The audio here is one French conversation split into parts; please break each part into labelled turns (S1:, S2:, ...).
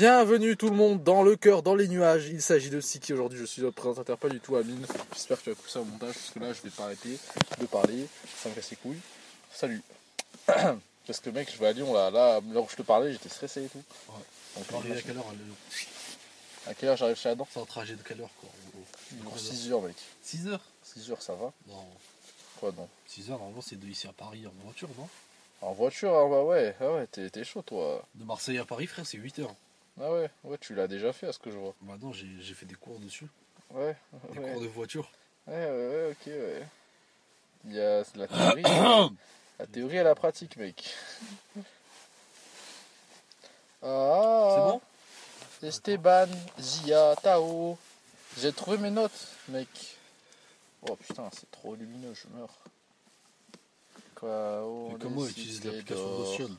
S1: Bienvenue tout le monde dans le cœur, dans les nuages. Il s'agit de Siki aujourd'hui. Je suis le présentateur, pas du tout Amine. J'espère que tu vas couper ça au montage parce que là je vais pas arrêter de parler. Ça me casse les couilles. Salut. parce que mec, je vais à Lyon là. Là, où je te parlais, j'étais stressé et tout.
S2: Ouais.
S1: Donc,
S2: à quelle heure
S1: à quelle heure j'arrive chez Adam?
S2: C'est un trajet de quelle heure quoi
S1: Du coup, 6 heures, mec.
S2: 6 heures?
S1: 6 heures, ça va?
S2: Non,
S1: Quoi non?
S2: 6 heures, normalement c'est de ici à Paris en voiture, non?
S1: En voiture, ah bah ouais. Ah ouais, t'es t'es chaud toi.
S2: De Marseille à Paris, frère, c'est 8 heures.
S1: Ah ouais, ouais, tu l'as déjà fait à ce que je vois.
S2: Bah non, j'ai fait des cours dessus.
S1: Ouais,
S2: Des
S1: ouais.
S2: cours de voiture.
S1: Ouais, ouais, ouais, ok, ouais. Il y a de la théorie. la théorie et la pratique, mec. Ah,
S2: C'est bon?
S1: Esteban, Zia, Tao. J'ai trouvé mes notes, mec. Oh putain, c'est trop lumineux, je meurs. Quoi oh,
S2: comment
S1: cités
S2: l'application. Notion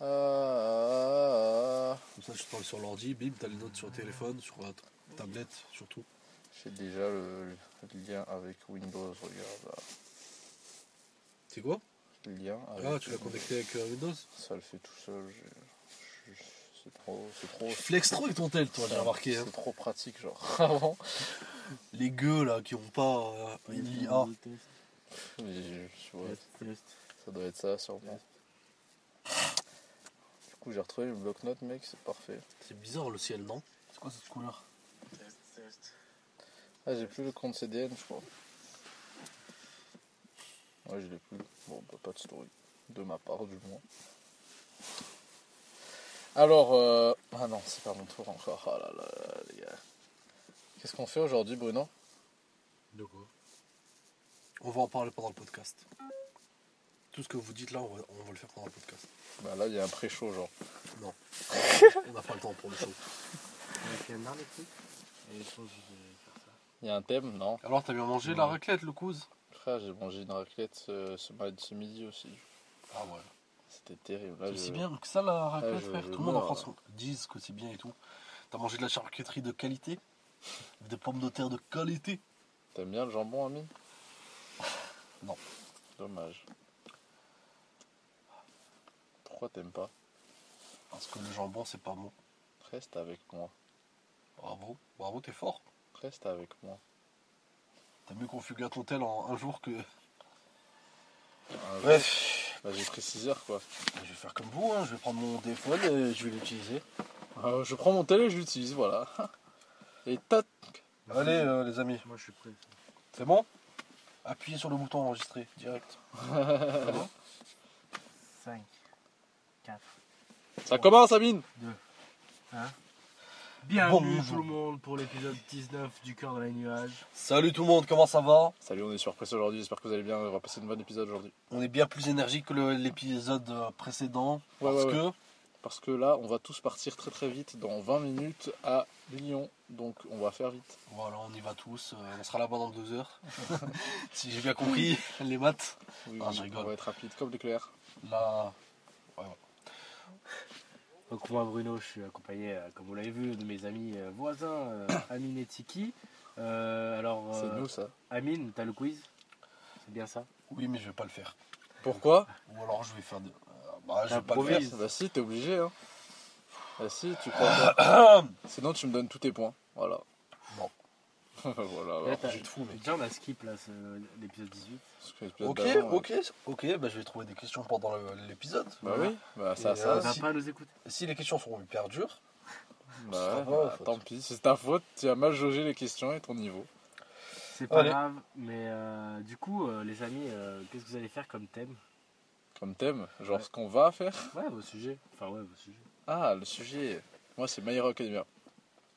S1: Ah, ah, ah.
S2: Comme ça, tu parles sur l'ordi, bim, t'as les notes sur le téléphone, sur la tablette, surtout.
S1: J'ai déjà le, le lien avec Windows, regarde là.
S2: C'est quoi?
S1: Le lien avec
S2: Ah, tu l'as connecté avec euh, Windows?
S1: Ça le fait tout seul. C'est trop, c'est trop.
S2: Flex trop avec ton tel, toi, j'ai remarqué. hein.
S1: C'est trop pratique, genre. Avant.
S2: Les gueux là qui ont pas euh, une IA.
S1: Mais je- je- ouais, ça doit être ça, sûrement. Du coup, j'ai retrouvé le bloc-notes, mec, c'est parfait.
S2: C'est bizarre le ciel, non? C'est quoi cette couleur?
S1: Ah, j'ai plus le compte CDN, je crois. Ouais, je l'ai plus. Bon, bah, pas de story. De ma part, du moins. Alors, euh... ah non, c'est pas mon tour encore. Oh là là, là, les gars. Qu'est-ce qu'on fait aujourd'hui, Bruno?
S2: De quoi? On va en parler pendant le podcast. Tout ce que vous dites là, on va, on va le faire pendant le podcast.
S1: Bah là, il y a un pré-show, genre.
S2: Non. on n'a pas le temps pour le show.
S1: Il y a un thème, non?
S2: Alors, t'as bien mangé la raclette, le couze?
S1: Frère, j'ai mangé une raclette ce, ce, midi aussi.
S2: Ah ouais.
S1: C'était terrible. Là,
S2: C'est
S1: je-
S2: aussi bien que ça la raclette,
S1: je-
S2: frère.
S1: je
S2: Tout le monde en
S1: meurs.
S2: France disent que c'est bien et tout. T'as mangé de la charcuterie de qualité? Des pommes de terre de qualité?
S1: T'aimes bien le jambon, Amine
S2: Non.
S1: Dommage. Pourquoi t'aimes pas
S2: Parce que le jambon, c'est pas bon.
S1: Reste avec moi.
S2: Bravo, bravo, t'es fort.
S1: Reste avec moi.
S2: T'as mieux configuré ton tel en un jour que.
S1: Jour,
S2: Bref,
S1: bah, j'ai pris 6 heures, quoi.
S2: je vais faire comme vous, hein. je vais prendre mon téléphone et je vais l'utiliser.
S1: Euh, je prends mon télé, je l'utilise, voilà. Et tac
S2: Allez, euh, les amis,
S3: Moi je suis prêt.
S2: c'est bon? Appuyez sur le bouton enregistrer direct. C'est bon?
S3: 5, 4.
S1: Ça commence, Amine
S3: Bienvenue
S2: Bonjour.
S3: tout le monde pour l'épisode 19 du cœur de la nuage.
S2: Salut tout le monde, comment ça va?
S1: Salut, on est sur Presse aujourd'hui, j'espère que vous allez bien, on va passer une bonne épisode aujourd'hui.
S2: On est bien plus énergique que l'épisode euh, précédent.
S1: Ouais,
S2: parce
S1: ouais,
S2: que.
S1: Parce que là, on va tous partir très très vite dans 20 minutes à Lyon, donc on va faire vite.
S2: Voilà, on y va tous. euh, on sera là pendant deux heures. si j'ai bien compris, les maths.
S1: Oui,
S2: Ah,
S1: oui,
S2: je rigole.
S1: On va être rapide comme l'éclair.
S2: Là.
S3: Donc moi Bruno, je suis accompagné, euh, comme vous l'avez vu, de mes amis euh, voisins, euh, Amine et Tiki. Euh, alors,
S1: C'est nous ça.
S3: Amine, t'as le quiz? C'est bien ça?
S2: Oui, mais je vais pas le faire.
S1: Pourquoi?
S2: Ou alors je vais faire de. bah, je vais pas le faire.
S1: Bah si, t'es obligé. Hein. Bah si, tu crois. Sinon, tu me donnes tous tes points. Voilà. Voilà.
S3: Là,
S1: voilà.
S3: t'as-
S2: je te fous, mec.
S3: Déjà on a skip là, l'épisode 18.
S1: Parce que l'épisode
S2: Ok, ok, ok, bah je vais trouver des questions pendant l'épisode.
S1: Bah oui, bah ça,
S2: Et,
S1: ça.
S2: euh,
S3: T'as
S2: si-
S3: pas à nous écouter.
S2: Si les questions sont hyper dures,
S1: Bah, bah, tant pis, c'est ta faute. Tu as mal jaugé les questions et ton niveau.
S3: C'est pas
S2: Allez.
S3: grave, mais euh, du coup, euh, les amis, euh, qu'est-ce que vous allez faire comme thème?
S1: Comme thème, genre
S3: Ouais.
S1: ce qu'on va faire?
S3: Ouais, vos sujets. Enfin, ouais, vos sujets.
S1: Ah, le sujet. Moi, c'est My Hero Academia.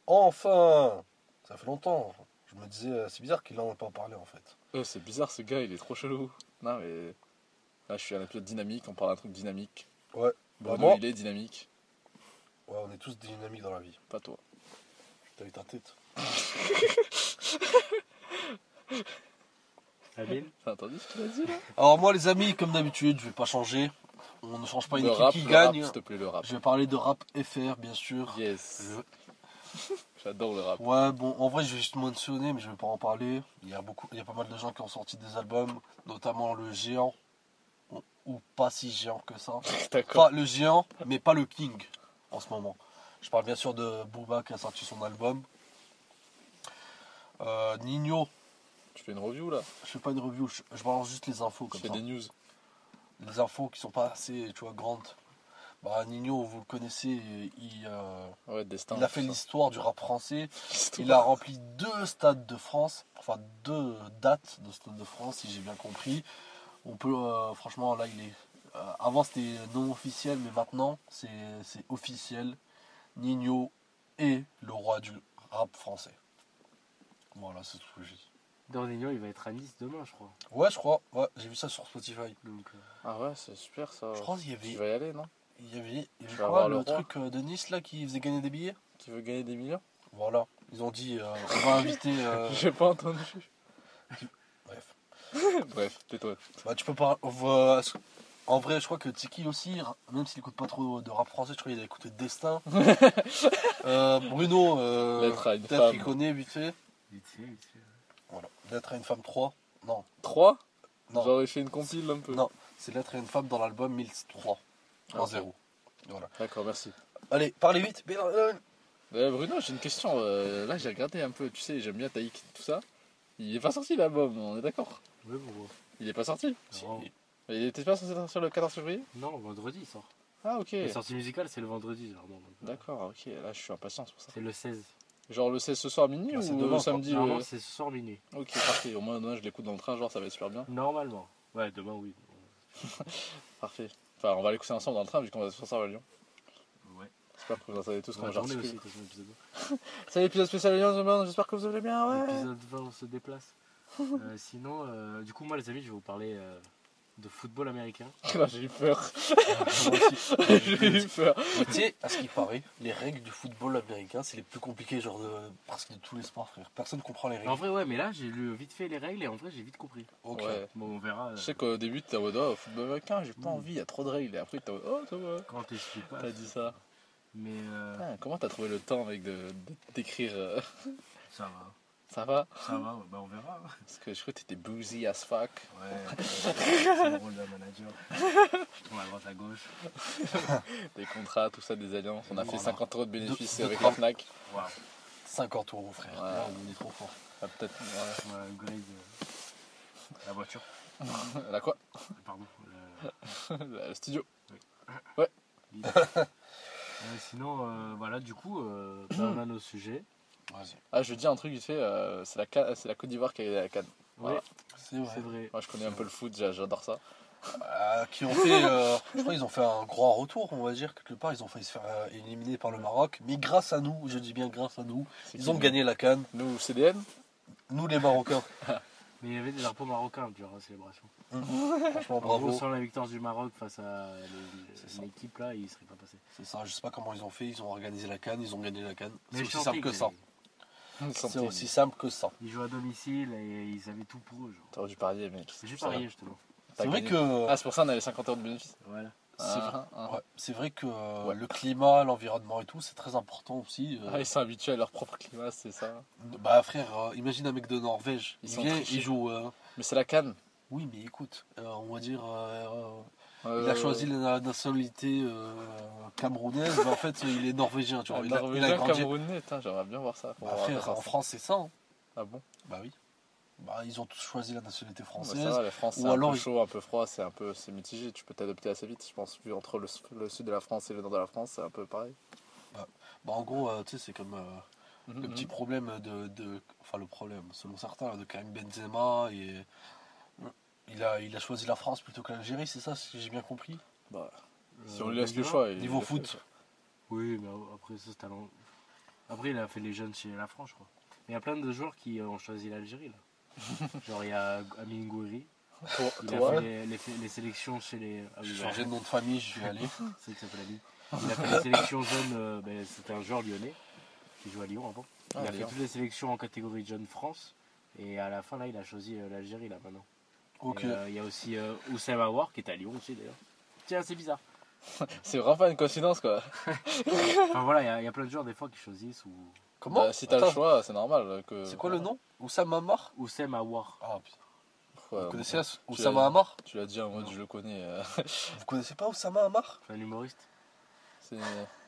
S2: enfin Ça fait longtemps. Je me disais, euh, c'est bizarre qu'il en ait pas parlé en fait.
S1: Euh, c'est bizarre, ce gars, il est trop chelou. Non, mais. Là, je suis à un épisode dynamique, on parle d'un truc dynamique.
S2: Ouais.
S1: Bruno,
S2: Bah, moi-
S1: il est dynamique.
S2: Ouais, on est tous dynamiques dans la vie.
S1: Pas toi.
S2: T'as eu ta tête.
S3: Amine
S1: T'as entendu ce qu'il a dit là?
S2: Alors moi les amis, comme d'habitude, je vais pas changer. On ne change pas une
S1: Le
S2: équipe
S1: rap,
S2: qui
S1: le
S2: gagne.
S1: s'il te plaît, le rap.
S2: je vais parler de rap FR bien sûr.
S1: Yes.
S2: Je-
S1: J'adore le rap.
S2: Ouais, bon, en vrai, je vais juste mentionner, mais je vais pas en parler. Il y a beaucoup, il y a pas mal de gens qui ont sorti des albums, notamment le géant, ou, ou pas si géant que ça.
S1: D'accord.
S2: Enfin, le géant, mais pas le king en ce moment. Je parle bien sûr de Booba qui a sorti son album. Euh, Nino,
S1: Tu fais une review là?
S2: Je fais pas une review, je, je balance juste les infos comme
S1: fais
S2: ça.
S1: des news.
S2: Les infos qui sont pas assez, tu vois, grandes. Bah, Nino, vous le connaissez, il, euh,
S1: Ouais, destin.
S2: il a fait l'histoire du rap français.
S1: ça.
S2: Il a rempli deux stades de France, enfin deux dates de stade de France, si j'ai bien compris. On peut, euh, franchement, là, il est. euh, avant, c'était non officiel, mais maintenant, c'est c'est officiel. Nino est le roi du rap français. Voilà, c'est tout ce que j'ai dit.
S3: Dornignon, il va être à Nice demain, je crois.
S2: Ouais, je crois. Ouais, j'ai vu ça sur Spotify.
S3: Donc, euh,
S1: Ah ouais, c'est super ça.
S2: Je crois qu'il y
S1: Tu
S2: avait,
S1: vas y aller, non?
S2: Il y avait, il y
S1: Tu
S2: avait
S1: vas
S2: quoi, le, truc euh, de Nice là qui faisait gagner des billets?
S1: Qui veut gagner des millions?
S2: Voilà, ils ont dit, euh, on va inviter. euh,
S1: J'ai pas entendu.
S2: Bref.
S1: Bref, tais-toi.
S2: Bah, tu peux pas. En vrai, je crois que Tiki aussi, même s'il écoute pas trop de rap français, je crois qu'il a écouté Destin. Euh, Bruno, euh,
S1: Lettre à une
S2: peut-être qu'il connaît vite fait.
S3: vite fait, vite fait.
S2: Voilà. Lettre à une femme 3. Non,
S1: 3
S2: non,
S1: J'aurais fait une compile un peu.
S2: Non. c'est Lettre à une femme dans l'album 1003. En
S1: Ok.
S2: 0. Voilà.
S1: D'accord, merci.
S2: Allez, parlez vite. Euh,
S1: Euh, Bruno, j'ai une question. euh, là, j'ai regardé un peu. Tu sais, j'aime bien Taïk, tout ça. Il est pas sorti l'album, on est d'accord?
S3: Ouais, pourquoi
S1: Il est pas sorti?
S3: Non.
S1: Il était pas censé sortir le 14 février?
S3: Non, vendredi, il sort.
S1: Ah, ok.
S3: La sortie musicale, c'est le vendredi, donc, euh,
S1: D'accord, ok. Là, je suis impatient c'est pour ça.
S3: C'est le 16.
S1: Genre le 16 ce soir minuit
S2: Ah, c'est
S1: ou
S2: demain,
S1: le samedi
S3: Normalement,
S1: le-
S3: c'est ce soir minuit.
S1: Ok, parfait. Au moins, demain, je l'écoute dans le train, genre ça va être super bien.
S3: Normalement. Ouais, demain, oui.
S1: Parfait. Enfin, on va l'écouter ensemble dans le train vu qu'on va sur ça à Lyon.
S3: Ouais.
S1: J'espère que vous entendez tous
S3: On
S1: comme
S3: va aussi,
S1: j'articule.
S3: de toute façon, l'épisode
S1: C'est l'épisode spécial Lyon j'espère que vous allez bien, ouais.
S3: L'épisode 20, on se déplace. Euh, sinon, euh, du coup, moi, les amis, je vais vous parler euh, de football américain.
S1: Là, j'ai eu peur.
S2: aussi.
S1: j'ai eu peur.
S2: Tu sais, à ce qui paraît, les règles du football américain, c'est les plus compliquées, genre de presque de tous les sports, frère. Personne comprend les règles.
S3: En vrai, ouais, mais là, j'ai lu vite fait les règles et en vrai, j'ai vite compris.
S2: Ok.
S1: Ouais.
S3: Bon, on verra. euh,
S1: Je sais qu'au début, t'es en mode oh, football américain, j'ai pas
S3: Mm.
S1: envie, il y a trop de règles. Et après, t'es en mode oh, ça va.
S3: Quand t'expliques pas.
S1: T'as dit ça.
S3: Mais euh,
S1: Ah, comment t'as trouvé le temps, mec, de, de- d'écrire euh,
S3: ça va.
S1: Ça va?
S3: Ça va, ouais, bah on verra.
S1: Parce que je crois que t'étais boozy as fuck.
S3: Ouais, c'est le rôle d'un manager. Je tourne à droite à gauche.
S1: Des contrats, tout ça, des alliances. On a fait
S2: Voilà.
S1: 50 euros de bénéfices avec la Fnac.
S3: Waouh.
S2: 50 euros, frère.
S1: Ouais.
S2: Là, on est trop fort.
S1: Ah, peut-être. ouais.
S3: Upgrade euh, la voiture.
S1: La quoi?
S3: Pardon. le-
S1: Le studio.
S3: Euh, sinon, euh, voilà, du coup, euh, on a nos sujets.
S1: Ah, je veux dire un truc vite fait. euh, c'est, la, c'est la Côte d'Ivoire qui a gagné la Cannes. Voilà.
S2: C'est vrai.
S3: c'est vrai.
S1: Moi, je connais un peu le foot, j'a- j'adore ça.
S2: Euh, qui ont fait, euh, je crois qu'ils ont fait un grand retour, on va dire quelque part. Ils ont failli se faire euh, éliminer par le Maroc, mais grâce à nous, je dis bien grâce à nous,
S1: C'est
S2: ils ont
S1: nous
S2: gagné la canne.
S1: Nous, CDN
S2: Nous les Marocains.
S3: Mais il y avait des drapeaux marocains durant la célébration.
S2: Franchement,
S3: En gros,
S2: bravo.
S3: sans la victoire du Maroc face à
S2: C'est ça.
S3: les- l'équipe là, il serait pas passé.
S2: C'est ça. Je sais pas comment ils ont fait. Ils ont organisé la canne. Ils ont gagné la canne. C'est
S3: Mais
S2: aussi simple que ça. C'est aussi simple que ça.
S3: Ils jouent à domicile et ils avaient tout pour eux.
S1: T'aurais dû parier, mec.
S3: J'ai parié justement.
S2: C'est vrai que.
S1: Ah, c'est pour ça qu'on a les 50 euros de bénéfices.
S3: Voilà.
S2: C'est
S1: Ah,
S2: vrai.
S1: ah,
S2: Ouais, c'est vrai que euh,
S1: Ouais.
S2: le climat, l'environnement et tout, c'est très important aussi. euh.
S1: Ah, ils sont habitués à leur propre climat, c'est ça.
S2: Bah frère, euh, imagine un mec de Norvège,
S1: Ils
S2: il
S1: sont
S2: vient, il joue. euh,
S1: Mais c'est la Cannes.
S2: Oui, mais écoute, euh, on va dire, euh, euh,
S1: Euh,
S2: il a choisi la nationalité euh, camerounaise, mais en fait il est norvégien, tu vois.
S1: Un
S2: Il a, il a
S1: Norvégien
S2: grandi.
S1: Camerounais, j'aimerais bien voir ça.
S2: Bah,
S1: ça.
S2: en France c'est ça. hein.
S1: Ah bon?
S2: Bah oui. Bah ils ont tous choisi la nationalité
S1: Bah,
S2: française.
S1: ça va, la France, c'est un
S2: alors
S1: peu chaud, un peu froid, c'est un peu c'est mitigé. Tu peux t'adapter assez vite, je pense. Vu entre le, le sud de la France et le nord de la France, c'est un peu pareil.
S2: Bah en gros, euh, tu sais, c'est comme euh, le
S1: Mhm,
S2: petit problème de, de- Enfin le problème, selon certains, de Karim Benzema et. Il a, il a choisi la France plutôt que l'Algérie, c'est ça, si j'ai bien compris?
S1: Bah, si
S3: Euh,
S1: on lui laisse le choix. il
S2: Niveau
S1: le
S2: foot.
S1: fait.
S3: Oui, mais après ça, c'est talent. Après, il a fait les jeunes chez la France, je crois. Mais il y a plein de joueurs qui ont choisi l'Algérie là. Genre, il y a Amin Gouiri.
S1: Toi,
S3: Il a
S1: toi,
S3: fait les, les- les sélections chez les. Ah oui,
S2: J'ai changé de nom de famille, je suis allé.
S3: C'est vrai que ça fait la vie. Il a fait les sélections jeunes, euh, ben, c'était un joueur lyonnais qui joue à Lyon avant. Il
S1: Ah,
S3: a
S1: Lyon.
S3: fait toutes les sélections en catégorie jeune France. Et à la fin, là, il a choisi euh, l'Algérie, là, maintenant. Et, euh, il y a aussi euh, Oussem Aouar, qui est à Lyon aussi, d'ailleurs. Tiens, c'est bizarre.
S1: c'est vraiment pas une coïncidence quoi.
S3: Enfin voilà, il y a- il y, a plein de joueurs, des fois, qui choisissent. Ou...
S2: Comment
S1: Bah, si t'as le choix, c'est normal. que
S2: C'est quoi le nom Oussama Hamar
S3: Oussem Aouar.
S2: Ah putain. Vous connaissez Oussama Hamar
S1: Tu l'as dit en mode je le connais. euh,
S2: Vous connaissez pas Oussama Hamar
S3: C'est un humoriste.
S1: c'est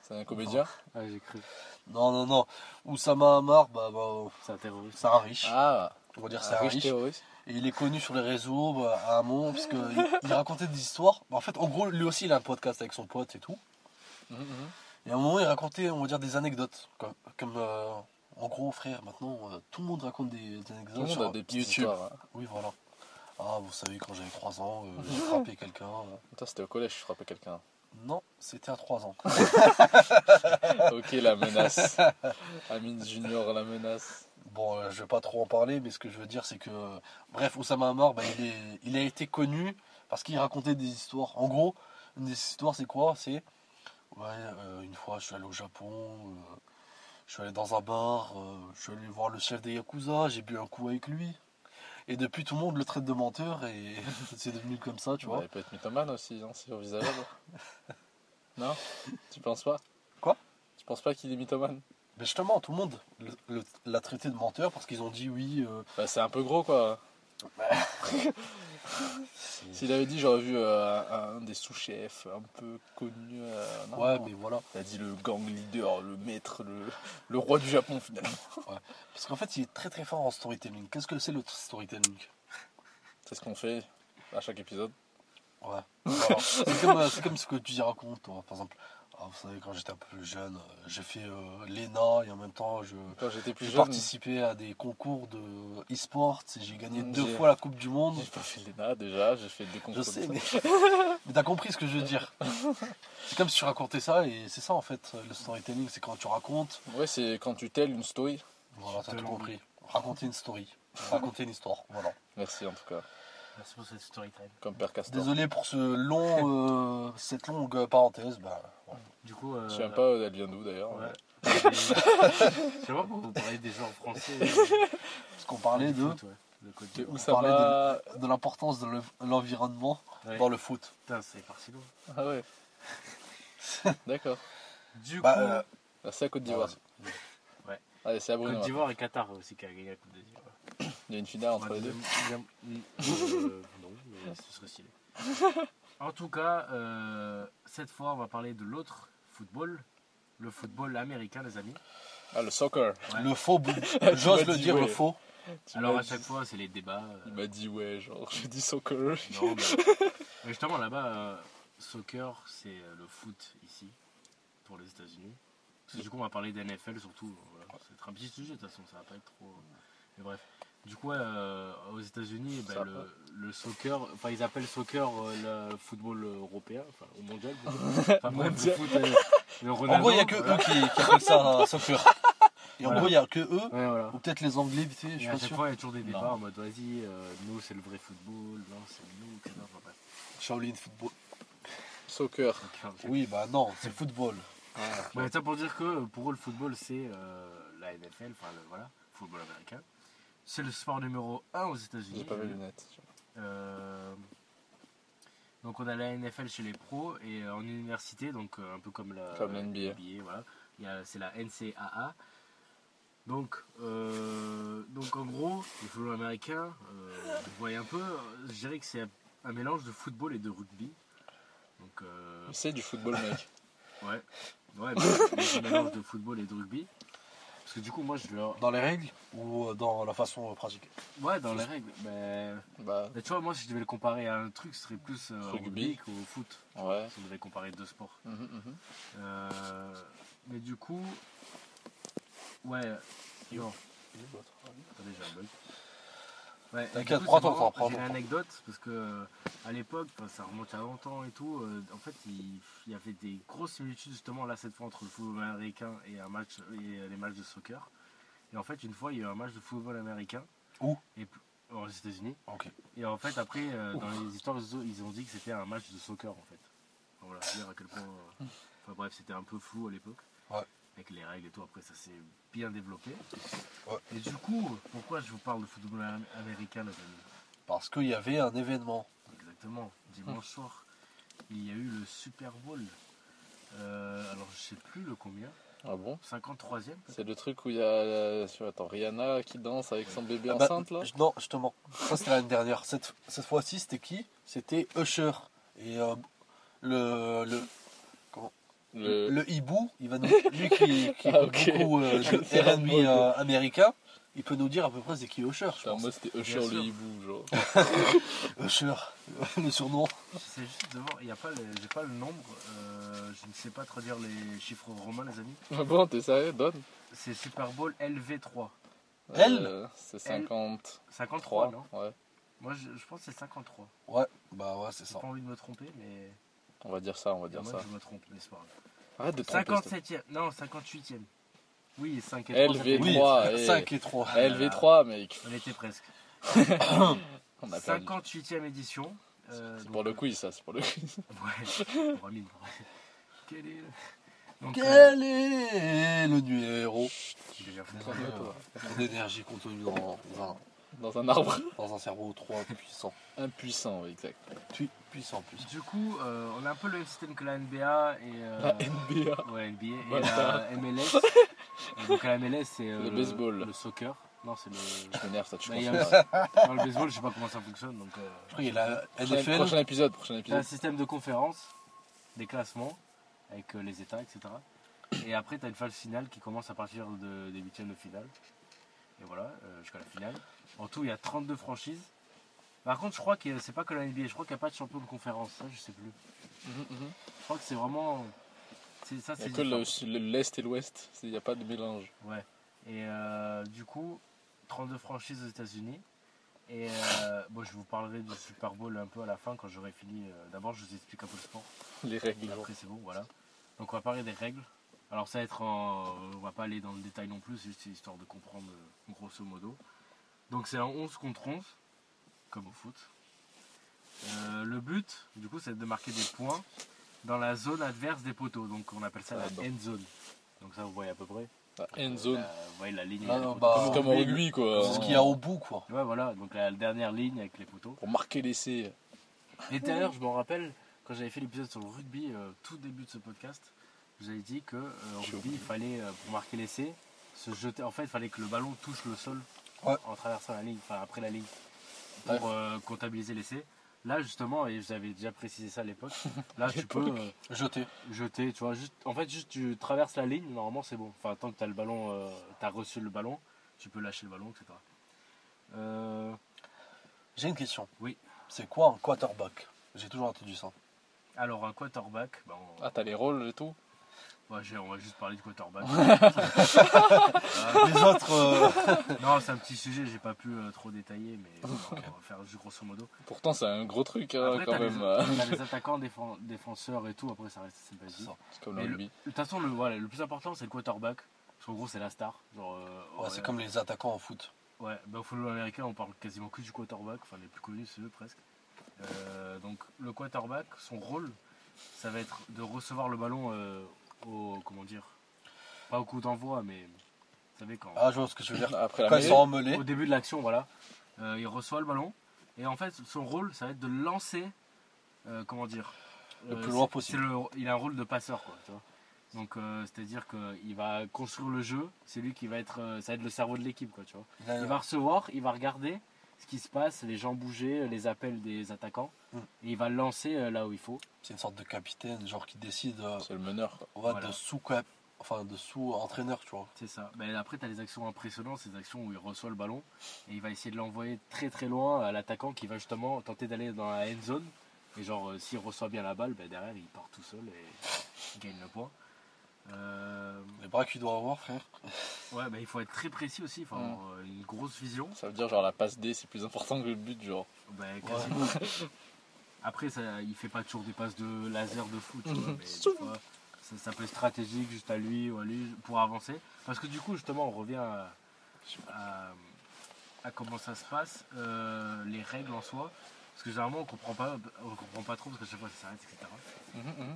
S1: C'est un comédien
S3: Ah, j'ai cru.
S2: Non, non, non. Oussama Hamar, bah, bah,
S3: C'est un terroriste.
S2: c'est un riche.
S1: Ah,
S2: On va dire c'est
S1: un
S2: un
S1: riche
S2: riche.
S1: terroriste.
S2: Et il est connu sur les réseaux bah, à un moment parce qu'il il racontait des histoires. Bah, en fait, en gros, lui aussi, il a un podcast avec son pote et tout.
S1: Mhm, mhm.
S2: Et à un moment, il racontait, on va dire, des anecdotes. Comme, comme, euh, en gros, frère, maintenant, euh, tout le monde raconte des, des anecdotes
S1: Tout le monde
S2: sur
S1: a des petites
S2: YouTube.
S1: histoires. hein.
S2: Oui, voilà. Ah, vous savez, quand j'avais 3 ans, euh, j'ai frappé quelqu'un. euh.
S1: Toi, c'était au collège, je frappais quelqu'un.
S2: Non, c'était à 3 ans.
S1: ok, la menace. Amine Junior, la menace.
S2: Bon, euh, je vais pas trop en parler, mais ce que je veux dire, c'est que, bref, Oussama Hamar, bah, il, est, il a été connu parce qu'il racontait des histoires. En gros, une des histoires, c'est quoi? C'est, ouais, euh, une fois, je suis allé au Japon, euh, je suis allé dans un bar, euh, je suis allé voir le chef des Yakuza, j'ai bu un coup avec lui. Et depuis, tout le monde le traite de menteur et c'est devenu comme ça, tu
S1: Ouais,
S2: vois.
S1: il peut être mythomane aussi, hein, c'est envisageable. non? Tu penses pas?
S2: Quoi?
S1: Tu penses pas qu'il est mythomane?
S2: Mais justement, tout le monde l'a traité de menteur parce qu'ils ont dit oui. euh,
S1: bah, C'est un peu gros, quoi. S'il avait dit, j'aurais vu euh, un, des sous-chefs un peu connu. euh, non,
S2: ouais,
S1: non.
S2: mais voilà.
S1: Il a dit le gang leader, le maître, le, le roi du Japon, finalement.
S2: Parce qu'en fait, il est très très fort en storytelling. Qu'est-ce que c'est le storytelling?
S1: C'est ce qu'on fait à chaque épisode.
S2: Ouais. C'est comme, euh, c'est comme ce que tu y racontes, toi. Par exemple, ah, vous savez, quand j'étais un peu plus jeune, euh, j'ai fait euh, l'ENA et en même temps, je,
S1: Quand j'étais plus
S2: j'ai participé à des concours de e-sport et j'ai gagné deux fois la Coupe du Monde.
S1: j'ai pas fait l'ENA déjà, j'ai fait des
S2: Je
S1: concours.
S2: sais,
S1: de
S2: mais, t'as compris ce que je veux dire. C'est comme si tu racontais ça et c'est ça en fait, le storytelling, c'est quand tu racontes.
S1: Ouais, c'est quand tu telles une story.
S2: Voilà, t'as tout compris. Raconter une story. Raconter une histoire. Voilà.
S1: Merci en tout cas,
S3: Merci pour cette story time.
S1: comme Père Castor.
S2: Désolé pour ce long, euh, cette longue parenthèse. Bah, voilà.
S3: Du coup. Euh,
S1: Je sais même pas elle vient d'où d'ailleurs.
S3: Ouais. Je sais pas pourquoi vous parlez des joueurs français.
S2: Parce qu'on parlait de,
S3: foot, ouais. Côte
S1: où ça
S2: parlait
S1: va
S2: de l'importance de l'env- l'environnement
S3: Ouais.
S2: dans le foot.
S3: Putain, c'est parti loin.
S1: Ah ouais. D'accord.
S3: Du
S2: Bah,
S3: coup,
S2: euh,
S1: Ah, C'est à Côte d'Ivoire.
S3: Ouais.
S1: Allez, c'est à Bruno.
S3: Côte d'Ivoire et Qatar aussi qui a gagné la Coupe d'Ivoire.
S1: Il y a une finale entre les deux.
S3: Euh, non, mais ce serait stylé. En tout cas, euh, cette fois, on va parler de l'autre football, le football américain, les amis.
S1: Ah, le soccer.
S3: Ouais.
S2: Le faux, bout- j'ose le dire,
S1: ouais.
S2: le faux.
S1: Tu
S3: Alors à
S1: dit-
S3: chaque fois, c'est les débats. euh,
S1: Il m'a dit ouais, genre, j'ai dit soccer.
S3: non, mais justement, là-bas, euh, soccer, c'est le foot ici, pour les États-Unis. Parce que du coup, on va parler d'NFL surtout. Voilà. C'est un petit sujet, de toute façon, ça va pas être trop. Mais bref. Du coup, ouais, euh, aux États-Unis, ben,
S1: Ça va
S3: le, le soccer, enfin, ils appellent soccer euh, le football européen, enfin, au mondial. Enfin, bref, le foot, euh, le
S2: En gros, il n'y a que
S3: voilà.
S2: eux qui, qui appellent ça un soccer. Et en gros, il n'y a que eux,
S3: Ouais, voilà.
S2: ou peut-être les Anglais, tu sais, je suis
S3: à
S2: pas sûr.
S3: fois, il y a toujours des débats
S2: Non.
S3: en mode vas-y, euh, nous c'est le vrai football, non, c'est nous, etc. Enfin, bref.
S2: Shaolin football.
S1: Soccer.
S2: Oui, bah non, c'est football.
S3: Ouais, ça pour dire que pour eux, le football, c'est euh, la NFL, enfin le, voilà, football américain. C'est le sport numéro 1 aux États-Unis.
S1: J'ai pas mes lunettes.
S3: Euh, donc on a la NFL chez les pros et euh, en université, donc euh, un peu comme la
S1: Comme NBA.
S3: voilà. C'est la NCAA. Donc, euh, donc en gros, le football américain, euh, vous voyez un peu, je dirais que c'est un mélange de football et de rugby. Donc, euh,
S1: C'est du football, mec.
S3: ouais, ouais, mais c'est un mélange de football et de rugby. Parce que du coup, moi, je leur.
S2: Dans les règles ou euh, dans la façon euh, pratiquée
S3: Ouais, dans les règles. Mais,
S1: Bah,
S3: mais tu vois, moi, si je devais le comparer à un truc, ce serait plus euh, au
S1: Rugby.
S3: qu'au foot.
S1: ouais.
S3: Si on devait comparer deux sports.
S1: Mhm, mhm.
S3: Euh, mais du coup. Ouais. Non. Attendez, j'ai un bug. Ouais,
S2: T'inquiète, prends ton temps,
S3: J'ai une anecdote parce que à l'époque, ça remonte à longtemps et tout. euh, en fait, avait des grosses similitudes justement là cette fois entre le football américain et un match et euh, les matchs de soccer. Et en fait, une fois, il y a eu un match de football américain.
S2: Où?
S3: Et, Aux États-Unis.
S2: Ok.
S3: Et en fait, après, euh, dans les histoires, ils ont- dit que c'était un match de soccer en fait. Voilà, dire à quel point. euh, Enfin bref, c'était un peu flou à l'époque.
S2: Ouais.
S3: Avec les règles et tout, après ça s'est bien développé.
S2: Ouais.
S3: Et du coup, pourquoi je vous parle de football am- américain, les amis
S2: Parce qu'il y avait un événement.
S3: Exactement, dimanche soir, il y a eu le Super Bowl. Euh, alors je sais plus le combien,
S1: Ah bon?
S3: 53e peut-être
S1: C'est le truc où il y a euh, attends, Rihanna qui danse avec son bébé
S2: Ah bah,
S1: enceinte là?
S2: je- Non, justement. Ça, c'était l'année dernière. Cette, cette fois-ci, c'était qui? C'était Usher. Et euh, le, le,
S1: Le-
S2: Le hibou, il va nous, lui qui, qui
S1: Ah,
S2: écoute
S1: ok.
S2: beaucoup euh, de R&B euh, américain, il peut nous dire à peu près c'est qui Usher, je pense.
S1: moi c'était Usher
S3: Bien
S1: le
S3: sûr.
S1: hibou, genre.
S2: Usher, le surnom.
S3: C'est juste devant, il y a pas le, j'ai pas le nombre, euh, je ne sais pas traduire les chiffres romains les amis.
S1: Ah bon, t'es sérieux Donne
S3: C'est Super Bowl LV3.
S2: Elle
S1: Euh, C'est 50.
S3: 53
S1: 3,
S3: non?
S1: Ouais.
S3: Moi je, je pense que c'est 53.
S2: Ouais, bah ouais, c'est
S3: J'ai
S2: ça.
S3: pas envie de me tromper mais
S1: On va dire ça, on va dire
S3: moi
S1: ça.
S3: je me trompe, mais.
S1: Arrête de te tromper. s'il te
S3: 57e, non 58e. Oui 5 et 3.
S1: LV.
S3: ça fait-
S2: Oui,
S1: 3, et-
S2: 5 et 3.
S1: plaît. LV3, mec.
S3: On était presque.
S1: On a perdu.
S3: 58e édition. euh,
S1: C'est pour le
S3: euh,
S1: quiz, ça, c'est pour le quiz.
S3: Ouais, pour Amine. Quel est le... Donc, euh,
S2: Quel est le numéro euh, d'énergie contenue dans un,
S1: Dans un arbre.
S2: dans un cerveau 3 puissant
S1: Impuissant, oui, exact.
S2: Pu- Puissant, puissant.
S3: Du coup, euh, on a un peu le même système que la NBA et euh,
S1: La NBA.
S3: ouais, NBA et
S1: Voilà.
S3: la MLS. Donc la MLS c'est euh,
S1: Le baseball.
S3: le soccer. Non, c'est le
S1: Je m'énerve, ça, tu
S3: Bah,
S1: penses
S3: a-
S1: pas.
S3: dans le baseball, je sais pas comment ça fonctionne donc euh,
S2: Je crois qu'il y a la
S1: Prochain,
S2: NFL.
S1: prochain épisode, prochain
S3: c'est un
S1: épisode.
S3: système de conférence, des classements avec euh, les états, etc. Et après, tu as une phase finale qui commence à partir de, des huitièmes de finale. Et voilà, euh, jusqu'à la finale. En tout, il y a 32 franchises. Par contre, je crois que c'est pas que la NBA, je crois qu'il n'y a pas de champion de conférence, ça je sais plus.
S1: Mhm, mhm.
S3: Je crois que c'est vraiment. c'est- Ça,
S1: Il
S3: c'est
S1: n'y a que l'Est et l'Ouest, il n'y a pas de mélange.
S3: Ouais. Et euh, du coup, 32 franchises aux États-Unis. Et euh, bon, je vous parlerai du Super Bowl un peu à la fin quand j'aurai fini. euh, D'abord, je vous explique un peu le sport.
S1: Les règles.
S3: Et après, c'est bon, voilà. Donc, on va parler des règles. Alors, ça va être en. On va pas aller dans le détail non plus, c'est juste histoire de comprendre grosso modo. Donc, c'est un 11 contre 11, comme au foot. Euh, le but, du coup, c'est de marquer des points dans la zone adverse des poteaux. Donc, on appelle ça
S1: Ah,
S3: la
S1: bon.
S3: end zone. Donc, ça, vous voyez à peu près.
S1: La end zone.
S3: Euh, vous voyez la ligne.
S2: Ah, non, bah,
S1: Comme- comme au rugby, quoi.
S2: C'est ce qu'il y a au bout, quoi.
S3: Ouais, voilà, donc la dernière ligne avec les poteaux.
S1: Pour marquer l'essai.
S3: Et d'ailleurs, je me rappelle, quand j'avais fait l'épisode sur le rugby, euh, tout début de ce podcast, vous avais dit que euh, en rugby, il fallait, euh, pour marquer l'essai, se jeter. En fait, il fallait que le ballon touche le sol
S2: Ouais.
S3: en traversant la ligne, enfin après la ligne, pour euh, comptabiliser l'essai. Là, justement, et j'avais déjà précisé ça à l'époque, là, tu peux euh,
S2: Jeté.
S3: jeter, tu vois, juste, en fait, juste tu traverses la ligne, normalement, c'est bon. Enfin, tant que tu as le ballon, tu as reçu le ballon, tu peux lâcher le ballon, etc. Euh,
S2: J'ai une question.
S3: Oui.
S2: C'est quoi un quarterback? J'ai toujours entendu ça.
S3: alors, un quarterback, ben, on-
S1: Ah, t'as les rôles et tout?
S3: Ouais, j'ai- on va juste parler du quarterback.
S2: Les autres. euh,
S3: non, c'est un petit sujet, j'ai pas pu euh, trop détailler, mais bon, on va faire juste grosso modo.
S1: Pourtant, c'est un gros truc, hein,
S3: Après,
S1: quand
S3: t'as
S1: même.
S3: les,
S1: euh.
S3: t'as les attaquants, défenseurs et tout, après ça reste assez basique.
S2: Ça.
S1: C'est comme le rugby.
S3: De toute façon, le, voilà, le plus important c'est le quarterback. Parce qu'en gros, c'est la star. Genre, euh,
S2: ouais, c'est comme les attaquants en foot.
S3: Ouais, bah, au football américain, on parle quasiment que du quarterback. Enfin, les plus connus, c'est eux presque. Euh, donc, le quarterback, son rôle, ça va être de recevoir le ballon euh, au. Comment dire Pas au coup d'envoi, mais. Vous savez, quand.
S2: Ah, je vois ce que tu veux dire.
S1: Après la
S2: Quand ils
S1: mêlée,
S2: sont emmêlés.
S3: au début de l'action, voilà. Euh, il reçoit le ballon. Et en fait, son rôle, ça va être de lancer. euh, comment dire
S2: Le
S3: Euh,
S2: plus loin
S3: c'est-
S2: possible.
S3: c'est le- il a un rôle de passeur, quoi. Tu vois Donc, euh, c'est-à-dire qu'il va construire le jeu. C'est lui qui va être. euh, ça va être le cerveau de l'équipe, quoi. Tu vois
S2: Il a-
S3: il va recevoir, il va regarder ce qui se passe, les gens bouger, les appels des attaquants.
S2: Mm.
S3: Et il va le lancer euh, là où il faut.
S2: C'est une sorte de capitaine, genre qui décide euh,
S1: c'est le meneur.
S2: ouais,
S3: Voilà.
S2: de sous cap- enfin de sous entraîneur, tu vois.
S3: C'est ça. Ben, après, tu as les actions impressionnantes, ces actions où il reçoit le ballon et il va essayer de l'envoyer très très loin à l'attaquant qui va justement tenter d'aller dans la end zone. Et genre, euh, s'il reçoit bien la balle, ben, derrière il part tout seul et il gagne le point. Euh,
S2: Les bras qu'il doit avoir, frère.
S3: ouais, ben, il faut être très précis aussi, il faut avoir euh, une grosse vision.
S1: Ça veut dire, genre, la passe D, c'est plus important que le but, genre.
S3: Ben, quasiment. Après, ça, il fait pas toujours des passes de laser de foot, tu vois, mais des fois, ça, ça peut être stratégique juste à lui ou à lui pour avancer. Parce que du coup, justement, on revient à, à- à comment ça se passe, euh, les règles en soi. Parce que généralement, on comprend pas, on comprend pas trop parce que chaque fois ça s'arrête, etc.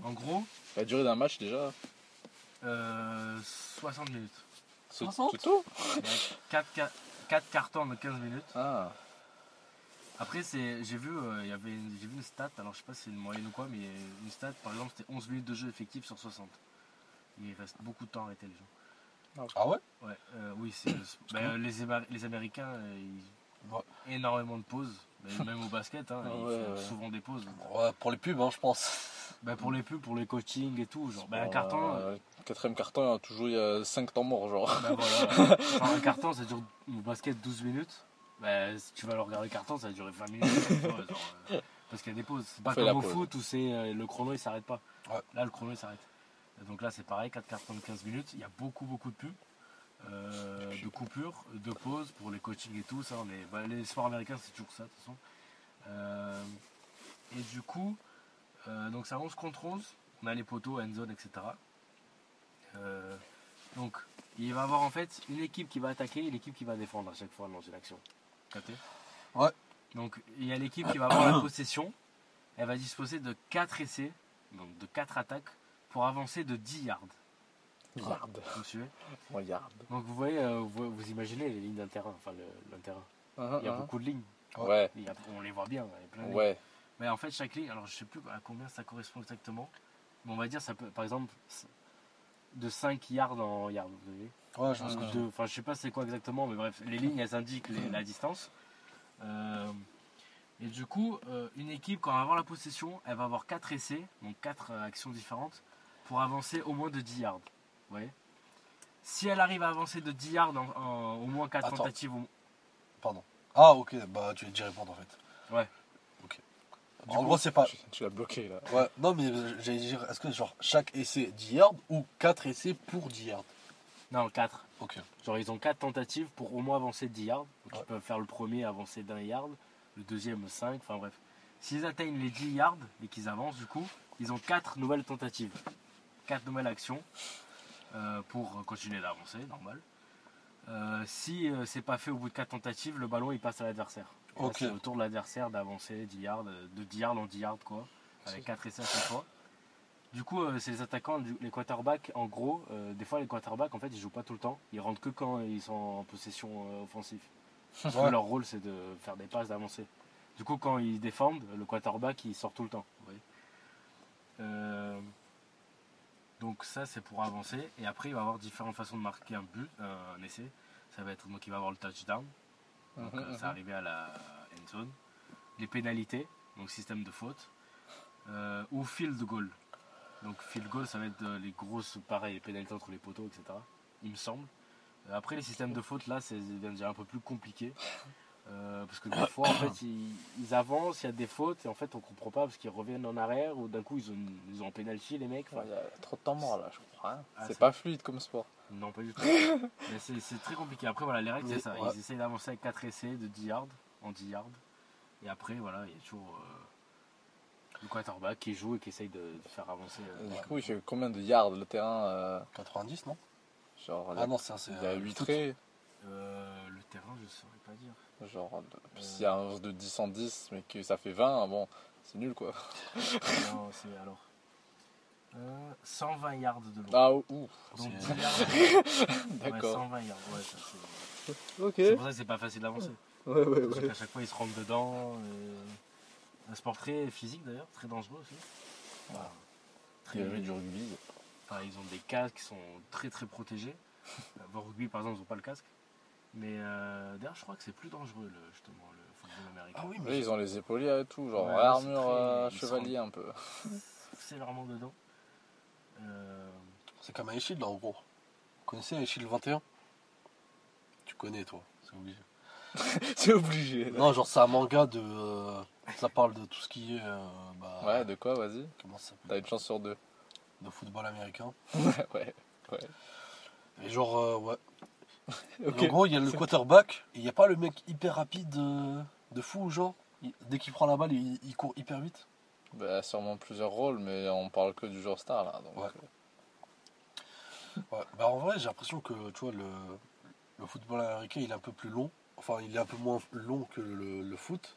S3: En gros,
S1: La durée d'un match, déjà,
S3: euh, 60 minutes.
S1: c'est
S2: 60?
S1: c'est tout
S3: 4, cartons de 15 minutes.
S1: Ah,
S3: Après, c'est, j'ai vu, euh, il y avait une, j'ai vu une stat, alors je sais pas si c'est une moyenne ou quoi, mais une stat, par exemple, c'était 11 minutes de jeu effectif sur 60. Il reste beaucoup de temps à arrêter les gens.
S2: Ah ouais
S3: Ouais, euh, oui, c'est, ben, euh, les, Américains, euh, ils
S2: Ouais.
S3: énormément de pauses, même au basket, hein,
S1: Ah
S3: ils
S1: ouais,
S3: font
S1: ouais.
S3: souvent des pauses.
S2: Ouais, pour les pubs, hein, je pense.
S3: Bah, pour les pubs, pour les coachings et tout. Genre, bah, un
S1: Bon,
S3: carton.
S1: euh, quatrième carton, il y a toujours il y a 5 temps morts, genre.
S3: bah, voilà. Un carton, ça dure au basket 12 minutes. Bah, si tu vas le regarder le carton, ça va durer 20 minutes. genre, euh, parce qu'il y a des pauses. C'est pas comme au
S1: pause.
S3: foot où c'est euh, le chrono il s'arrête pas.
S2: Ouais.
S3: Là, le chrono il s'arrête. Donc là, c'est pareil, 4 cartons de 15 minutes. Il y a beaucoup, beaucoup de pubs. euh, de coupures, de pauses pour les coachings et tout. Ça, on est, bah, les sports américains, c'est toujours ça, de toute façon. Euh, et du coup, euh, donc c'est un 11 contre 11. On a les poteaux, end zone, etc. Euh, donc, il va y avoir en fait une équipe qui va attaquer et une équipe qui va défendre à chaque fois dans une action. Capté?
S2: Ouais.
S3: Donc, il y a l'équipe qui va avoir la possession. Elle va disposer de 4 essais, donc de 4 attaques, pour avancer de 10 yards.
S1: Yard.
S3: Vous me suivez?
S1: Moi, yard.
S3: Donc, vous voyez, euh, vous, vous imaginez les lignes d'un terrain, enfin le, le terrain. Il y a beaucoup de lignes.
S1: Ouais,
S3: a- on les voit bien. il y a plein de lignes. Mais en fait, chaque ligne, alors je sais plus à combien ça correspond exactement, mais on va dire, ça peut, par exemple, de 5 yards en yards. Vous voyez
S2: Ouais, je que
S3: de- Enfin, je sais pas c'est quoi exactement, mais bref, les lignes elles indiquent les- la distance. Euh, et du coup, euh, une équipe, quand elle va avoir la possession, elle va avoir 4 essais, donc 4 actions différentes, pour avancer au moins de 10 yards. Vous voyez Si elle arrive à avancer de 10 yards en, en au moins 4
S2: Attends.
S3: tentatives, au-
S2: Pardon. Ah, ok, bah tu déjà répondre en fait.
S3: Ouais. Du
S2: en
S3: coup,
S2: gros, c'est pas.
S1: Tu, tu l'as bloqué, là.
S2: Ouais, non, mais j'allais dire, est-ce que genre chaque essai 10 yards ou 4 essais pour 10 yards
S3: non, 4.
S2: Ok.
S3: Genre, ils ont 4 tentatives pour au moins avancer de 10 yards. Donc,
S2: Ouais.
S3: ils peuvent faire le premier avancer d'un yard, le deuxième 5, enfin bref. S'ils atteignent les 10 yards et qu'ils avancent, du coup, ils ont 4 nouvelles tentatives. 4 nouvelles actions euh, pour continuer d'avancer, normal. Euh, si euh, c'est pas fait au bout de 4 tentatives, le ballon il passe à l'adversaire. Là,
S2: Ok.
S3: C'est au tour de l'adversaire d'avancer 10 yards, euh, de 10 yards en 10 yards, quoi. Avec 4 essais à chaque fois. Du coup, euh, c'est les attaquants, les quarterbacks, en gros, euh, des fois les quarterbacks, en fait, ils jouent pas tout le temps. Ils rentrent que quand ils sont en possession euh, offensive. Parce que
S2: Ouais.
S3: leur rôle, c'est de faire des passes, d'avancer. Du coup, quand ils défendent, le quarterback, il sort tout le temps. vous voyez. Donc ça, c'est pour avancer. Et après, il va y avoir différentes façons de marquer un but, un essai. Ça va être donc il va avoir le touchdown. Donc
S1: Mhm,
S3: euh, c'est arrivé à la end zone. Les pénalités, donc système de faute. Euh, ou field goal. Donc field goal, ça va être euh, les grosses, pareil, les pénalités entre les poteaux, etc. Il me semble. Après les systèmes de faute, là, c'est un peu plus compliqué. Euh, parce que des fois, en fait, ils, ils avancent, il y a des fautes, et en fait, on comprend pas parce qu'ils reviennent en arrière, ou d'un coup, ils ont, ils ont un penalty, les mecs. Enfin,
S1: Il y a trop de temps mort, là, je comprends rien.
S3: Ah,
S1: c'est pas fluide comme sport.
S3: non, pas du tout. Mais c'est c'est très compliqué. Après, voilà, les règles, c'est ça.
S2: ouais.
S3: Ils essayent d'avancer avec 4 essais de 10 yards, en 10 yards. Et après, voilà, il y a toujours euh, le quarterback qui joue et qui essaye de, de faire avancer. euh,
S1: Du coup, il fait combien de yards le terrain euh,
S2: 90, non?
S1: Genre,
S2: Ah non, c'est c'est,
S1: il y a
S2: euh,
S1: 8
S2: foot.
S1: traits.
S3: Euh, le terrain, je saurais pas dire.
S1: Genre, de- s'il y a un de 10 en 10, mais que ça fait 20, bon, c'est nul quoi.
S3: non, c'est alors. euh, 120 yards de long.
S1: Ah, ouf,
S3: Donc
S2: c'est-
S3: 10 yards. Ouais,
S1: d'accord.
S3: 120 yards, ouais, ça, c'est-
S1: ok.
S3: C'est pour ça que c'est pas facile d'avancer.
S1: Ouais, ouais,
S3: Parce qu'à chaque fois, ils se rentrent dedans. et Un sport très physique d'ailleurs, très dangereux aussi. Voilà.
S1: Il y
S3: Très-
S1: avait du rugby.
S3: Enfin, ils ont des casques qui sont très très protégés. Euh, Au rugby, par exemple, ils n'ont pas le casque. Mais euh, d'ailleurs, je crois que c'est plus dangereux, le, justement, le football américain.
S2: Ah oui,
S1: Oui,
S2: mais
S1: ils ont les épauliers et tout, genre
S3: Ouais,
S1: armure
S3: très-
S1: euh, chevalier un peu.
S3: C'est vraiment dedans. Euh,
S2: c'est comme un Shield là en gros. Vous connaissez un Shield 21 Tu connais toi, c'est obligé.
S1: c'est obligé.
S2: Non, genre c'est un manga de. euh, ça parle de tout ce qui est. euh, bah,
S1: Ouais, de quoi, vas-y
S2: Comment ça
S1: T'as une chance sur deux.
S2: De football américain.
S1: ouais.
S2: Et genre, euh, ouais. En gros, il y a le quarterback, et il n'y a pas le mec hyper rapide euh, de fou, genre. Il- dès qu'il prend la balle, il, il court hyper vite.
S1: Bah, sûrement plusieurs rôles, mais on parle que du joueur star là. Donc,
S2: Ouais.
S1: euh,
S2: Ouais. Bah, en vrai, j'ai l'impression que tu vois, le, le football américain il est un peu plus long. Enfin, il est un peu moins long que le, le foot.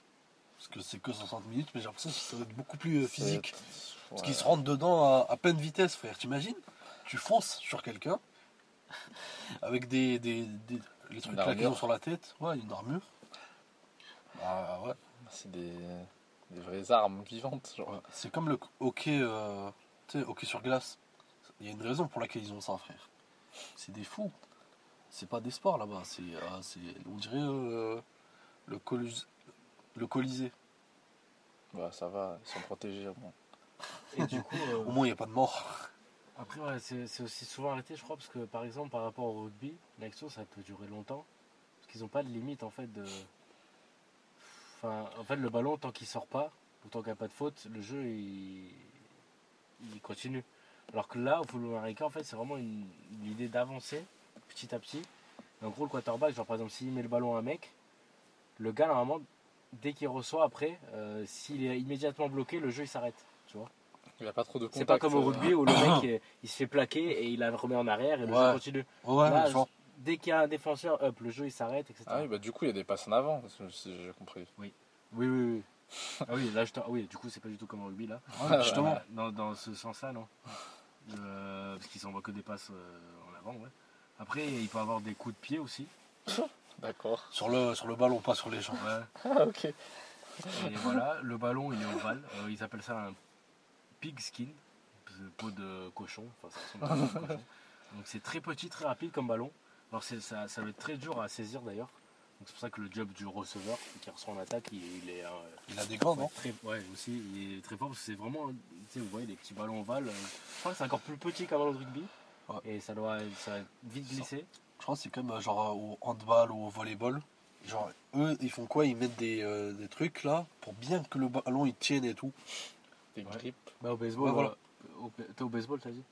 S2: Parce que c'est que 60 minutes, mais j'ai l'impression que ça va être beaucoup plus euh, physique. Parce qu'ils se rentrent dedans à, à pleine vitesse, frère. T'imagines? Tu fonces sur quelqu'un avec des, des, des- les trucs là qu'ils ont sur la tête. Ouais, une armure. Bah ouais.
S1: C'est des... des vraies armes vivantes. Genre.
S2: Ouais. C'est comme le hockey, euh, tu sais, hockey sur glace. Il y a une raison pour laquelle ils ont ça, frère. C'est des fous. C'est pas des sports là-bas. C'est, euh, c'est, on dirait euh, le, colis- le Colisée.
S1: Ouais, ça va, ils sont protégés au moins.
S3: Et du coup, euh,
S2: Au moins, il n'y a pas de mort.
S3: Après, ouais, c'est aussi souvent arrêté, je crois, parce que par exemple, par rapport au rugby, l'action, ça peut durer longtemps. Parce qu'ils n'ont pas de limite, en fait, de. En fait, le ballon, tant qu'il sort pas, ou tant qu'il n'y a pas de faute, le jeu, il, continue. Alors que là, au football américain, en fait, c'est vraiment une, une idée d'avancer petit à petit. Et en gros, le quarterback, genre par exemple, s'il met le ballon à un mec, le gars, normalement, dès qu'il reçoit après, euh, s'il est immédiatement bloqué, le jeu il s'arrête. Tu vois
S1: Il n'y a pas trop de contact.
S3: C'est pas comme au
S1: euh,
S3: rugby où le mec il, se fait plaquer et il la remet en arrière et le
S2: Ouais.
S3: jeu continue.
S2: Ouais,
S3: Là,
S2: je vois.
S3: dès qu'il y a un défenseur, hop, le jeu il s'arrête, etc.
S1: Ah oui, bah du coup, il y a des passes en avant, si j'ai compris.
S3: Oui, oui, oui. ah oui, là, je t'en- ah oui, du coup, c'est pas du tout comme au rugby là.
S2: Ouais, justement.
S3: Dans, dans ce sens-là, non. Euh, parce qu'ils s'envoient que des passes euh, en avant, ouais. Après, il peut avoir des coups de pied aussi.
S1: D'accord.
S2: Sur le, sur le ballon, pas sur les gens.
S3: Ouais.
S1: Ah, ok.
S3: Et voilà, le ballon il est ovale. Euh, ils appellent ça un pig skin, peau de cochon. Enfin, ça de cochon. Donc c'est très petit, très rapide comme ballon. Alors c'est- ça, ça va être très dur à saisir d'ailleurs. Donc c'est pour ça que le job du receveur qui reçoit en attaque, il, il est euh,
S2: Il a des
S3: ouais,
S2: non
S3: très, ouais, aussi, il est très fort parce que c'est vraiment, tu sais, vous voyez les petits ballons ovales. euh, je crois que c'est encore plus petit qu'un ballon de rugby.
S2: Ouais.
S3: Et ça doit, ça vite glisser.
S2: Je pense que c'est comme euh, genre au handball ou au volleyball. Genre, eux, ils font quoi? Ils mettent des, des trucs là pour bien que le ballon il tienne et tout.
S1: Des
S3: Ouais.
S1: grippes.
S3: Bah, au baseball,
S2: Ouais, voilà.
S3: euh, au- t'es au baseball, t'as dit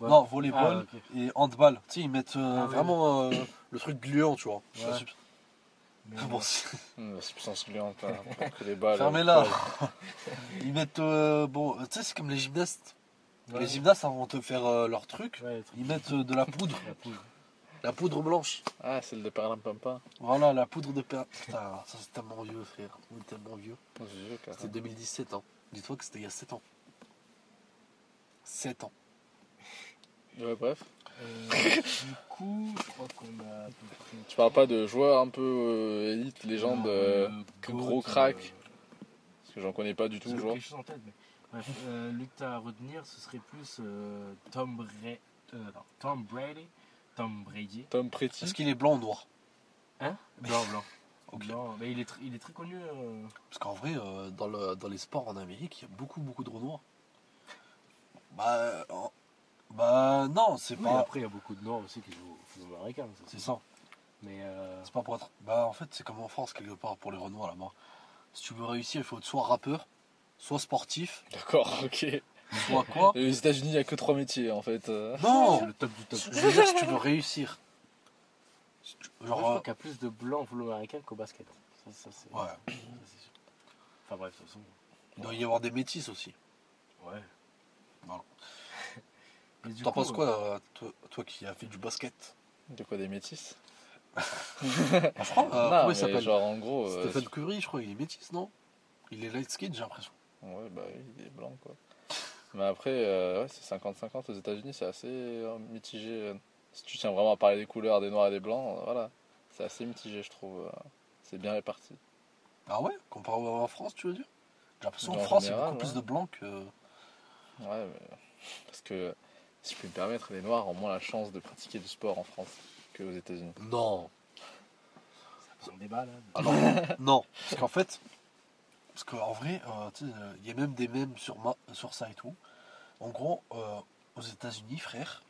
S3: Ouais.
S2: Non, volleyball
S3: Ah,
S2: et handball. Tu sais, ils mettent euh,
S3: Ah,
S2: vraiment euh, le truc gluant, tu vois. Bon,
S1: Hum, la substance gluante, hein, que les balles.
S2: Fermez-la. Ils mettent. euh, bon, tu sais, c'est comme les gymnastes.
S3: Ouais.
S2: Les gymnastes, avant de faire euh, leur truc, ils mettent euh, de la poudre.
S3: La poudre.
S2: La poudre blanche.
S1: Ah, c'est le de Paralimpampa.
S2: Voilà, la poudre de per... Putain, ça c'est tellement vieux, frère. On est tellement vieux. C'était 2017, hein. Dis-toi que c'était il y a 7 ans. 7 ans.
S1: Ouais, bref.
S3: Euh, du coup, je crois qu'on a. à peu près-
S1: Tu parles pas de joueurs un peu euh, élite, légende, euh, que
S3: GOAT,
S1: gros
S3: euh,
S1: crack. Parce que j'en connais pas du tout,
S3: J'ai
S1: genre.
S3: quelque chose en tête, mais. Bref, euh, lui que t'as à retenir, ce serait plus euh, Tom, Bra... euh, non, Tom Brady. Tom Brady.
S1: Tom Pretty.
S2: Est-ce qu'il est blanc ou noir?
S3: Hein? Blanc, blanc. Blanc. Mais il est, il est très connu. euh,
S2: Parce qu'en vrai, euh, dans, le, dans les sports en Amérique, il y a beaucoup, beaucoup de noirs. Bah, euh, bah non, c'est
S3: Oui,
S2: pas.
S3: après, il y a beaucoup de Noirs aussi qui jouent au football américain. ça,
S2: C'est ça.
S3: Mais euh,
S2: C'est pas pour être. Bah, en fait, c'est comme en France, quelque part, pour les renois là-bas. Si tu veux réussir, il faut être soit rappeur, soit sportif,
S1: D'accord, ok.
S2: soit quoi
S1: Et aux États-Unis, il n'y a que trois métiers en fait. euh.
S3: c'est
S2: Non
S3: le top du top.
S2: Je veux dire, si tu veux réussir. Genre.
S3: je crois
S2: euh,
S3: qu'il y a plus de blancs américain qu'au basket. Ça, ça, c'est
S2: Ouais.
S3: ça, c'est sûr. Enfin bref, de toute façon.
S2: Il doit y avoir des métis aussi.
S3: Ouais.
S2: Voilà.
S3: Du
S2: T'en
S3: coup,
S2: penses quoi, euh, toi, toi qui as fait du basket?
S1: De quoi des métis?
S2: Je crois. euh,
S1: Non,
S2: comment il
S1: mais
S2: s'appelle?
S1: genre en gros. euh,
S2: Stephen Curry, je crois, il est métis, non? Il est light skin, j'ai l'impression.
S1: Ouais, bah oui, il est blanc quoi. Mais après, euh, ouais, c'est 50-50 aux États-Unis, c'est assez euh, mitigé. Si tu tiens vraiment à parler des couleurs, des noirs et des blancs, euh, voilà, c'est assez mitigé, je trouve. euh. C'est bien réparti.
S2: Ah ouais Comparé en France, tu veux dire? J'ai l'impression
S1: En
S2: qu'en France, il y a beaucoup plus de blancs que.
S1: Ouais, mais... parce que si je puis me permettre, les noirs ont moins la chance de pratiquer du sport en France qu'aux États-Unis.
S2: Non
S3: c'est un débat là.
S2: Alors, non, parce qu'en fait, parce qu'en vrai, euh, euh, il y a même des mèmes sur, ma- sur ça et tout. En gros, euh, aux États-Unis, frère,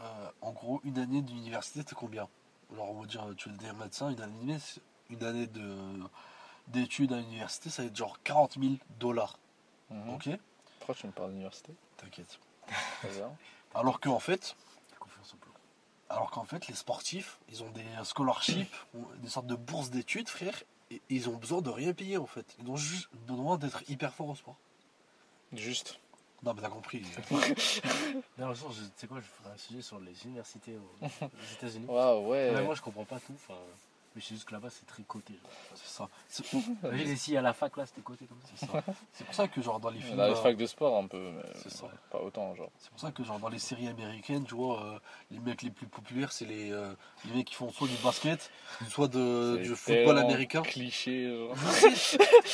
S2: euh, en gros, une année d'université, c'est combien? Genre, on va dire, tu veux devenir médecin, une année, une année de d'études à l'université, ça va être genre 40 000 dollars.
S1: Mhm.
S2: Ok?
S1: Pourquoi tu me parles d'université?
S2: T'inquiète.
S1: Très bien.
S2: Alors qu'en fait. Alors qu'en fait, les sportifs, ils ont des scholarships, des sortes de bourses d'études, frère, et ils ont besoin de rien payer en fait. Ils ont juste besoin d'être hyper forts au sport.
S1: Juste.
S2: Non, mais t'as compris.
S3: D'ailleurs, tu sais quoi, je ferai un sujet sur les universités aux, aux États-Unis.
S1: Waouh, ouais.
S3: Ouais, moi, je comprends pas tout. Enfin, mais c'est juste que là-bas, c'est très coté. genre.
S2: C'est ça. C'est
S3: Imagine si à la fac, là, c'était coté comme ça.
S2: c'est ça. C'est pour ça que genre dans les films,
S1: Dans les
S2: euh,
S1: facs de sport un peu, mais
S2: C'est ça.
S1: pas autant, genre.
S2: c'est pour ça que genre dans les séries américaines, tu vois, euh, les mecs les plus populaires, c'est les, euh, les mecs qui font soit du basket, soit de, du football américain.
S1: Cliché, genre.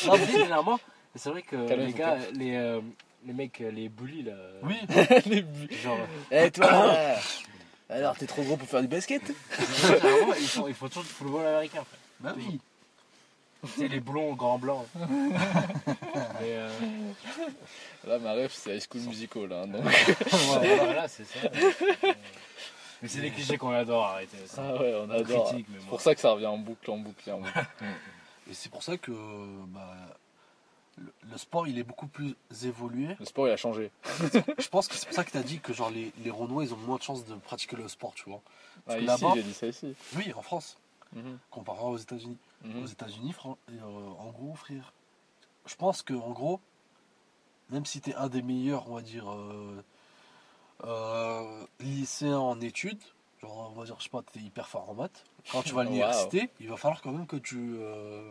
S3: Non, mais généralement, c'est vrai que les gars, les, euh, les mecs, euh, les bullies, là.
S2: Oui,
S1: Les buts.
S3: Genre,
S1: Eh toi Alors, t'es trop gros pour faire du basket
S3: généralement, ils font, ils font toujours du football américain. frère.
S2: bah oui.
S3: Sais, les blonds grands blancs. Mais euh,
S1: Là, ma ref, c'est High School Musical. Hein, donc.
S3: ouais, voilà, c'est ça. Mais c'est des clichés qu'on adore, arrêtez. ça.
S1: Ah ouais, on
S3: On
S1: adore.
S3: critique, mais
S1: C'est pour ça que ça revient en boucle, en boucle, en boucle.
S2: Et c'est pour ça que bah, le, sport il est beaucoup plus évolué.
S1: Le sport, il a changé.
S2: Je pense que c'est pour ça que tu as dit que genre les, les Renois ils ont moins de chances de pratiquer le sport, tu vois.
S1: Ah,
S2: que
S1: ici,
S2: là-bas-
S1: j'ai dit ça ici.
S2: Oui, en France,
S1: Mhm.
S2: comparé aux États-Unis.
S1: Mhm.
S2: Aux États-Unis, euh, en gros, frère, je pense que en gros, même si tu es un des meilleurs, on va dire, euh, euh, lycéens en études, genre, on va dire, je sais pas, tu es hyper fort en maths, quand tu vas à
S1: Wow.
S2: l'université, il va falloir quand même que tu, euh,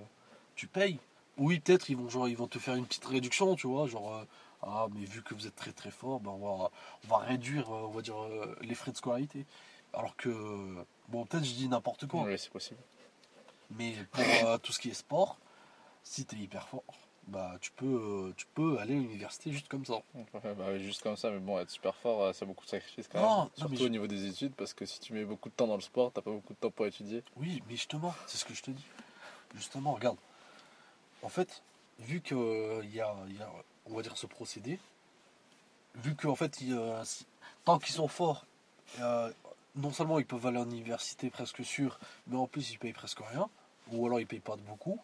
S2: tu payes. Oui, peut-être ils vont, genre, ils vont te faire une petite réduction, tu vois, genre, euh, ah, mais vu que vous êtes très très fort, ben, on, va, on va réduire, euh, on va dire, euh, les frais de scolarité. Alors que, bon, peut-être je dis n'importe quoi.
S1: Oui, c'est possible.
S2: Mais pour tout ce qui est sport, si tu es hyper fort, bah tu peux, tu peux aller à l'université juste comme ça.
S1: Ouais, bah, juste comme ça, mais bon, être super fort, euh, c'est beaucoup de sacrifices quand
S2: Non,
S1: même.
S2: non,
S1: Surtout
S2: je-
S1: au niveau des études, parce que si tu mets beaucoup de temps dans le sport, t'as pas beaucoup de temps pour étudier.
S2: Oui, mais justement, c'est ce que je te dis. Justement, regarde. En fait, vu qu'il y a, il y a, on va dire, ce procédé, vu qu'en fait, euh, tant qu'ils sont forts, euh, non seulement ils peuvent aller en université presque sûr, mais en plus ils payent presque rien, ou alors ils payent pas beaucoup,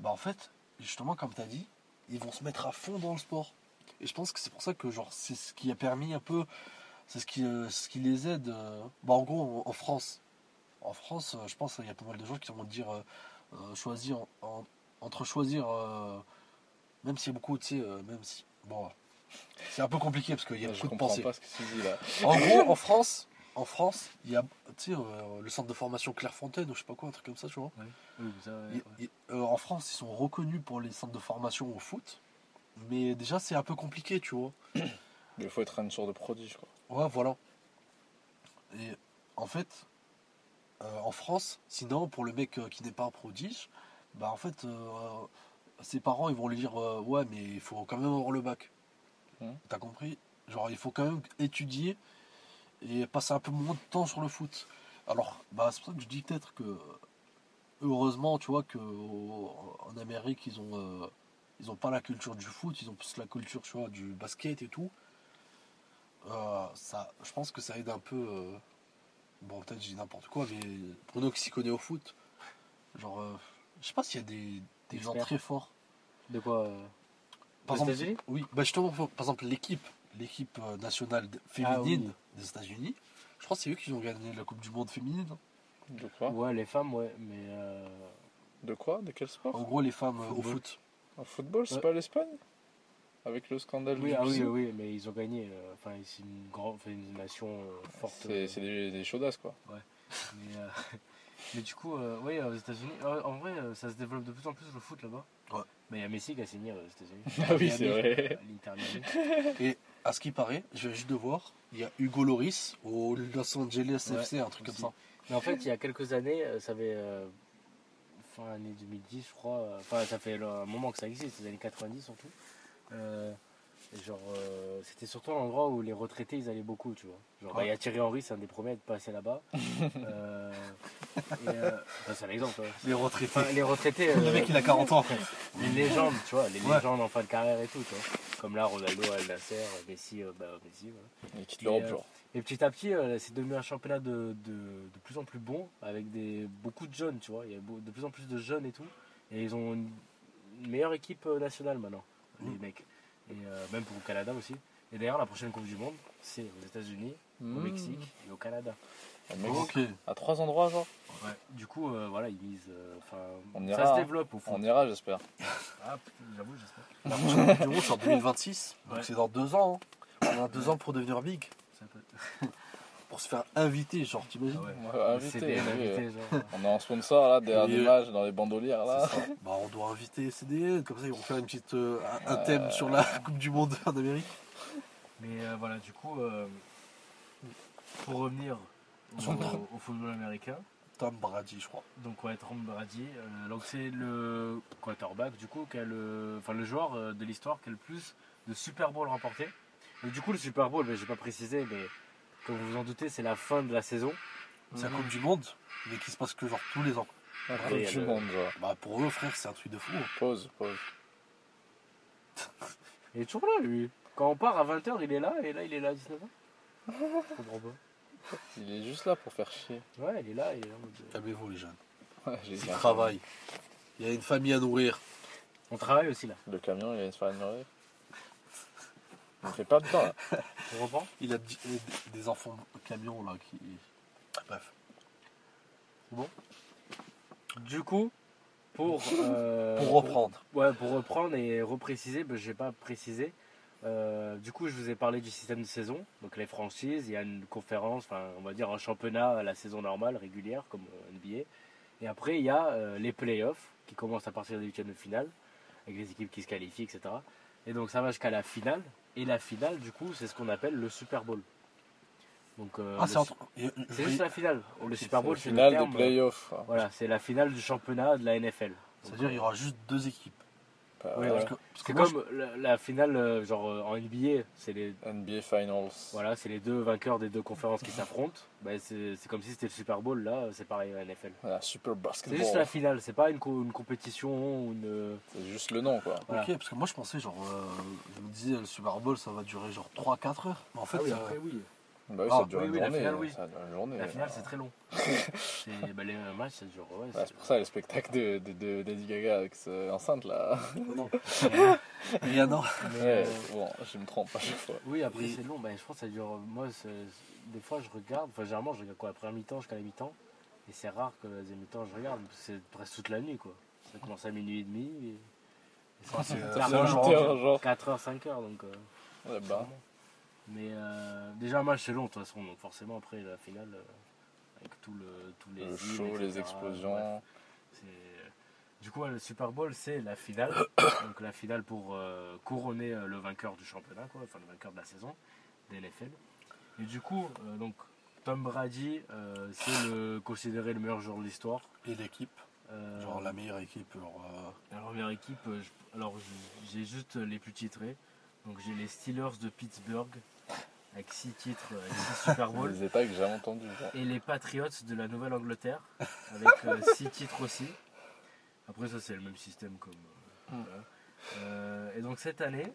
S2: bah en fait, justement, comme tu as dit, ils vont se mettre à fond dans le sport. Et je pense que c'est pour ça que genre c'est ce qui a permis un peu, c'est ce qui, euh, les aide. euh, bah en gros, en, France, en France, euh, je pense qu'il y a pas mal de gens qui vont dire euh, euh, choisir en- entre choisir, euh, même s'il y a beaucoup, tu sais, euh, même si bon, c'est un peu compliqué parce qu'il y a beaucoup de pensées.
S1: pas ce que tu dis là.
S2: En gros, en France, en France, il y a, euh, le centre de formation Clairefontaine ou je sais pas quoi, un truc comme ça, tu vois.
S3: Oui, ça, ouais,
S2: Il-
S3: ouais.
S2: il- euh, en France, ils sont reconnus pour les centres de formation au foot, mais déjà c'est un peu compliqué, tu vois.
S1: Il faut être une sorte de prodige, quoi.
S2: Ouais, voilà. Et en fait, euh, en France, sinon, pour le mec qui n'est pas un prodige, bah en fait, euh, ses parents ils vont lui dire euh, Ouais, mais il faut quand même avoir le bac. T'as compris? Genre, il faut quand même étudier et passer un peu moins de temps sur le foot. Alors, bah, c'est pour ça que je dis peut-être que, heureusement, tu vois, que au- en Amérique, ils ont. euh, ils ont pas la culture du foot, ils ont plus la culture, tu vois, du basket et tout. Euh, ça, je pense que ça aide un peu. euh, bon, peut-être je dis n'importe quoi, mais nous qui s'y connaît au foot, genre, euh, je sais pas s'il y a des, des gens très forts.
S3: De quoi euh,
S2: Par exemple, oui, bah justement, par exemple, l'équipe, l'équipe euh, nationale féminine
S3: Ah oui.
S2: des États-Unis, je crois que c'est eux qui ont gagné la Coupe du Monde féminine. hein.
S1: De quoi?
S3: Ouais, les femmes, ouais, mais. euh,
S1: De quoi? De quel sport?
S2: En gros, les femmes euh, au
S3: Football.
S2: foot.
S1: En football, c'est
S3: Ouais.
S1: pas l'Espagne? Avec le scandale
S3: Oui,
S1: du
S3: ah oui, oui, mais ils ont gagné. Enfin, c'est une grande, une nation forte.
S1: C'est
S3: euh,
S1: des, des chaudasses, quoi.
S3: Mais, euh, mais du coup, euh, ouais, aux États-Unis, euh, en vrai, euh, ça se développe de plus en plus le foot là-bas.
S2: Ouais.
S3: Mais il y a Messi qui a signé aux États-Unis.
S1: Ah oui, c'est vrai.
S2: Et à ce qui paraît, je viens juste de voir, il y a Hugo Loris au Los Angeles
S3: Ouais,
S2: FC, un truc
S3: aussi.
S2: comme ça.
S3: Mais en fait, il y a quelques années, euh, ça avait. euh, fin année 2010, je crois. euh, Enfin, ça fait un moment que ça existe, les années 90 surtout. Et genre, euh, c'était surtout un endroit où les retraités ils allaient beaucoup, tu vois. Genre, bah, il y a Thierry Henry, c'est un des premiers à être passé là-bas. Euh, euh, c'est un exemple. hein.
S2: Les retraités.
S3: Enfin, les retraités.
S2: Le mec, il a 40 ans.
S3: les légendes, tu vois, les
S2: Ouais.
S3: légendes en fin de carrière et tout, tu vois. Comme là, Ronaldo, Al Nasser, Messi, euh, bah, Messi, voilà. Et,
S1: l'Europe, genre.
S3: Et petit à petit, euh, c'est devenu un championnat de, de, de plus en plus bon, avec des, beaucoup de jeunes, tu vois. Il y a de plus en plus de jeunes et tout. Et ils ont une, meilleure équipe nationale maintenant, les
S2: Mm.
S3: mecs. Et euh, même pour le Canada aussi. Et d'ailleurs, la prochaine Coupe du Monde, c'est aux États-Unis, au
S1: Mmh.
S3: Mexique et au Canada.
S1: Au Mexique.
S2: Ok.
S1: À trois endroits, genre
S3: Du coup, euh, voilà, ils misent. euh, ça
S1: ira,
S3: se
S1: hein.
S3: développe au fond.
S1: On ira, j'espère.
S3: Ah, putain, j'avoue, j'espère.
S2: La prochaine Coupe du Monde, c'est en 2026. Donc
S3: Ouais.
S2: c'est dans deux ans. hein. On a deux ans pour devenir big.
S3: Ça peut-
S2: Pour se faire inviter, genre, t'imagines
S3: Ah ouais. C'est
S1: inviter,
S3: des genre.
S1: On est en sponsor, là, derrière
S2: Oui.
S1: l'image, dans les bandolières, là.
S2: Bah, on doit inviter CDN, comme ça ils vont faire une petite, euh, un, thème sur la Coupe du Monde en Amérique.
S3: Mais euh, voilà, du coup, euh, pour revenir au, au football américain,
S2: Tom Brady, je crois.
S3: donc ouais, Tom Brady, euh, donc c'est le quarterback du coup, qui a le, enfin le joueur euh, de l'histoire qui a le plus de Super Bowl remporté. Donc du coup, le Super Bowl, ben, j'ai pas précisé, mais comme vous vous en doutez, c'est la fin de la saison.
S2: C'est la Coupe du Monde, mais qui se passe que genre tous les ans.
S1: La Coupe
S3: y
S1: du
S3: le-
S1: monde, genre.
S2: Bah pour eux, frère, c'est un truc de fou.
S1: Pause, pause.
S3: Il est toujours là, lui. Quand on part à 20h, il est là, et là, il est là à 19h. Je comprends pas.
S1: Il est juste là pour faire chier.
S3: Ouais, il est là, il est là. en mode, euh,
S2: Calmez-vous, les jeunes.
S1: Ouais, j'ai
S2: Ils
S1: dit un
S2: travaillent. Il y a une famille à nourrir.
S3: On travaille aussi, là.
S1: Le camion, il a une fan nourrir. Il me fait pas de temps, là.
S3: On reprend?
S2: Il a euh, des enfants camions là qui. Bref.
S3: Du coup, pour... euh,
S2: Pour reprendre.
S3: Ouais, pour reprendre et repréciser, ben, je vais pas préciser. Euh, du coup, je vous ai parlé du système de saison, donc les franchises, il y a une conférence, enfin, on va dire un championnat à la saison normale, régulière, comme euh, NBA. Et après, il y a euh, les playoffs qui commencent à partir des huitièmes de finale, avec les équipes qui se qualifient, etc. Et donc, ça va jusqu'à la finale. Et la finale, du coup, c'est ce qu'on appelle le Super Bowl. Donc, euh,
S2: Ah, c'est entre.
S3: juste la finale. Le Super Bowl,
S1: C'est
S3: c'est
S1: le
S3: le
S1: final
S3: terme,
S1: des playoffs. quoi.
S3: Voilà, c'est la finale du championnat de la NFL.
S2: C'est-à-dire il y aura juste deux équipes.
S1: Bah,
S3: Oui, voilà. C'est comme la, la finale, euh, genre euh, en NBA, c'est les,
S1: NBA Finals.
S3: voilà, c'est les deux vainqueurs des deux conférences qui s'affrontent. Bah, c'est c'est comme si c'était le Super Bowl, là, c'est pareil à NFL.
S1: Voilà, Super
S3: C'est
S1: Basketball.
S3: juste la finale, c'est pas une, co- une compétition ou une.
S1: C'est juste le nom, quoi.
S3: Voilà.
S2: Ok, parce que moi je pensais genre. euh, je me disais le Super Bowl ça va durer genre 3-4 heures. Mais en fait,
S3: Ah oui,
S2: euh,
S3: après, oui.
S1: Bah oui,
S2: Ah,
S1: ça dure
S3: oui,
S1: une
S3: oui, la
S1: journée.
S3: finale, oui.
S1: Ça dure une journée.
S3: La finale,
S1: euh.
S3: c'est très long. C'est- bah, les matchs, ça dure. Ouais, c'est-
S1: pour ça le spectacle de, de, de Lady Gaga avec ce enceinte là.
S2: il y a.
S3: Mais,
S1: Ouais,
S3: euh,
S1: bon, je me trompe à chaque fois.
S3: oui, après,
S2: Oui.
S3: c'est long. Bah, je pense que ça dure. Moi, des fois, je regarde. Enfin, généralement, je regarde quoi, la première mi-temps jusqu'à la mi-temps. Et c'est rare que la deuxième mi-temps, je regarde. C'est presque toute la nuit, quoi. Ça commence à minuit et demi. Et... et ça,
S2: c'est-
S3: c'est
S2: c'est
S3: tard,
S2: un
S3: genre,
S2: genre-
S1: genre.
S3: 4h, 5h. Donc, euh,
S1: Ouais, bah.
S3: Mais euh, déjà, un match, c'est long, de toute façon. Donc, forcément, après la finale, euh, avec tout le, tous les,
S1: Le show, les explosions.
S3: bref, du coup, le Super Bowl, c'est la finale. donc, la finale pour euh, couronner le vainqueur du championnat, quoi, enfin le vainqueur de la saison des NFL. Et du coup, euh, donc, Tom Brady, euh, c'est le, considéré le meilleur joueur de l'histoire.
S2: Et l'équipe,
S3: Euh,
S2: genre la meilleure équipe. Genre, euh,
S3: la première équipe, je- alors j'ai juste les plus titrés. Donc j'ai les Steelers de Pittsburgh avec 6 titres, euh, 6 Super Bowl.
S1: Des états que j'ai jamais entendus. genre.
S3: Et les Patriots de la Nouvelle-Angleterre avec 6 titres aussi. Après ça c'est le même système comme... euh, voilà. Euh, et donc cette année,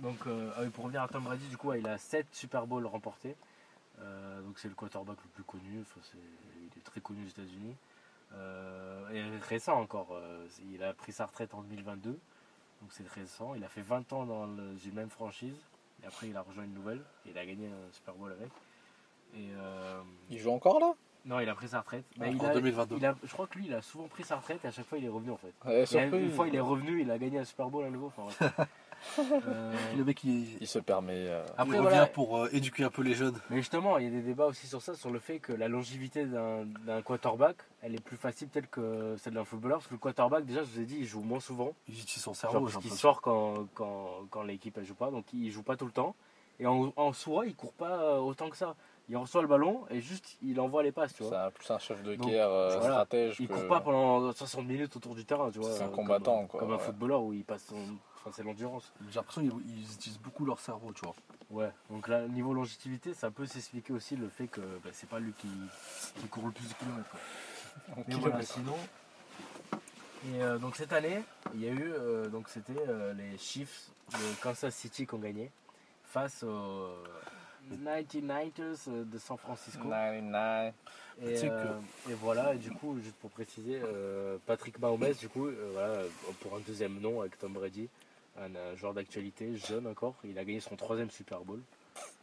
S3: donc, euh, ah pour revenir à Tom Brady, du coup il a 7 Super Bowls remportés. Euh, donc c'est le quarterback le plus connu, enfin, il est très connu aux États-Unis. Euh, et récent encore, euh, il a pris sa retraite en 2022, donc c'est récent. Il a fait 20 ans dans le- une même franchise, et après il a rejoint une nouvelle, et il a gagné un Super Bowl avec. Et euh,
S1: Il joue encore là?
S3: Non, il a pris sa retraite. Bah,
S2: En
S3: il a-
S2: 2022.
S3: il a- je crois que lui, il a souvent pris sa retraite et à chaque fois il est revenu en fait.
S1: Ouais,
S3: une fois il est revenu, il a gagné un Super Bowl à nouveau. Enfin. Euh,
S2: le mec il,
S1: Il se permet. euh,
S2: il
S3: après
S2: revient
S3: voilà.
S2: pour euh, éduquer un peu les jeunes.
S3: Mais justement, il y a des débats aussi sur ça, sur le fait que la longévité d'un d'un quarterback, elle est plus facile peut-être que celle d'un footballeur. Parce que le quarterback, déjà, je vous ai dit, il joue moins souvent.
S2: Il utilise son
S3: Genre
S2: cerveau.
S3: parce qu'il sort quand, quand, quand l'équipe elle joue pas, donc il joue pas tout le temps. Et en, en soi, il court pas autant que ça. Il reçoit le ballon et juste il envoie les passes, tu
S1: C'est
S3: vois.
S1: un, plus un chef de
S3: Donc,
S1: guerre euh,
S3: voilà.
S1: stratège.
S3: Il
S1: que-
S3: court pas pendant 60 minutes autour du terrain, tu vois.
S1: C'est un combattant,
S3: comme,
S1: quoi,
S3: Comme un
S1: ouais.
S3: footballeur où il passe son. Enfin, c'est l'endurance.
S2: J'ai l'impression qu'ils ils utilisent beaucoup leur cerveau, tu vois.
S3: Ouais, donc là, niveau longévité, ça peut s'expliquer aussi le fait que bah, c'est pas lui qui, qui court le plus de kilomètres. quoi. Mais voilà, sinon. Et euh, donc cette année, il y a eu, euh, donc c'était euh, les Chiefs de Kansas City qui ont gagné face aux euh, 99ers de San Francisco.
S1: 99.
S3: Et, et voilà, et du coup, juste pour préciser, Patrick Mahomes, du coup, voilà, pour un deuxième nom avec Tom Brady, un, un joueur d'actualité, jeune encore, il a gagné son troisième Super Bowl.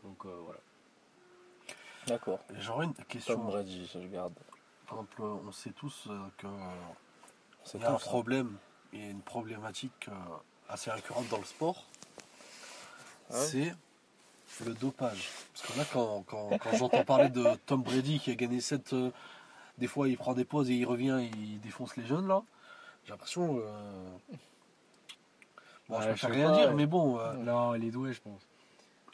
S3: Donc euh, voilà.
S1: D'accord.
S2: Et J'aurais une question.
S1: Tom Brady, je garde.
S2: Par exemple, on sait tous euh, que euh,
S1: C'est
S2: il y a un
S1: ça.
S2: problème et une problématique euh, assez récurrente dans le sport.
S1: Ah
S2: C'est le dopage. Parce que là, quand, quand, quand j'entends parler de Tom Brady qui a gagné 7. des fois, il prend des pauses et il revient et il défonce les jeunes, là. J'ai l'impression. euh, Bon,
S3: Ouais,
S2: je préfère rien
S3: pas,
S2: dire,
S3: ouais.
S2: mais bon. euh,
S3: Non, il est doué, je pense.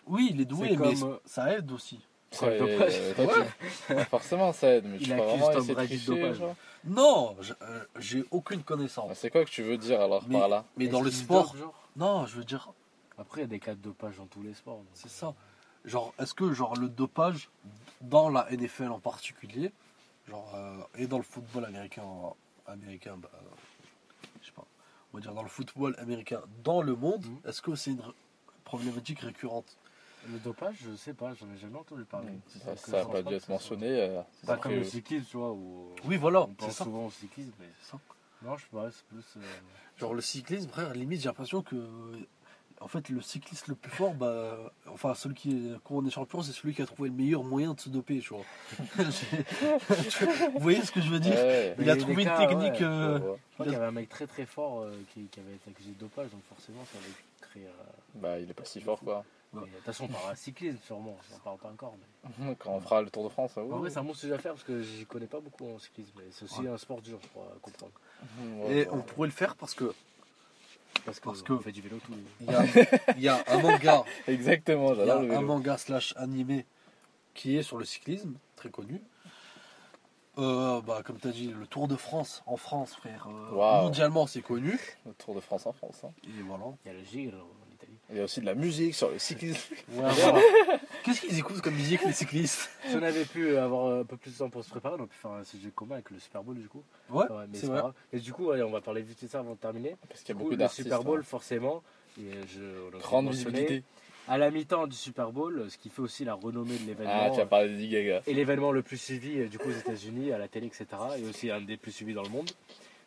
S2: oui, il est doué, mais
S3: comme, euh,
S2: ça aide aussi.
S1: Ouais, euh, toi, tu- Forcément, ça aide, mais tu peux vraiment
S3: Tom
S1: essayer de
S3: Brady de
S1: tricher, genre
S2: Non, je- euh, j'ai aucune connaissance.
S1: Ah, C'est quoi que tu veux dire alors
S2: Mais-
S1: par là?
S2: Mais dans le sport,
S3: dope,
S2: non, je veux dire,
S3: Après, il y a des cas de dopage dans tous les sports.
S2: c'est ça. Genre, est-ce que genre le dopage dans la NFL en particulier, genre euh, et dans le football américain américain, bah, on va dire dans le football américain, dans le monde,
S3: Mhm.
S2: est-ce que c'est une problématique récurrente?
S3: Le dopage, je sais pas, j'en ai jamais entendu parler.
S1: Ça ça n'a pas dû être mentionné. euh,
S3: C'est pas comme le cyclisme, tu vois, où
S2: Oui, voilà,
S3: on
S2: c'est
S3: pense
S2: ça.
S3: souvent au cyclisme, mais
S2: C'est ça.
S3: non, je sais pas, c'est plus. euh,
S2: Genre le cyclisme, frère, limite j'ai l'impression que en fait le cycliste le plus fort, bah enfin celui qui est, quand on est champion, c'est celui qui a trouvé le meilleur moyen de se doper, tu vois. Vous voyez ce que je veux dire?
S1: Ouais.
S2: Il a trouvé une
S3: cas,
S2: technique.
S3: ouais,
S2: euh,
S1: Je vois.
S3: Je crois qu'il y avait un mec très très fort euh, qui, qui avait été accusé de dopage, donc forcément ça avait créé. euh,
S1: Bah, il est pas si fort, quoi.
S3: De toute façon, par un cyclisme, sûrement, on n'en parle pas encore. Mais...
S1: Quand on fera le Tour de France, ça
S3: En vrai, c'est un bon sujet à faire parce que j'y connais pas beaucoup en cyclisme, mais c'est aussi
S2: Ouais.
S3: un sport dur, je crois, à comprendre.
S2: Et on pourrait le faire parce que
S3: Parce que,
S2: Parce que-
S3: on fait du vélo tous les
S2: il y a, il y a un manga,
S1: Exactement,
S2: il y a
S1: j'adore le
S2: un
S1: vélo.
S2: manga slash animé qui est sur le cyclisme, très connu. Euh, bah, comme tu as dit, le Tour de France en France, frère. euh. Mondialement, c'est connu.
S1: Le Tour de France en France. hein.
S2: Et voilà.
S3: Il y a le Giro.
S1: Il y a aussi de la musique sur le cyclisme.
S3: Ouais, voilà.
S2: Qu'est-ce qu'ils écoutent comme musique, les cyclistes
S3: si on avait pu avoir un peu plus de temps pour se préparer, on aurait pu faire un sujet commun avec le Super Bowl du coup.
S2: Ouais,
S3: Ouais, mais
S2: c'est vrai.
S3: pas grave. Et du coup, allez, on va parler vite de ça avant de terminer.
S1: Parce qu'il y a beaucoup
S3: le
S1: d'artistes.
S3: Super Bowl,
S1: hein.
S3: forcément. Et je,
S1: Grande visibilité.
S3: À la mi-temps du Super Bowl, ce qui fait aussi la renommée de l'événement.
S1: Ah, tu as parlé de Gaga.
S3: Et l'événement le plus suivi euh, du coup aux États-Unis, à la télé, etc. Et aussi un des plus suivis dans le monde.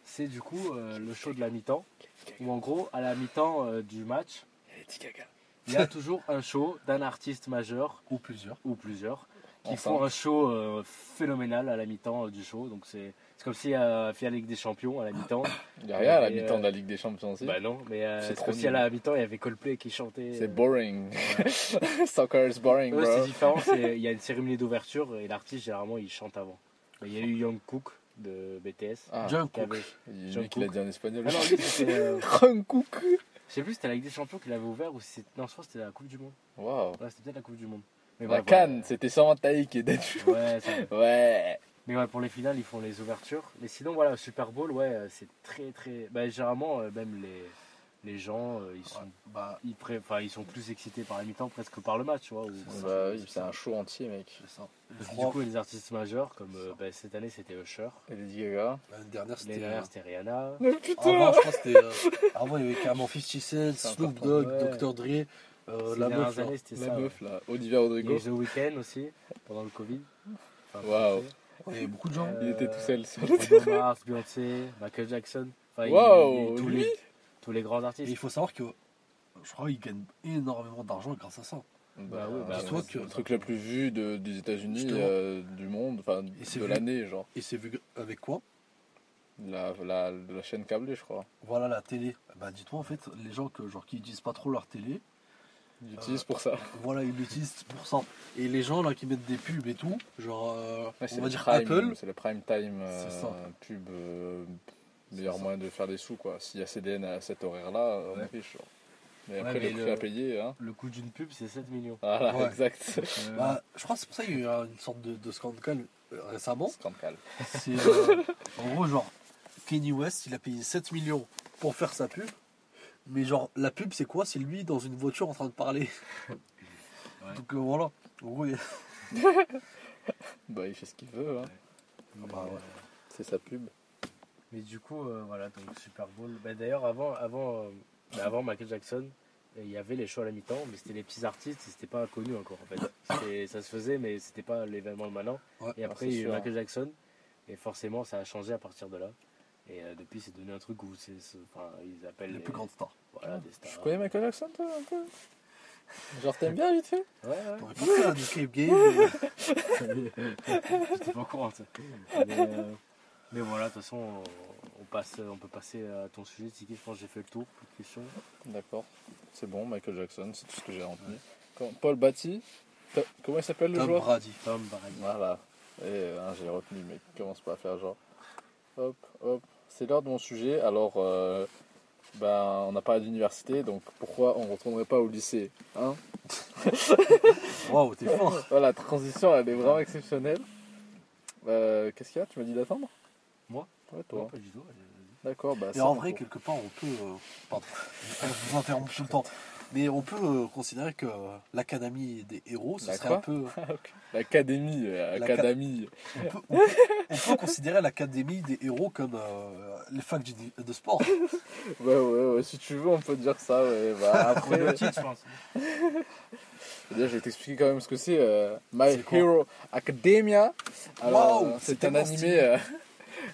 S3: C'est du coup euh, le show de la mi-temps. Où en gros, à la mi-temps euh, du match, Il y a toujours un show d'un artiste majeur
S2: Ou plusieurs.
S3: ou plusieurs qui font un show euh, phénoménal à la mi-temps euh, du show. Donc c'est c'est comme si euh, fait la Ligue des Champions à la mi-temps.
S1: Il n'y a rien à la
S3: Et,
S1: mi-temps
S3: euh,
S1: de la Ligue des Champions aussi.
S3: bah non, mais euh,
S1: C'est
S3: comme si à la mi-temps il y avait Coldplay qui chantait.
S1: C'est
S3: euh,
S1: boring.
S3: ouais.
S1: Soccer is boring,
S3: Eux, c'est
S1: bro.
S3: différent, il y a une cérémonie d'ouverture et l'artiste généralement il chante avant. Mais Il y a eu Young Cook de BTS.
S1: Ah,
S2: Jungkook.
S3: qui avait-
S1: il
S3: John
S1: lui qui l'a
S3: Cook.
S1: dit en espagnol.
S3: Ah non, lui c'était. euh,
S1: Jungkook.
S3: Je sais plus, c'était la Ligue des Champions qu'il avait ouvert ou si c'était. Non, je crois que c'était la Coupe du Monde.
S1: Waouh.
S3: Ouais, c'était peut-être la Coupe du Monde. Mais
S1: La
S3: ouais,
S1: Cannes,
S3: voilà.
S1: c'était sûrement Taï qui est dead.
S3: Ouais, ça-
S1: Ouais.
S3: Mais ouais, pour les finales, ils font les ouvertures. Mais sinon, voilà, Super Bowl, ouais, euh, c'est très très. Bah, généralement, euh, même les, les gens, euh, ils sont.
S2: Bah,
S3: Ils, pré- enfin, ils sont plus excités par la mi-temps presque que par le match, tu vois. ou-
S1: Bah c'est un show entier, mec.
S2: c'est ça.
S3: Du coup, il des artistes majeurs, comme euh, bah, cette année c'était Usher.
S1: Et Lady Gaga.
S2: l'année dernière,
S3: L'année
S2: c'était.
S3: dernière c'était Rihanna.
S2: Avant, je crois c'était. euh, avant, il y avait carrément 50 Cent,
S1: C'est
S2: Snoop. Dogg,
S3: Ouais.
S2: Dr. Dre, euh, la meuf. là.
S3: années, c'était
S1: La
S3: ça.
S1: meuf, là. Olivier
S3: Il y a
S1: Rodrigo.
S3: eu The Weeknd aussi, pendant le Covid. Enfin,
S1: Waouh.
S2: Il y avait beaucoup de gens.
S3: Euh,
S1: Il était tout seul sur
S3: Bruno Mars, Beyoncé, Michael Jackson. Enfin, il-
S1: Waouh,
S3: il- tous,
S1: lui
S3: les, tous les grands
S2: Et
S3: artistes.
S2: il faut savoir que je crois qu'il gagne énormément d'argent grâce à ça.
S3: Bah bah
S2: Dis-toi
S1: c'est
S2: que-
S1: le truc le plus vu de, des États-Unis, euh, du monde, enfin
S2: Et c'est
S1: de l'année, genre.
S2: Et c'est vu avec quoi?
S1: La, la, la chaîne câblée, je crois.
S2: Voilà la télé. Bah dis-toi en fait, les gens que, genre, qui utilisent pas trop leur télé,
S1: Ils l'utilisent pour ça.
S2: voilà, ils l'utilisent pour ça. Et les gens là qui mettent des pubs et tout, genre, euh,
S1: Ouais,
S2: on va
S1: le
S2: dire
S1: prime,
S2: Apple,
S1: C'est le prime time euh, pub. Euh, meilleur moyen de faire des sous, quoi. S'il y a CDN à cet horaire-là, on
S2: Ouais.
S1: est riche. genre. Mais
S3: Ouais,
S1: après,
S3: mais
S1: le prix
S3: le-
S1: à payer, hein.
S3: Le coût d'une pub, c'est 7 millions.
S1: Voilà,
S2: Ouais.
S1: exact.
S3: Euh,
S2: bah, je crois que c'est pour ça qu'il y a eu euh, une sorte de, de scandale euh, récemment.
S1: Scandale.
S2: Euh, en gros genre Kenny West, il a payé 7 millions pour faire sa pub. Mais genre la pub c'est quoi? C'est lui dans une voiture en train de parler.
S3: Ouais.
S2: Donc euh, voilà. En gros, il y a-
S1: Bah, il fait ce qu'il veut, hein.
S2: bah ouais.
S3: euh,
S1: C'est sa pub.
S3: Mais du coup, euh, voilà, donc Super Bowl. Bah, D'ailleurs, avant, avant, euh, bah, avant Michael Jackson, euh, il y avait les shows à la mi-temps, mais c'était les petits artistes et c'était pas connu encore en fait. Ça se faisait, mais c'était pas l'événement maintenant.
S2: Ouais.
S3: Et après, il y a eu. Michael Jackson, et forcément, ça a changé à partir de là. Et euh, depuis, c'est devenu un truc où c'est, c'est- enfin, ils appellent
S2: les
S3: les,
S2: plus grandes stars.
S3: voilà, des stars.
S1: Tu connais Michael Jackson, toi, un peu? Genre, t'aimes bien, vite fait?
S3: Ouais, ouais.
S2: T'aurais pas un escape game
S3: J'étais pas au courant de ça. Mais, euh, mais voilà, de toute façon, on, passe, on peut passer à ton sujet. Tiki, je pense que j'ai fait le tour. Plus de questions.
S1: D'accord. C'est bon, Michael Jackson, c'est tout ce que j'ai retenu. Paul Batty, comment il s'appelle le
S2: Tom
S1: joueur
S2: Brady.
S3: Tom Brady.
S1: Voilà. Et euh, hein, j'ai retenu, mais commence pas à faire genre. Hop, hop. C'est l'heure de mon sujet. Alors, euh, ben, on a parlé d'université, donc pourquoi on retournerait pas au lycée hein
S2: Waouh, t'es fort.
S1: Voilà, la transition, elle est vraiment exceptionnelle. Euh, Qu'est-ce qu'il y a? Tu m'as dit d'attendre?
S3: Moi
S1: Ouais,
S3: Non,
S1: toi.
S3: pas du tout.
S1: D'accord, bah
S2: Et en vrai, quelque part, on peut. euh, Pardon, je vous interromps tout le temps. Mais on peut euh, considérer que euh, l'académie des héros, ce serait un peu.
S1: L'académie, euh,
S2: L'aca-
S1: académie.
S2: On peut, on peut- on peut considérer l'académie des héros comme euh, les facs du- de sport.
S1: Ouais, ouais, ouais, si tu veux, on peut dire ça, ouais. Bah, après,
S3: Le titre, je pense.
S1: Déjà, je vais t'expliquer quand même ce que c'est. euh, My Hero Academia. Alors, euh,
S2: c'est
S1: un animé, euh,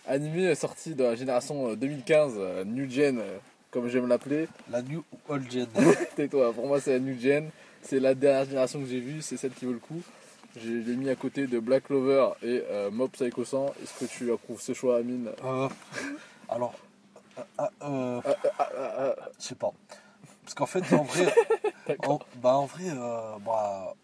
S1: animé sorti de la génération euh, 2015, euh, New Gen, euh, comme j'aime l'appeler.
S2: La New Old Gen.
S1: Tais-toi, pour moi, c'est la New Gen. C'est la dernière génération que j'ai vue, c'est celle qui vaut le coup. Je l'ai mis à côté de Black Clover et euh, Mob Psycho 100. Est-ce que tu approuves ce choix, Amine?
S2: Euh, alors, euh, euh, euh,
S1: Ah, ah, ah,
S2: je sais pas. Parce qu'en fait, en vrai, en, bah, en vrai, euh, bah,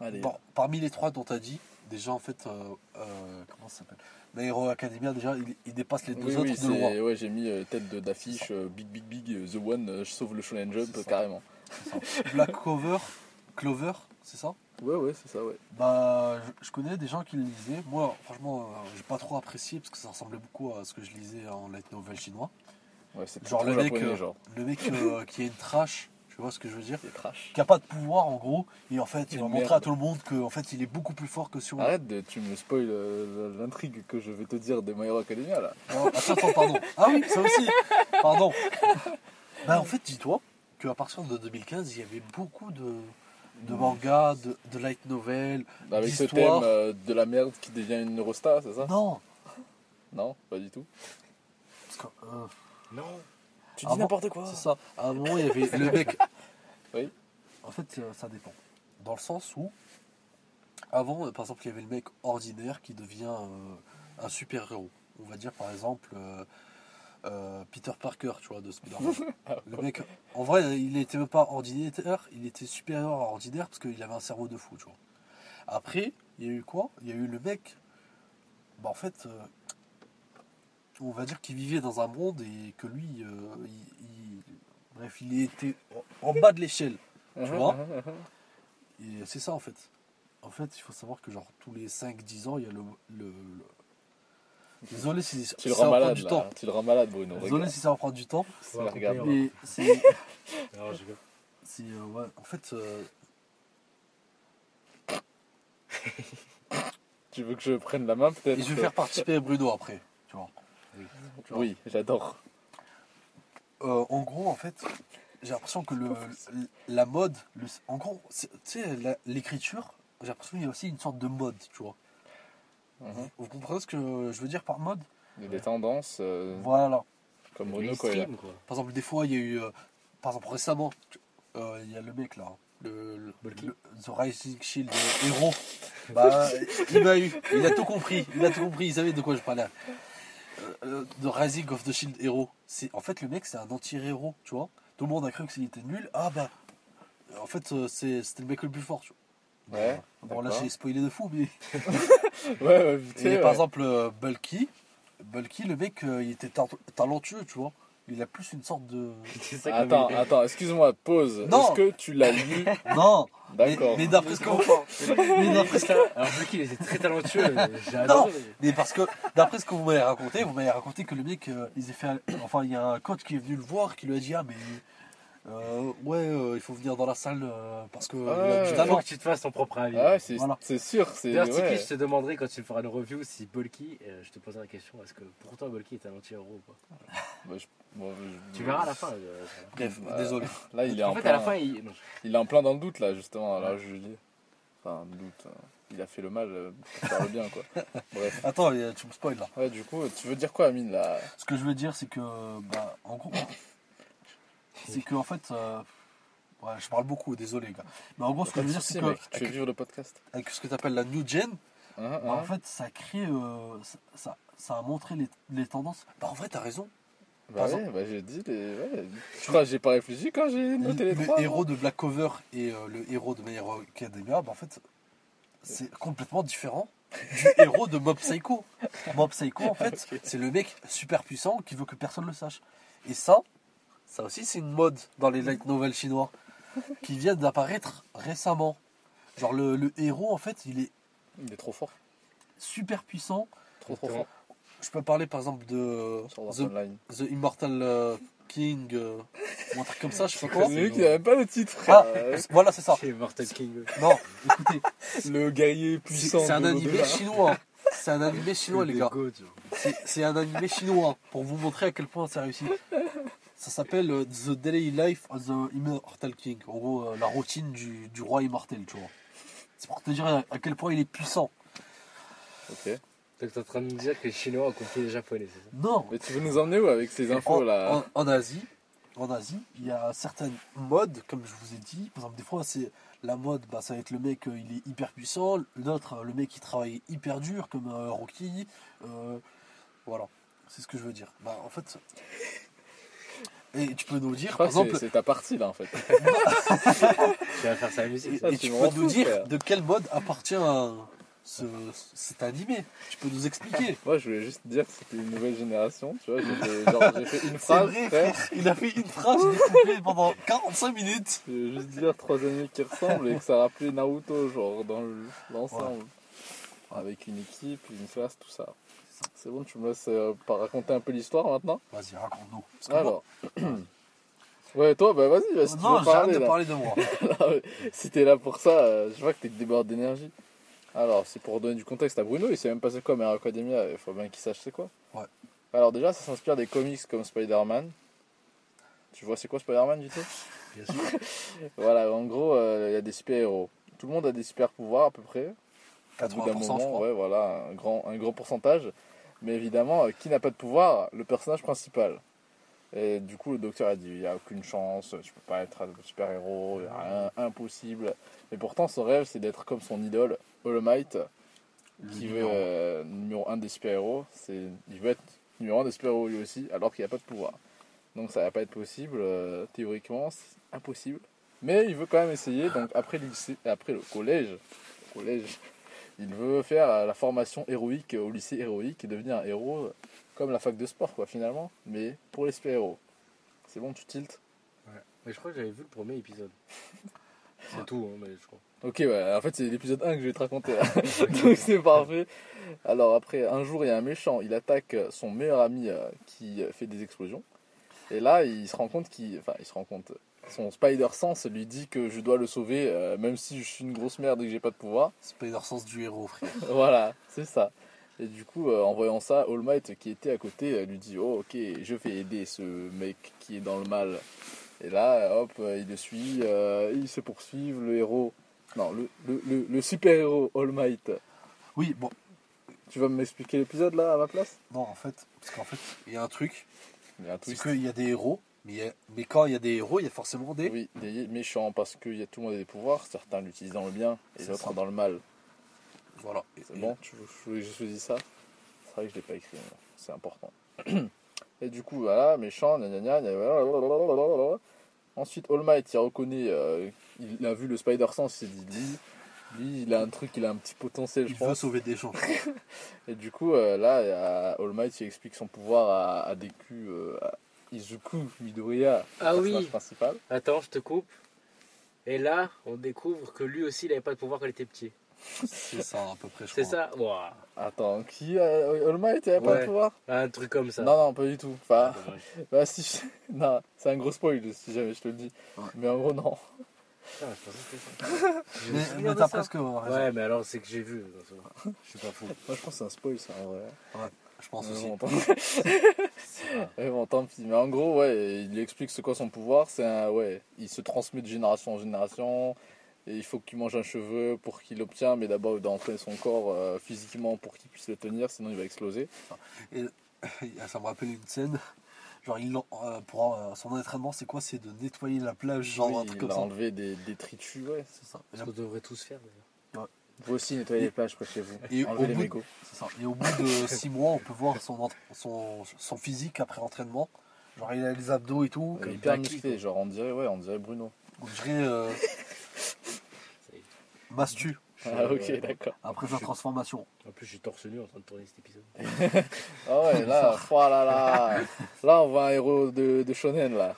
S1: Allez.
S2: parmi les trois dont tu as dit, déjà en fait, euh, euh, comment ça s'appelle? My Hero Academia, déjà, il, il dépasse les deux
S1: Oui,
S2: autres
S1: oui,
S2: de loin.
S1: ouais, j'ai mis euh, tête d'affiche, euh, Big Big Big, euh, The One, euh, je sauve le Shonen Jump, carrément.
S2: Black Clover, Clover, c'est ça?
S1: Ouais, ouais, c'est ça, ouais.
S2: Bah, je, je connais des gens qui le lisaient. Moi, franchement, j'ai pas trop apprécié parce que ça ressemblait beaucoup à ce que je lisais en light novel chinois.
S1: Ouais, c'est
S2: Genre le mec,
S1: japonais, genre.
S2: Le mec qui a une trash, tu vois ce que je veux dire. Qui a pas de pouvoir en gros, et en fait, il va montrer à tout le monde qu'en fait, il est beaucoup plus fort que sur.
S1: Arrête, de, tu me spoil euh, l'intrigue que je vais te dire de My Hero Academia là.
S2: Non, attends, attends, pardon. Ah oui, ça aussi. Pardon. Bah, en fait, dis-toi qu'à partir de 2015, il y avait beaucoup de, de mangas, de, de light novels.
S1: Avec ce thème
S2: D'histoire.
S1: euh, de la merde qui devient une Eurostar, c'est ça?
S2: Non
S1: Non, pas du tout.
S2: parce que, euh,
S3: Non.
S1: Tu
S2: dis Ah
S1: n'importe quoi.
S2: C'est ça. À un moment, il y avait le mec.
S1: Oui.
S2: En fait, euh, ça dépend. Dans le sens où, avant, euh, par exemple, il y avait le mec ordinaire qui devient euh, un super-héros. On va dire, par exemple, euh, euh, Peter Parker, tu vois, de Spider-Man. le mec, en vrai, il n'était même pas ordinaire, il était supérieur à ordinaire parce qu'il avait un cerveau de fou, tu vois. Après, il y a eu quoi? Il y a eu le mec, bah, en fait, euh, on va dire qu'il vivait dans un monde et que lui, euh, il, il- bref, il était en en bas de l'échelle.
S1: Tu
S2: vois Et c'est ça en fait. En fait, il faut savoir que genre tous les 5-10 ans, il y a le... le- le- Désolé si,
S1: Tu le
S2: si ça
S1: rends
S2: prendre
S1: malade
S2: du
S1: là.
S2: temps.
S1: Tu le rends malade, Bruno.
S2: Désolé
S1: regarde.
S2: si ça va prendre du temps.
S1: Ouais, regarde.
S2: Mais c'est... Euh, ouais, en fait... euh,
S1: Tu veux que je prenne la main peut-être?
S2: Et je vais faire participer Bruno après. Tu vois.
S1: Oui, j'adore.
S2: Euh, en gros, en fait, j'ai l'impression que le, la mode, le- en gros, tu sais, l'écriture, j'ai l'impression qu'il y a aussi une sorte de mode, tu vois.
S1: Mhm.
S2: Vous comprenez ce que je veux dire par mode?
S1: Il y a des tendances euh,
S2: Voilà.
S1: comme Bruno
S3: quoi.
S2: Par exemple, des fois, il y a eu, euh, par exemple, récemment, euh, il y a le mec là, le, le-
S3: Bulky.
S2: le- The Rising Shield héros. Bah, il m'a eu, il a tout compris, il a tout compris, il savait de quoi je parlais. Euh, The Rising of the Shield. C'est, en fait, le mec, c'est un anti-héros, tu vois. Tout le monde a cru qu'il était nul. Ah bah, en fait, euh, c'est, c'était le mec le plus fort. tu vois.
S1: Ouais.
S2: Bon, là, j'ai spoilé de fou, mais.
S1: Ouais, ouais,
S2: Et par exemple, euh, Bulky, Bulky, le mec, euh, il était ta- talentueux, tu vois. Il a plus une sorte de.
S1: Attends, attends, excuse-moi, pause.
S2: Non.
S1: Est-ce que tu l'as lu
S2: Non Mais,
S1: D'accord.
S2: mais d'après ce qu'on mais d'après ce que-
S3: Alors, Bucky, il était très talentueux. J'ai
S2: Non,
S3: adoré.
S2: mais parce que d'après ce que vous m'avez raconté, vous m'avez raconté que le mec, euh, il s'est fait, un- enfin il y a un coach qui est venu le voir, qui lui a dit ah mais euh, ouais euh, il faut venir dans la salle euh, parce que il a
S1: Ouais.
S2: du
S3: Il faut que tu te fasses ton propre avis.
S1: Ah ouais, c'est
S2: Voilà.
S1: c'est sûr, c'est
S3: D'ailleurs,
S1: ouais.
S3: Je te demanderai quand tu feras le review si Bulky, euh, je te poserai la question est-ce que pour toi Bulky est un anti-héros ou pas?
S1: Bah, je- bon, je-
S3: Tu verras à la fin. euh,
S2: Bref,
S1: Bah,
S2: désolé.
S1: Là, il est
S3: en,
S1: en,
S3: fait,
S1: plein,
S3: à la fin, il. non.
S1: il est en plein dans le doute là, justement. Là, je dis. Enfin, le doute. Il a fait le mal euh, pour faire le bien, quoi. Bref.
S2: Attends, tu me spoil là.
S1: Ouais, du coup, tu veux dire quoi, Amine là?
S2: Ce que je veux dire c'est que bah en gros c'est que en fait euh, ouais, je parle beaucoup, désolé gars. Mais en gros ce que je veux dire c'est que
S1: mec, Tu veux vivre le podcast
S2: avec ce que tu appelles la new gen,
S1: Hein,
S2: bah, en
S1: hein
S2: fait ça crée euh, ça, ça, ça a montré les, les tendances. Bah en vrai t'as raison.
S1: Bah ouais, bah j'ai dit les. Ouais. Je crois que j'ai pas réfléchi quand j'ai noté les
S2: le
S1: trois.
S2: héros de Black Cover et euh, le héros de My Hero Academia, bah, en fait, c'est complètement différent du héros de Mob Psycho. Mob Psycho, en fait, c'est le mec super puissant qui veut que personne le sache. Et ça, ça aussi, c'est une mode dans les light novels chinois qui vient d'apparaître récemment. Genre, le, le héros, en fait, il est
S1: Il est trop fort.
S2: super puissant.
S1: Trop trop fort.
S2: je peux parler par exemple de The, Immortal euh, King euh, ou un truc comme ça, je sais pas quoi.
S1: C'est qui pas le titre.
S2: Ah,
S1: frère.
S2: voilà, c'est ça.
S3: C'est Mortal King.
S2: Non, écoutez,
S1: Le guerrier
S2: c'est
S1: puissant.
S2: c'est un animé chinois. C'est un animé chinois, les gars. C'est- un animé chinois pour vous montrer à quel point c'est réussi. Ça s'appelle euh, The Daily Life of the Immortal King. En gros, euh, la routine du, du roi immortel, tu vois. C'est pour te dire à quel point il est puissant.
S1: Ok.
S3: Donc t'es en train de me dire que les Chinois ont compris les Japonais, c'est ça?
S2: Non,
S1: Mais tu veux nous emmener où avec ces
S2: en,
S1: infos là?
S2: en- en Asie, en Asie, il y a certaines modes, comme je vous ai dit. Par exemple, des fois, c'est la mode, bah, ça va être le mec, euh, il est hyper puissant. L'autre, le mec, il travaille hyper dur, comme euh, Rocky. Euh, voilà, c'est ce que je veux dire. Bah, en fait, et tu peux nous dire, par
S1: que c'est-
S2: exemple,
S1: c'est ta partie là en fait.
S3: Tu vas faire ça à la musique.
S2: et,
S3: ça
S2: et
S1: tu
S2: peux nous
S1: fou,
S2: dire
S1: frère.
S2: de quel mode appartient à ce, cet animé? Tu peux nous expliquer.
S1: Moi je voulais juste dire que c'était une nouvelle génération, tu vois. J'ai fait, une phrase,
S2: vrai,
S1: frère.
S2: Il a fait une phrase découpée pendant 45 minutes.
S1: Je veux juste dire trois animés qui ressemblent et que ça rappelait Naruto, genre dans le- l'ensemble. Avec une équipe, une classe, tout ça. C'est bon, tu me laisses euh, pas raconter un peu l'histoire maintenant
S2: Vas-y, raconte-nous.
S1: Alors. ouais, toi, bah vas-y, bah, si tu
S2: non,
S1: veux
S2: j'arrête
S1: parler
S2: de
S1: là.
S2: parler de moi.
S1: Non, mais si t'es là pour ça, euh, je vois que t'es débordé d'énergie. Alors, c'est pour donner du contexte à Bruno, il sait même pas c'est quoi Hero Academia, il faut bien qu'il sache c'est quoi.
S2: Ouais.
S1: Alors déjà, ça s'inspire des comics comme Spider-Man. Tu vois c'est quoi Spider-Man du tout?
S3: Bien sûr.
S1: Voilà, en gros, euh, il y a des super-héros. Tout le monde a des super-pouvoirs à peu près. Au bout d'un
S2: 80%, je
S1: moment, ouais, voilà, un grand, un grand pourcentage. Mais évidemment, euh, qui n'a pas de pouvoir Le personnage principal. Et du coup, le docteur a dit il n'y a aucune chance, tu peux pas être un super-héros, il y a rien, impossible. Et pourtant, son rêve, c'est d'être comme son idole, All Might, qui veut euh, numéro 1 des super-héros. Il veut être numéro 1 des super-héros lui aussi, alors qu'il n'y a pas de pouvoir. Donc ça va pas être possible, euh, théoriquement, c'est impossible. Mais il veut quand même essayer, donc après le lycée, après le collège, collège, il veut faire la formation héroïque au lycée héroïque et devenir un héros comme la fac de sport, quoi, finalement, mais pour les super-héros. C'est bon, tu tiltes
S3: Mais je crois que j'avais vu le premier épisode. C'est tout, hein, mais je crois.
S1: Ok, ouais, en fait, c'est l'épisode 1 que je vais te raconter là. Donc c'est parfait. Alors après, un jour, il y a un méchant, il attaque son meilleur ami euh, qui fait des explosions. Et là, il se rend compte qu'il. Enfin, il se rend compte. Son Spider Sense lui dit que je dois le sauver, euh, même si je suis une grosse merde et que j'ai pas de pouvoir.
S2: Spider-Sense du héros, frère.
S1: voilà, c'est ça. Et du coup, euh, en voyant ça, All Might qui était à côté euh, lui dit Oh, ok, je vais aider ce mec qui est dans le mal. Et là, hop, il le suit, euh, ils se poursuivent, le héros. Non, le, le, le, le super-héros All Might.
S2: Oui, bon,
S1: Tu vas m'expliquer l'épisode là à ma place?
S2: Non, en fait, parce qu'en fait, il y a un truc,
S1: Il y a un
S2: c'est qu'il y a des héros, mais, il quand il y a des héros, il y a forcément des.
S1: Oui, des méchants parce que y a tout le monde a des pouvoirs, certains l'utilisent dans le bien et d'autres dans le mal.
S2: Voilà.
S1: C'est bon, tu veux que je choisis ça C'est vrai que je l'ai pas écrit, mais c'est important. Et du coup, voilà, méchant, gna gna. Ensuite, All Might, il reconnaît, euh, il a vu le Spider-Sense, il s'est dit, lui, lui, il a un truc, il a un petit potentiel, je
S2: Il veut
S1: pense.
S2: sauver des gens.
S1: Et du coup, euh, là, il All Might, il explique son pouvoir à, euh, à Izuku Midoriya,
S3: Ah
S1: personnage
S3: oui.
S1: principal.
S3: Attends, je te coupe. Et là, on découvre que lui aussi, il avait pas de pouvoir quand il était petit.
S2: C'est ça, à peu près, je
S3: C'est ça.
S1: Attends, qui euh, All Might, il avait pas
S3: Ouais.
S1: de pouvoir?
S3: Un truc comme ça.
S1: Non, non, pas du tout. Enfin,
S3: Dommage.
S1: bah si, je- non, c'est un gros spoil si jamais je te le dis.
S2: Ouais.
S1: Mais en gros, non.
S3: Putain, je pensais que c'était ça. Je me
S2: Mais, t'as presque raison.
S3: Ouais, mais alors c'est que j'ai vu. Je suis pas fou.
S1: Moi, je pense que c'est un spoil, ça, en vrai.
S2: Je pense
S1: Mais
S2: aussi.
S1: bon, tant... Ouais, bon, tant pis. Mais en gros, ouais, il lui explique c'est quoi son pouvoir. C'est un, ouais, il se transmet de génération en génération. Et il faut qu'il mange un cheveu pour qu'il l'obtienne, mais d'abord il doit entraîner son corps euh, physiquement pour qu'il puisse le tenir, sinon il va exploser.
S2: Ça me rappelle une scène. Genre, il, euh, pour euh, son entraînement, c'est quoi? C'est de nettoyer la plage, genre
S1: Oui,
S2: un truc
S1: il
S2: comme
S1: a
S2: ça.
S1: enlevé des détritus, ouais.
S2: C'est ça. Et,
S3: Ce qu'on devrait tous faire d'ailleurs.
S1: Vous aussi nettoyez les plages près chez vous.
S2: Et
S1: Enlevez
S2: au
S1: les
S2: bout de- ça. Et au bout de 6 mois, on peut voir son, ent- son, son physique après entraînement. Genre, il a les abdos et tout.
S1: Il est
S3: Comme
S1: hyper musclé, genre on dirait, ouais, on dirait Bruno.
S2: On dirait euh. Mastu
S1: Ah ok,
S3: Ouais.
S1: d'accord.
S2: après sa transformation.
S3: En plus, je suis torse nu en train de tourner cet épisode.
S1: Ah ouais, là, oh là là, là on voit un héros de, de shonen là.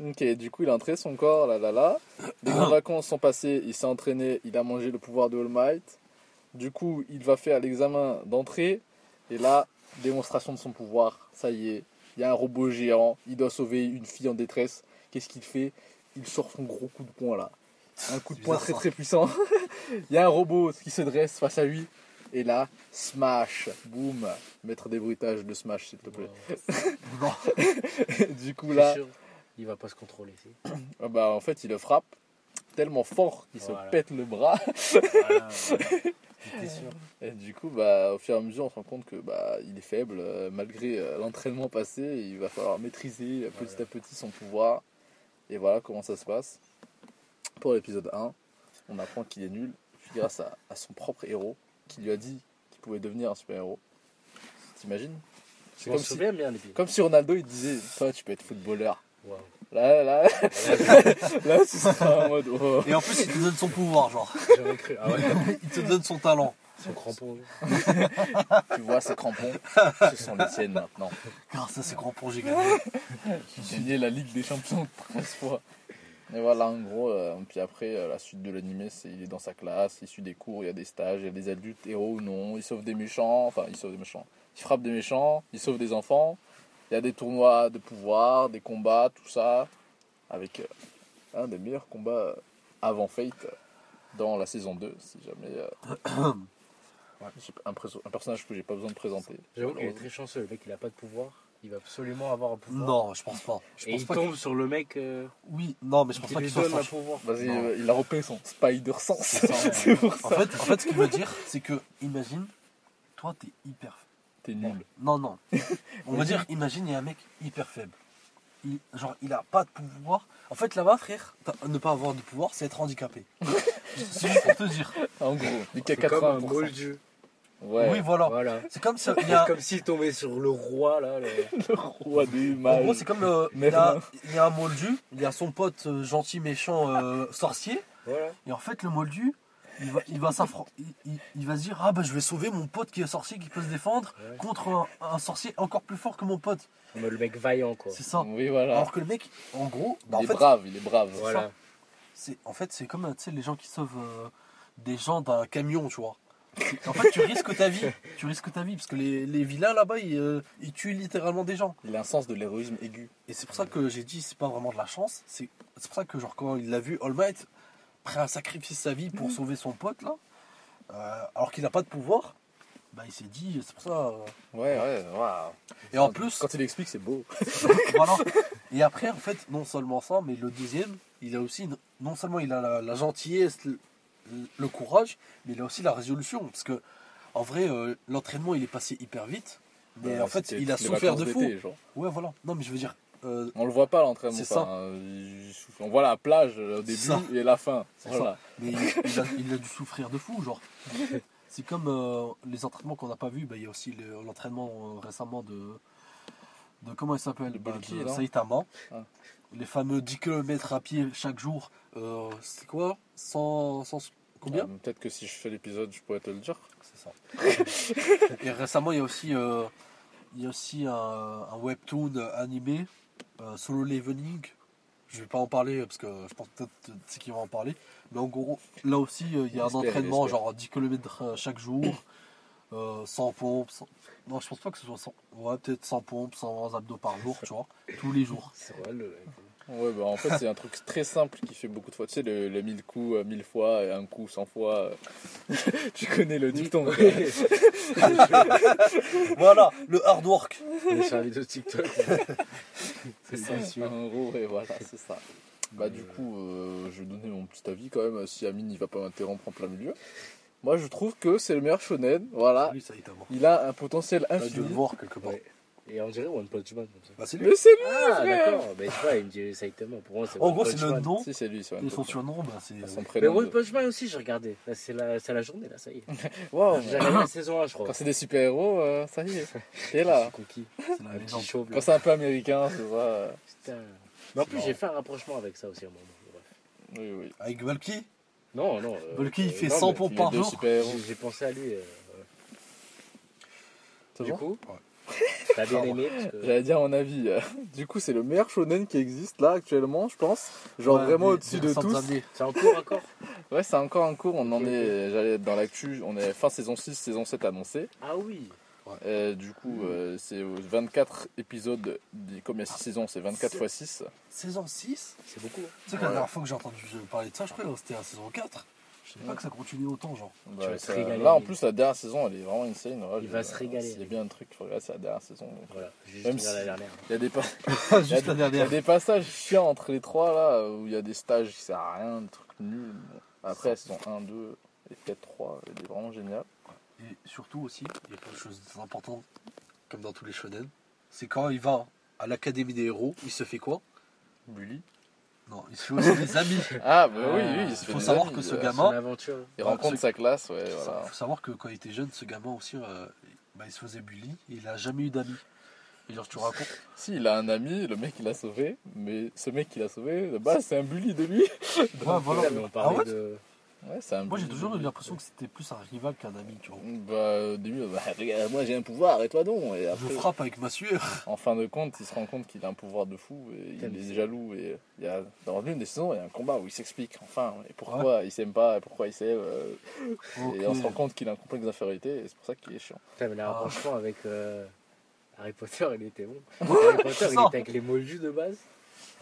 S1: Ok, du coup il a entraîné son corps, là là là. Les grandes vacances sont passées, il s'est entraîné, il a mangé le pouvoir de All Might. Du coup il va faire l'examen d'entrée Et là, démonstration de son pouvoir, ça y est, il y a un robot géant, il doit sauver une fille en détresse. Qu'est-ce qu'il fait? Il sort son gros coup de poing là. Un coup de poing très très puissant. Il y a un robot qui se dresse face à lui. Et là, smash, boum, mettre des bruitages de smash s'il te plaît. Du coup là,
S3: il va pas se contrôler. si.
S1: ah bah, en fait il le frappe tellement fort qu'il
S3: Voilà.
S1: se pète le bras.
S3: Voilà, voilà. J'étais sûr.
S1: Et du coup, bah, au fur et à mesure, on se rend compte que bah, il est faible, euh, malgré euh, l'entraînement passé, il va falloir maîtriser euh, petit à petit son pouvoir. Et voilà comment ça se passe. Pour l'épisode 1, on apprend qu'il est nul grâce à, à son propre héros qui lui a dit qu'il pouvait devenir un super-héros. T'imagines? C'est comme si,
S3: bien,
S1: comme si Ronaldo il disait Toi, tu peux être footballeur. Là, là, là, tu seras en mode oh.
S2: Et en plus, il te donne son pouvoir, genre.
S3: Cru. Ah ouais,
S2: Il te donne son talent.
S3: son crampon.
S1: Tu vois, ces crampons, ce sont les siennes maintenant.
S2: Grâce à ses crampons, j'ai gagné.
S1: J'ai gagné la Ligue des Champions 13 fois. Et voilà, en gros, euh, puis après, euh, la suite de l'animé, c'est il est dans sa classe, il suit des cours, il y a des stages, il y a des adultes, héros ou non, il sauve des méchants, enfin, il sauve des méchants. Il frappe des méchants, il sauve des enfants, il y a des tournois de pouvoir, des combats, tout ça, avec euh, un des meilleurs combats avant Fate dans la saison 2, si jamais. euh, un, perso- un personnage que j'ai pas besoin de présenter.
S3: J'avoue qu'il est très chanceux. Le mec, il a pas de pouvoir. Il va absolument avoir un pouvoir.
S2: Non, je pense pas. Je
S3: Et
S2: pense
S3: il
S2: pas.
S3: tombe sur le mec euh,
S2: Oui, non, mais je pense pas qu'il soit
S3: donne un pouvoir.
S1: Vas-y,
S2: Non.
S1: euh, il a repris son Spider Sense.
S2: ça,
S1: C'est pour ça.
S2: En fait, en fait, ce qu'il veut dire, c'est que, imagine, toi, t'es hyper.
S1: T'es nul.
S2: Non, non. On va dire, imagine, il y a un mec hyper faible. Il, genre, il a pas de pouvoir. En fait, là-bas, frère, ne pas avoir de pouvoir, c'est être handicapé. c'est juste pour te dire.
S1: En gros, du cas
S3: C'est comme un
S1: 80%.
S3: moldu.
S1: Ouais,
S2: Oui, voilà.
S3: Voilà.
S2: C'est comme ça. Il y a,
S3: C'est comme s'il tombait sur le roi, là. le-
S1: le roi des
S2: en
S1: mages.
S2: gros, c'est comme. euh, il, y a, il y a un moldu, il y a son pote euh, gentil, méchant, euh, sorcier.
S3: Voilà.
S2: Et en fait, le moldu, il va, il va, s'affron- il, il- il va se dire Ah, bah, je vais sauver mon pote qui est sorcier, qui peut se défendre
S3: Ouais.
S2: contre un, un sorcier encore plus fort que mon pote.
S3: Comme le mec vaillant, quoi.
S2: C'est ça.
S1: Oui, voilà.
S2: Alors que le mec, en gros, bah, en
S1: il est
S2: fait,
S1: brave, il est brave.
S3: Voilà.
S2: c'est en fait c'est comme tu sais les gens qui sauvent euh, des gens d'un camion tu vois C'est- en fait tu risques ta vie tu risques ta vie parce que les, les vilains là-bas ils, euh, ils tuent littéralement des gens
S1: Il a un sens de l'héroïsme aigu.
S2: et c'est pour ça que j'ai dit c'est pas vraiment de la chance c'est c'est pour ça que genre quand il l'a vu All Might prêt à sacrifier sa vie pour sauver son pote là euh, alors qu'il n'a pas de pouvoir bah il s'est dit c'est pour ça euh.
S1: Ouais, ouais,
S2: et en plus
S1: Quand il explique, c'est beau.
S2: voilà. Et après, en fait, non seulement ça, mais le deuxième, il a aussi, non seulement il a la, la gentillesse, le, le courage, mais il a aussi la résolution. Parce que, en vrai, euh, l'entraînement, il est passé hyper vite. Mais en fait, il a souffert de fou. Ouais, voilà. Non, mais je veux dire, euh,
S1: On le voit pas l'entraînement.
S2: C'est
S1: enfin, euh. On voit la plage euh, au début
S2: ça.
S1: et la fin. Voilà.
S2: mais il, a, il a dû souffrir de fou, genre. C'est comme euh, les entraînements qu'on n'a pas vus, bah, il y a aussi le- l'entraînement récemment de, de. Comment il s'appelle?
S1: De
S2: Bah, de Saitama.
S1: Ah.
S2: Les fameux 10 km à pied chaque jour. C'est quoi? 100, 100 Combien?
S1: Euh, Peut-être que si je fais l'épisode, je pourrais te le dire.
S2: C'est ça. Et récemment, il y a aussi, il y a aussi un, un webtoon animé, euh, Solo Leveling. Je vais pas en parler parce que je pense peut-être c'est qui va en parler. Mais en gros, là aussi, euh, il y a un entraînement, genre 10 km chaque jour, euh, 100 pompes. 100 Non, je pense pas que ce soit 100. Ouais, peut-être 100 pompes, 100 abdos par jour, tu vois, tous les jours.
S3: C'est vrai, le.
S1: Ouais, bah en fait, c'est un truc très simple qui fait beaucoup de fois. Tu sais, le, le 1000 coups, euh, 1000 fois, et un coup 100 fois. euh. tu connais le dicton. quoi.
S2: voilà, le hard work.
S3: On est sur la vidéo TikTok.
S1: C'est ça, en gros, ouais, voilà, c'est ça. Bah, du coup, euh, je vais donner mon petit avis quand même, si Amine il va pas m'interrompre en plein milieu. Moi, je trouve que c'est le meilleur shonen, voilà.
S2: Ça
S1: Il a un potentiel infini.
S2: le voir quelque part.
S3: Ouais. Et on dirait One Punch Man comme ça.
S2: Bah, c'est lui.
S1: Mais c'est lui
S3: Ah,
S1: frère
S3: d'accord. Mais tu vois, il me dit Saitama. Pour moi, c'est
S2: En
S3: One
S2: gros,
S3: Punch
S2: c'est le
S3: Man.
S2: nom.
S1: Si, c'est lui, c'est
S2: Et son surnom, bah, c'est.
S1: Son
S3: Mais
S1: prénom.
S3: One
S1: de-
S3: Punch Man aussi, j'ai regardé. Là, c'est la, c'est la journée, là, ça y est.
S1: Wow,
S3: J'ai regardé la saison 1, je crois.
S1: Quand c'est des super-héros, euh, ça y est, t'es là.
S3: suis conquis.
S2: c'est la
S3: Un petit
S2: légende.
S3: chauve, là.
S1: Quand c'est un peu américain, tu vois. euh,
S3: Putain. Mais en plus,
S1: marrant.
S3: j'ai fait un rapprochement avec ça aussi à un moment. Bref.
S1: Oui, oui.
S2: Avec Valky
S3: Non, non. euh,
S2: Bulky, il
S3: euh,
S2: fait
S3: non,
S2: 100
S3: mais
S2: pompes
S1: Les
S2: par
S1: deux
S2: jour.
S1: super-héros.
S3: J'ai j'ai pensé à lui. euh,
S1: C'est
S3: du
S1: bon
S3: coup,
S2: Ouais.
S3: T'as bien
S2: Pardon.
S3: aimé parce que...
S1: J'allais dire mon avis. euh, Du coup, c'est le meilleur shonen qui existe là actuellement, je pense. Genre
S2: Ouais,
S1: vraiment
S2: des-
S1: au-dessus
S2: des
S1: de tous.
S3: C'est en cours encore
S1: Ouais, c'est encore en cours. On en est. J'allais être dans l'actu. On est fin saison 6, saison 7 annoncée.
S3: Ah oui.
S2: Ouais.
S1: Et du coup, euh, c'est 24 épisodes, des- comme il y a 6 saisons, c'est 24 x 6.
S2: Saison 6
S3: C'est beaucoup. hein.
S2: Tu sais que la dernière fois que j'ai entendu parler de ça, je crois que c'était la saison 4. Je savais pas que ça continue autant, genre.
S1: Bah,
S3: vas te
S1: ça-
S3: régaler.
S1: là, en plus, la dernière saison, elle est vraiment insane. Ouais,
S3: Il
S1: je-
S3: va se régaler.
S1: A bien un truc, regarder, c'est la dernière saison.
S3: Voilà, j'ai juste
S1: Même si-
S3: la dernière.
S1: Il y a des, pa- il y a
S2: Juste la
S1: des- il y a
S2: dernière.
S1: des passages chiants entre les trois, là, où il y a des stages qui servent à rien, des trucs nuls. Après, la saison 1, 2 et peut-être 3, elle est vraiment géniale.
S2: Et surtout aussi, il y a quelque chose d'important, comme dans tous les shonen, c'est quand il va à l'académie des héros, il se fait quoi?
S1: Bully.
S2: Non, il se fait aussi des amis.
S1: Ah, bah
S3: Ah,
S1: oui, oui, il se
S2: il
S1: fait
S2: faut
S1: des
S2: savoir
S1: amis,
S2: que ce
S1: euh,
S2: gamin-
S3: aventure.
S1: Il rencontre
S2: ce-
S1: sa classe, ouais,
S2: Il
S1: voilà.
S2: faut savoir que quand il était jeune, ce gamin aussi, euh, bah, il se faisait bully, et il a jamais eu d'amis. Et genre, tu racontes.
S1: Si, il a un ami, le mec il l'a sauvé, mais ce mec qui l'a sauvé, de base, c'est un bully de lui.
S2: Ouais, voilà.
S3: Mais on
S2: Ah
S3: parlait
S2: ouais
S3: de.
S1: Ouais, c'est un
S2: Moi, j'ai toujours eu l'impression que c'était plus un rival qu'un ami, tu vois.
S1: Bah, au début, bah, regarde, moi j'ai un pouvoir et toi non. Et
S2: Je
S1: après,
S2: frappe avec ma sueur.
S1: en fin de compte, il se rend compte qu'il a un pouvoir de fou et il est jaloux. Et il y a, dans l'une des saisons, il y a un combat où il s'explique enfin et pourquoi il s'aime pas et pourquoi il s'aime. euh, Et on se rend compte qu'il a un complexe d'infériorité et c'est pour ça qu'il est chiant.
S3: Putain, mais là,
S2: Ah.
S3: franchement, avec euh, Harry Potter, il était bon. Harry Potter, il était avec les moldus de base.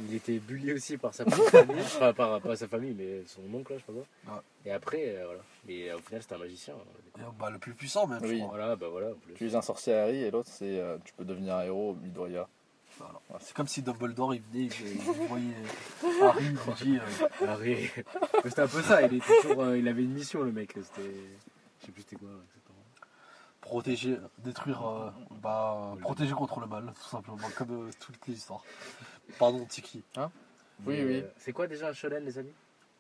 S3: Il était bully aussi par sa famille. Enfin, par, pas sa famille, mais son oncle, là, je sais pas quoi.
S2: Ouais.
S3: Et après, euh, voilà. Et euh, au final, c'était un magicien. hein.
S2: Et, bah, le plus puissant, même.
S1: Oui.
S2: je crois.
S3: Voilà, bah voilà.
S1: Tu es un sorcier Harry et l'autre c'est euh, tu peux devenir un héros Midoriya.
S2: Voilà. C'est comme si Dumbledore, il venait, il, il voyait Harry, il lui dit. euh,
S3: Harry. Mais c'était un peu ça. Il, était toujours, euh, il avait une mission, le mec. C'était. Je sais plus c'était quoi. exactement.
S2: protéger, détruire, euh, bah, protéger contre le mal, tout simplement, comme euh, toutes les histoires. Pardon, Tiki.
S1: Oui,
S3: Mais,
S1: oui.
S3: euh, c'est quoi déjà un shonen, les amis?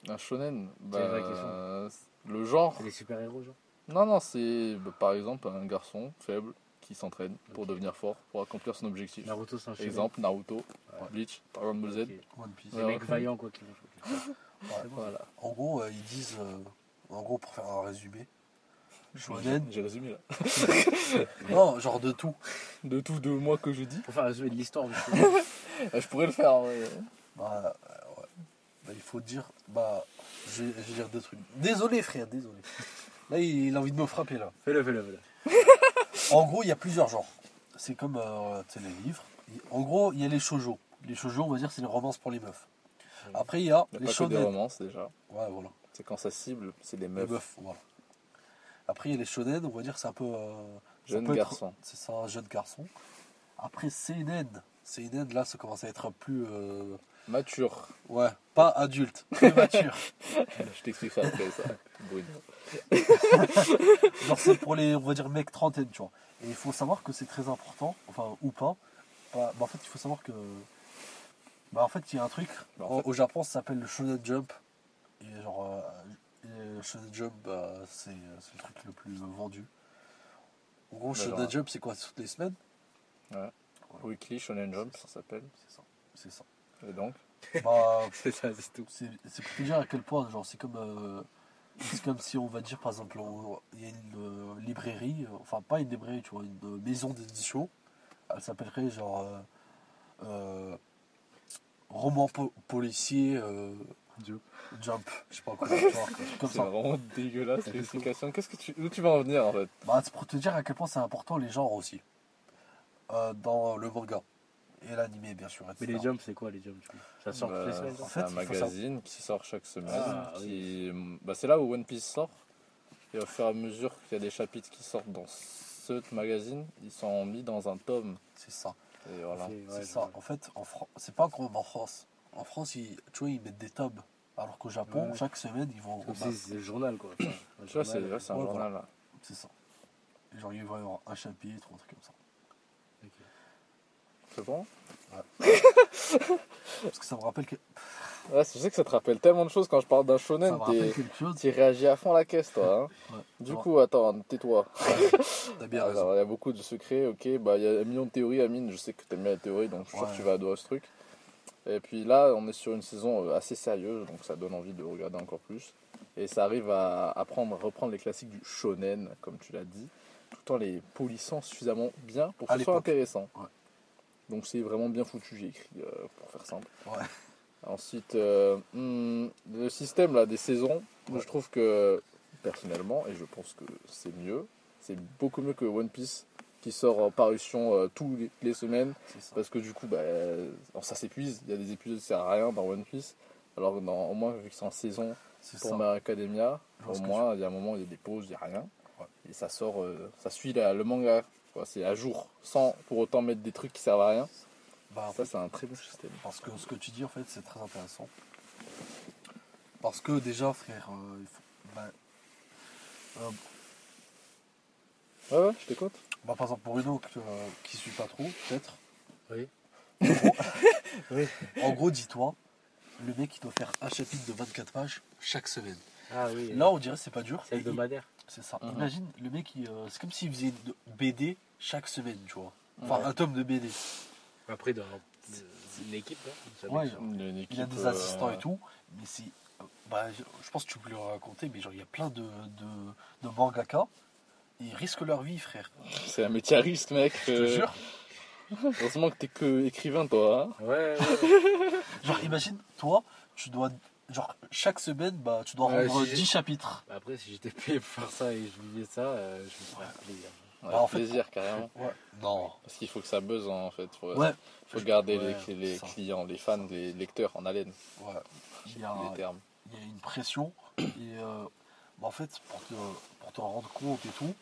S1: Un shonen, bah,
S3: vraie question.
S1: euh, le genre.
S3: C'est des super-héros, genre?
S1: Non, non, c'est bah, par exemple un garçon faible qui s'entraîne pour devenir fort, pour accomplir son objectif.
S3: Naruto, c'est un shonen.
S1: Exemple, Naruto,
S3: Ouais.
S1: Bleach, Dragon Ball Z.
S2: One Piece.
S1: Ouais,
S3: mecs
S1: ouais.
S3: vaillants, quoi qu'ils vont choquer.
S2: Ouais.
S1: Voilà.
S2: En gros, euh, ils disent, euh, en gros, pour faire un résumé,
S1: J'ai résumé là.
S2: non, genre de tout.
S1: De tout de moi que je dis,
S3: Pour faire résumé de l'histoire
S1: je pourrais le faire. ouais.
S2: Bah, ouais. Bah, il faut dire, bah, je, vais- je vais dire deux trucs. Désolé, frère, désolé. Là, il, il a envie de me frapper, là.
S3: Fais-le, fais-le, fais-le.
S2: En gros, il y a plusieurs genres. C'est comme euh, tu sais, les livres. En gros, il y a les shoujo. Les shoujo, on va dire, c'est les romances pour les meufs. Après, il y a
S1: Il
S2: les
S1: pas que des romances déjà.
S2: Ouais, voilà.
S1: C'est quand ça cible, c'est des
S2: Les
S1: meufs.
S2: meufs, voilà. Après, il y a les shonen, on va dire, c'est un peu. euh, ça peut être-
S1: garçons.
S2: C'est ça, un jeune garçon. Après, seinen. Seinen, là, ça commence à être plus. euh,
S1: Mature.
S2: Ouais, pas adulte, plus mature.
S1: Je t'expliquerai après ça. Bruno.
S2: Genre, c'est pour les, on va dire, mecs trentaine, tu vois. Et il faut savoir que c'est très important, enfin, ou pas. Bah, bah, en fait, il faut savoir que. Bah, en fait, il y a un truc.
S1: En
S2: au, au Japon, ça s'appelle le Shonen Jump. Et genre, euh, Shonen Jump, bah, c'est c'est le truc le plus vendu. En gros, Shonen
S1: genre-
S2: Jump, c'est quoi? C'est toutes les semaines?
S1: Weekly Shonen Jump, ça s'appelle.
S2: C'est ça. C'est ça.
S1: Et donc?
S2: Bah,
S3: C'est ça, c'est tout.
S2: c'est pour te dire à quel point, genre, c'est comme. euh, c'est comme si on va dire, par exemple, il y a une euh, librairie, euh, enfin, pas une librairie, tu vois, une euh, maison d'édition. Elle s'appellerait genre. euh, euh, roman po- policier
S3: Jump.
S2: Je sais pas quoi, comme
S1: C'est
S2: ça.
S1: vraiment dégueulasse
S3: Ça fait
S1: l'explication. Qu'est-ce que tu, où tu vas en venir en fait
S2: Bah, c'est pour te dire à quel point c'est important les genres aussi. Euh, dans le manga. Et l'animé, bien sûr.
S3: Mais les jumps, c'est quoi les jumps du coup? Ça sort toutes les
S1: Bah,
S3: semaines genre
S2: En
S1: C'est
S2: fait,
S1: un
S2: il faut
S1: magazine qui sort chaque semaine.
S3: Ah,
S1: qui... bah, c'est là où One Piece sort. Et au fur et à mesure qu'il y a des chapitres qui sortent dans ce magazine, ils sont mis dans un tome.
S2: C'est ça.
S1: Et voilà.
S3: C'est- ouais,
S2: c'est
S3: je
S2: ça.
S3: vois.
S2: En fait, en Fran- c'est pas comme en France. En France, ils, tu vois, ils mettent des tomes. Alors qu'au Japon,
S3: Ouais.
S2: chaque semaine, ils vont.
S3: C'est le journal quoi.
S1: Tu vois, c'est ouais, un
S2: Ouais,
S1: journal là.
S2: c'est ça. Et Genre, il va y avoir un chapitre ou un truc comme ça.
S3: ok.
S1: C'est bon?
S2: Parce que ça me rappelle que.
S1: Ouais, je sais que ça te rappelle tellement de choses quand je parle d'un
S2: Ça
S1: shonen. Tu réagis à fond la caisse, toi. hein.
S2: Ouais.
S1: Du coup, attends, tais-toi.
S2: T'as bien raison.
S1: Alors, il y a beaucoup de secrets, ok. Bah, il y a un million de théories, Amine. Je sais que t'aimes bien les théories, donc je suis sûr
S2: Ouais.
S1: que tu vas adorer ce truc. Et puis là, on est sur une saison euh, assez sérieuse, donc ça donne envie de regarder encore plus. Et ça arrive à, à prendre- reprendre les classiques du shonen, comme tu l'as dit, tout en les polissant suffisamment bien pour que ce soit intéressant.
S2: Ouais.
S1: Donc c'est vraiment bien foutu, j'ai écrit, euh, pour faire simple.
S2: Ouais.
S1: Ensuite, euh, hmm, le système là, des saisons,
S2: Ouais.
S1: je trouve que personnellement, et je pense que c'est mieux, c'est beaucoup mieux que One Piece qui sort en parution euh, tous les, semaines. Parce que du coup, bah, ça s'épuise. Il y a des épisodes qui servent à rien dans One Piece. Alors que dans, au moins, vu que c'est en saison
S2: C'est
S1: pour. My Academia, au moins, il y a un moment, il y a des pauses, il n'y a rien.
S2: Ouais.
S1: Et ça sort, euh, ça suit la- le manga. quoi. C'est à jour, sans pour autant mettre des trucs qui servent à rien.
S2: Bah,
S1: Ça, c'est un très bon système.
S2: Parce que ce que tu dis, en fait, c'est très intéressant. Parce que déjà, frère, euh, il faut- bah, euh,
S1: Ouais, ouais, je t'écoute.
S2: Bah, par exemple, Bruno, que, euh, qui suit pas trop, peut-être.
S3: Oui.
S2: En gros,
S3: Oui.
S2: en gros, dis-toi, le mec, il doit faire un chapitre de 24 pages chaque semaine.
S3: Ah oui.
S2: Là, on dirait que c'est pas dur.
S3: c'est
S2: Et
S3: hebdomadaire.
S2: C'est ça.
S1: Mhm.
S2: Imagine, le mec, il, euh, c'est comme s'il faisait une BD chaque semaine, tu vois. Enfin,
S1: Ouais.
S2: un tome de BD.
S3: Après, dans une équipe, va
S2: Ouais,
S1: Une
S2: Il a
S1: équipe,
S2: des
S1: euh,
S2: assistants et tout, mais c'est. euh, Bah, je, je pense que tu peux le raconter, mais genre, il y a plein de, de, de mangaka. Ils risquent leur vie, frère.
S1: C'est un métier à risque, mec.
S2: Je te
S1: Euh,
S2: jure.
S1: Heureusement que t'es que écrivain, toi. hein.
S3: Ouais, ouais.
S2: Genre, imagine, toi, tu dois. Genre, chaque semaine, bah, tu dois
S3: Ouais,
S2: rendre
S3: si j'ai-
S2: 10 chapitres.
S3: Bah Après, si j'étais payé pour faire ça et je vivais ça, euh, je me ferais plaisir.
S1: Ouais,
S2: Bah, en fait-
S1: plaisir, carrément.
S2: Ouais. Non.
S1: Parce qu'il faut que ça buzz, en fait. Faut,
S2: Ouais.
S1: faut garder
S3: Ouais,
S1: les, clients, les fans, les lecteurs en haleine.
S2: Ouais. Il y a,
S1: Les termes.
S2: il y a une pression. Et euh, bah, en fait, pour te, pour te rendre compte et tout,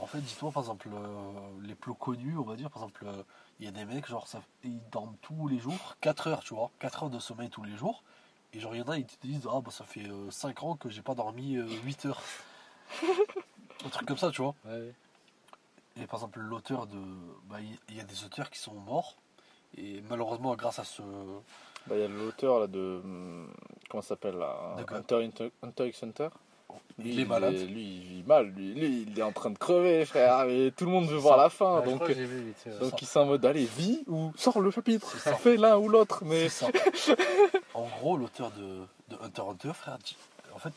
S2: en fait, dis-toi, par exemple, euh, les plus connus, on va dire, par exemple, euh, il y a des mecs, genre, ça, ils dorment tous les jours, 4 heures, tu vois, 4 heures de sommeil tous les jours. Et genre, il y en a, ils te disent, ah, bah, ça fait 5 ans que j'ai pas dormi 8 heures. Un truc comme ça, tu vois.
S3: Ouais.
S2: Et par exemple, l'auteur de. Bah, il y a des auteurs qui sont morts. Et malheureusement, grâce à ce.
S1: Bah, Il y a l'auteur là de. hum, Comment ça s'appelle là? Hunter, Hunter, Hunter x Hunter? Lui,
S2: il est malade.
S1: lui, il vit mal. Lui, lui, il est en train de crever, frère. Et tout le monde veut voir la fin.
S3: Ouais,
S1: donc,
S3: vu
S1: donc il s'est en mode allez, vis ou sors le chapitre. Ça fait l'un ou l'autre. Mais
S2: en gros, l'auteur de, de Hunter x Hunter, frère, dit- en fait,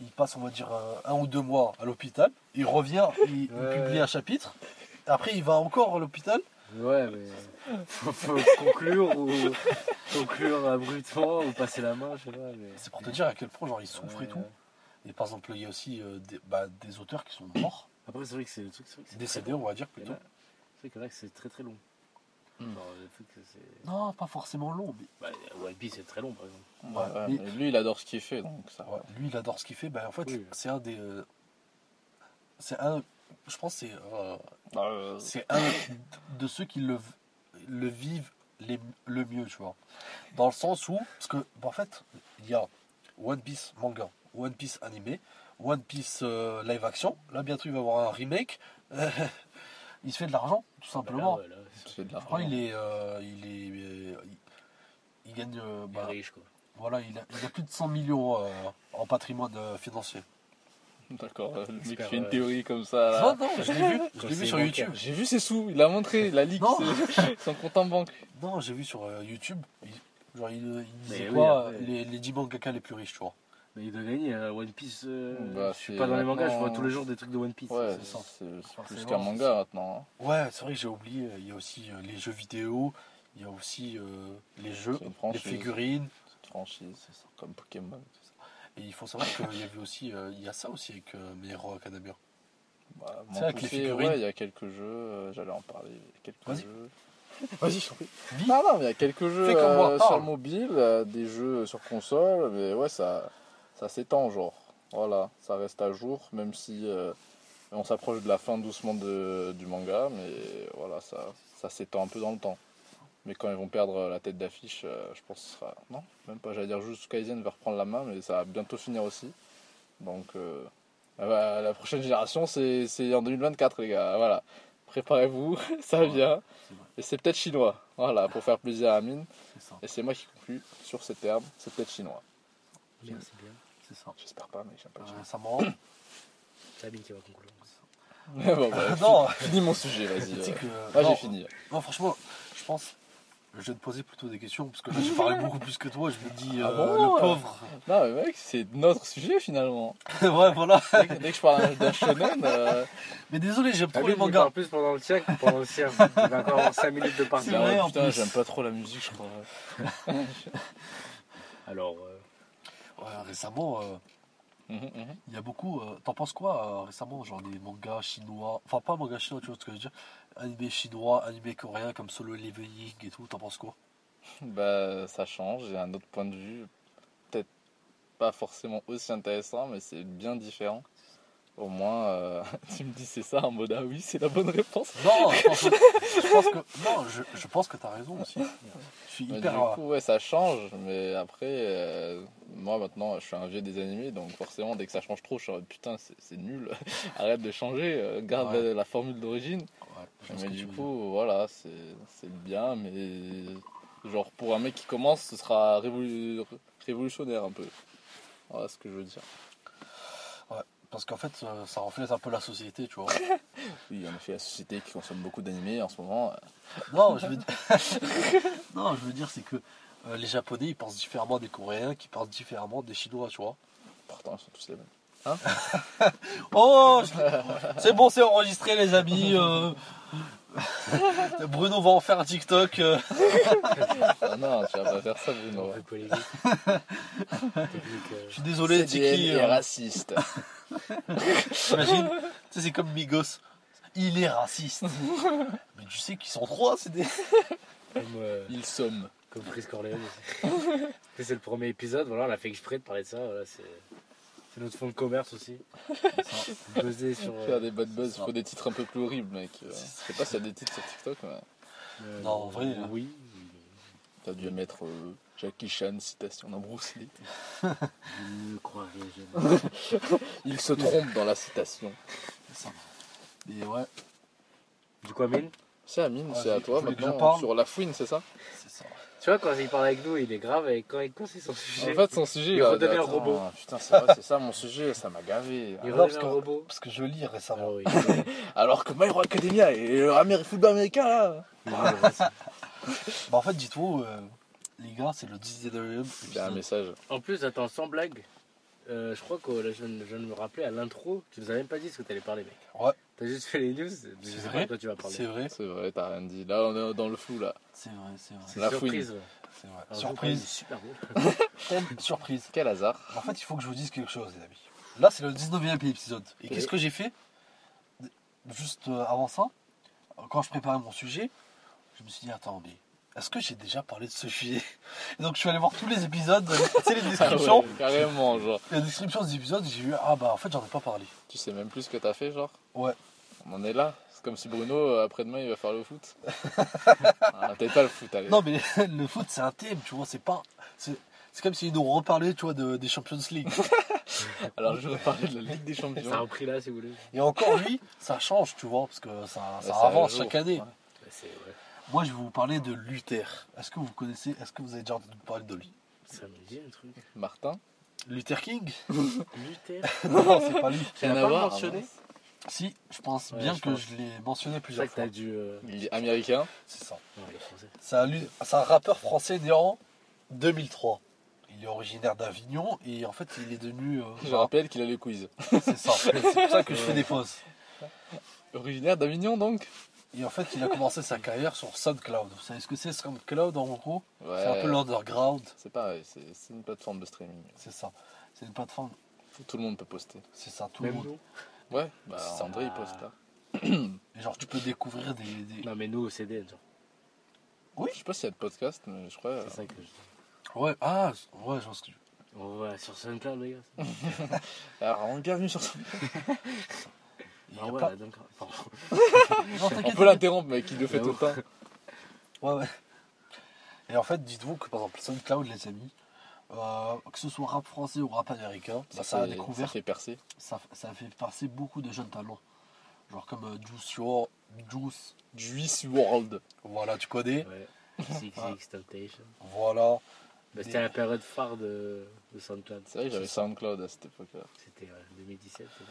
S2: il passe, on va dire, un ou deux mois à l'hôpital. Il revient, il, publie un chapitre. Après, il va encore à l'hôpital.
S3: Ouais, mais faut, faut conclure ou conclure abruptement ou passer la main, je sais pas. Mais...
S2: C'est pour te dire à quel point, genre, il souffre et tout. Et par exemple, il y a aussi euh, des, bah, des auteurs qui sont morts,
S3: Après, c'est vrai que c'est le truc, c'est vrai que c'est
S2: décédés, on va dire plutôt.
S3: C'est vrai que là, c'est très très long.
S1: Hmm.
S3: Genre, le.
S2: Non, pas forcément long, mais
S3: Bah, One Piece, c'est très long, par exemple.
S1: Ouais, ouais,
S2: mais-
S1: mais lui, il adore ce qu'il fait. Donc ça.
S2: ouais, lui, il adore ce qu'il fait. Bah, en fait,
S3: Oui.
S2: c'est un des. euh, c'est un. Je pense que c'est. euh,
S1: Bah, euh,
S2: c'est un de ceux qui le, le vivent les- le mieux, tu vois. Dans le sens où, parce que, bah, en fait, il y a One Piece manga, One Piece animé, One Piece euh, live action. Là, bientôt, il va y avoir un remake. il se fait de l'argent, tout simplement.
S3: Bah, là, ouais, là,
S1: il
S3: c'est
S1: fait de
S2: Je
S1: l'argent.
S2: crois qu'il est, euh, il est, euh, il, il gagne, euh,
S3: il est
S2: bah,
S3: riche, quoi.
S2: voilà, il a, il a plus de 100 millions euh, en patrimoine euh, financier.
S1: D'accord, euh, le mec fait une théorie comme ça. là.
S2: Non, non, je l'ai vu, je l'ai vu sur
S3: bancaire.
S2: YouTube.
S1: J'ai vu ses sous, il a montré la ligue,
S2: Non.
S1: c'est- son compte en banque.
S2: Non, j'ai vu sur euh, YouTube. il- genre, il, il disait
S3: oui,
S2: quoi
S3: après-
S2: les, les 10 mangaka les plus riches, tu vois.
S3: Mais il doit gagner euh, One Piece. euh,
S1: Bah,
S3: je suis pas dans les mangas, je vois tous les jours des trucs de One Piece.
S1: Ouais,
S2: c'est ça.
S1: c'est c'est plus qu'un manga maintenant. hein.
S2: Ouais, c'est vrai que j'ai oublié. Il y a aussi euh, les jeux vidéo, il y a aussi euh, les jeux, les figurines.
S1: Une franchise,
S2: C'est ça.
S1: comme Pokémon.
S2: Et il faut savoir qu'il y avait aussi, euh, il y a ça aussi avec euh, My Hero Academia.
S1: Bah,
S2: C'est avec les figurines.
S1: ouais, il y a quelques jeux, euh, j'allais en parler. il y a Quelques jeux. Vas-y, je t'en prie.
S2: Dis.
S1: Non, non, mais il y a quelques jeux euh, sur mobile, euh, des jeux sur console, mais ouais, ça, ça s'étend, genre. Voilà, ça reste à jour, même si euh, on s'approche de la fin doucement de, du manga, mais voilà, ça, ça s'étend un peu dans le temps. Mais quand ils vont perdre la tête d'affiche, euh, je pense que ce sera. Non, même pas, j'allais dire juste Kaizen va reprendre la main, mais ça va bientôt finir aussi. Donc, euh, bah, la prochaine génération, c'est en 2024, les gars. Voilà, préparez-vous, ça vient. Et c'est peut-être chinois. Voilà, pour faire plaisir à Amine. Et c'est moi qui conclue sur ces termes. C'est peut-être chinois.
S3: C'est bien.
S2: C'est ça.
S1: J'espère pas, mais j'aime pas le
S2: Euh, récemment.
S3: C'est Amine qui va conclure.
S1: bon, bref,
S2: non,
S1: Finis mon sujet, vas-y. euh. Moi, j'ai fini.
S2: non, franchement, je pense. Je vais te poser plutôt des questions parce que là j'ai parlé beaucoup plus que toi. Je me dis
S1: Ah
S2: euh,
S1: bon
S2: le pauvre.
S1: Non, mais mec, c'est notre sujet finalement.
S2: ouais, voilà.
S1: Dès que, dès que je parle d'un shonen, euh,
S2: Mais désolé, j'aime trop les mangas.
S3: plus pendant le tien pendant le sien. Il va encore avoir 5 minutes de
S2: vrai,
S1: ah, putain, j'aime pas trop la musique, je crois.
S3: Alors, euh,
S2: Ouais, récemment, euh,
S1: Mhm, mhm.
S2: Il y a beaucoup. euh, T'en penses quoi euh, récemment Genre des mangas chinois. Enfin, pas mangas chinois, tu vois ce que je veux dire. Animés chinois, animés coréens comme Solo Leveling et tout. T'en penses quoi?
S1: Bah, ça change, j'ai un autre point de vue. Peut-être pas forcément aussi intéressant, mais c'est bien différent. Au moins, euh, tu me dis c'est ça en mode ah oui, c'est la bonne réponse.
S2: Non, je pense que, je pense que, non, je, je pense que t'as raison aussi. Je suis
S1: Mais
S2: hyper.
S1: du coup, ouais, ça change, mais après, euh, moi maintenant, je suis un vieux des animés, donc forcément, dès que ça change trop, je suis en mode putain, c'est nul, arrête de changer, euh, garde
S2: Ouais.
S1: la, la formule d'origine.
S2: Ouais,
S1: Mais du
S2: tu veux
S1: coup, voilà, c'est c'est bien, mais genre pour un mec qui commence, ce sera révolu- révolutionnaire un peu. Voilà ce que je veux dire.
S2: Parce qu'en fait, euh, ça reflète un peu la société, tu vois.
S1: Oui, en effet, la société qui consomme beaucoup d'animés en ce moment, euh,
S2: Non, je veux dire, non, je veux dire, c'est que euh, les Japonais, ils pensent différemment des Coréens, qui pensent différemment des Chinois, tu vois.
S1: pourtant, ils sont tous les mêmes.
S2: Oh, je- c'est bon, c'est enregistré, les amis. euh. Bruno va en faire un TikTok. euh.
S1: Ah non, tu vas pas faire ça,
S3: Un
S1: Bruno.
S2: Je suis désolé, qui
S1: est
S2: euh,
S1: raciste.
S2: T'imagines Tu sais, c'est comme Migos. Il est raciste. Mais tu sais qu'ils sont trois, c'est des.
S3: comme, euh,
S1: Ils sommes.
S3: comme Chris Corleone c'est le premier épisode, voilà, on a fait exprès de parler de ça. Voilà, c'est c'est notre fond de commerce aussi. Buzzer sur. euh,
S1: Faire des bad buzz, faut
S2: ça.
S1: des titres un peu plus horribles, mec. Euh, Je sais pas s'il y a des titres sur TikTok, mais
S3: euh,
S2: Non, en vrai, hein.
S3: Oui.
S1: t'as dû mettre euh, Jackie Chan, citation d'un Bruce Lee.
S3: Je ne croirais jamais.
S1: Il se trompe dans la citation.
S2: C'est ça. Et ouais,
S3: Du coup, Amine,
S1: C'est Amine,
S2: Ouais,
S1: c'est à toi maintenant. Sur la fouine, c'est ça?
S2: C'est ça.
S3: Tu vois, quand il parle avec nous, il est grave et quand il quand c'est son sujet.
S1: En fait, son sujet,
S3: Il
S1: va-
S3: redevient un
S1: attends,
S3: robot.
S1: Putain, c'est vrai, c'est ça mon sujet, ça m'a gavé.
S3: il redevient
S2: parce
S3: un
S2: que-
S3: robot.
S2: Parce que je lis récemment.
S3: Ah oui.
S1: Alors que My Hero Academia et le football américain là.
S2: Bah, en fait, dites-vous, euh, les gars, c'est le 19 e
S1: Il y a un message.
S3: En plus, attends, sans blague, euh, je crois que là, je, viens de- je viens de me rappeler à l'intro, tu nous as même pas dit ce que t'allais parler, mec.
S2: Ouais.
S3: T'as juste fait les news, je sais pas
S2: vrai
S3: de quoi tu vas parler.
S2: C'est vrai,
S1: C'est vrai, t'as rien dit. Là, on est dans le flou là.
S2: c'est vrai, c'est vrai.
S3: C'est
S1: La
S3: surprise. ouais.
S2: C'est vrai.
S3: Alors,
S2: Surprise,
S3: super beau.
S2: surprise.
S1: Quel hasard.
S2: En fait, il faut que je vous dise quelque chose, les amis. Là, c'est le 19e épisode. Et qu'est-ce que j'ai fait Juste euh, avant ça, quand je préparais mon sujet, je me suis dit, attends, mais est-ce que j'ai déjà parlé de ce sujet Et donc, je suis allé voir tous les épisodes, euh, tu sais, les
S1: Ah
S2: descriptions.
S1: ouais, carrément, genre.
S2: Les descriptions des épisodes, j'ai vu, ah bah, en fait, j'en ai pas parlé.
S1: Tu sais même plus ce que t'as fait, genre?
S2: Ouais.
S1: On en est là. C'est comme si Bruno, euh, après-demain, il va faire le foot. ah, Peut-être pas le foot, allez.
S2: Non, mais le foot, c'est un thème, tu vois, c'est pas. C'est c'est comme s'ils nous reparlaient, tu vois, de, des Champions League.
S1: Alors, je vais parler de la Ligue des
S3: Ça a
S1: Champions.
S3: repris là, si vous voulez.
S2: Et encore, lui, ça change, tu vois, parce que ça, avance chaque année.
S1: Ouais.
S3: C'est- ouais,
S2: Moi, je vais vous parler de Luther. Est-ce que vous connaissez, est-ce que vous avez déjà entendu parler de lui?
S3: Ça me dit un truc.
S1: Martin?
S2: Luther King?
S3: Luther?
S2: Non, c'est pas lui.
S3: Tu
S1: Rien
S3: l'as
S1: à
S3: pas
S1: voir,
S3: mentionné?
S1: hein.
S2: Si, je pense
S3: Ouais,
S2: bien
S3: je
S2: que
S3: pense.
S2: je l'ai mentionné plusieurs fois.
S3: dû. euh,
S1: Il est américain?
S2: C'est ça. C'est un, rappeur français né en 2003. Il est originaire d'Avignon et en fait, il est devenu. euh,
S1: Je rappelle qu'il a les quiz.
S2: c'est ça. C'est pour ça que je fais des pauses.
S1: Originaire d'Avignon, donc?
S2: Et en fait, il a commencé sa carrière sur SoundCloud. Vous savez ce que c'est SoundCloud en gros?
S1: Ouais.
S2: C'est un peu l'underground.
S1: C'est pareil, c'est une plateforme de streaming.
S2: C'est ça. C'est une plateforme.
S1: Tout le monde peut poster.
S2: C'est ça, tout le monde.
S3: nous
S1: Ouais, bah
S2: C'est ça.
S1: André il poste là.
S2: Et genre, tu peux découvrir des. des-
S3: Non, mais nous au CD, genre.
S1: Je sais pas s'il y a de podcast, mais je crois.
S3: C'est ça que je dis.
S2: Ouais, ah, ouais, je pense que.
S3: Va sur SoundCloud, les gars.
S1: Alors, bienvenue sur ça.
S2: Il y
S3: Ah
S2: a
S3: ouais,
S2: pas-
S3: donc. Pardon.
S2: Non,
S1: On peut l'interrompre, mec, il le fait tout le temps.
S2: Ouais, ouais. Et en fait, dites-vous que par exemple, SoundCloud, les amis, euh, que ce soit rap français ou rap américain, bah, ça, a
S1: fait,
S2: découvert,
S1: ça fait percer.
S2: ça, ça a fait passer beaucoup de jeunes talents. Genre comme euh, Juice WRLD, Juice,
S1: Juice World.
S2: voilà, tu connais.
S3: Ouais. Temptation.
S2: Voilà.
S3: Bah, C'était la période phare de, de SoundCloud.
S1: C'est vrai que j'avais. SoundCloud à cette époque-là.
S3: C'était ouais, 2017, c'est là.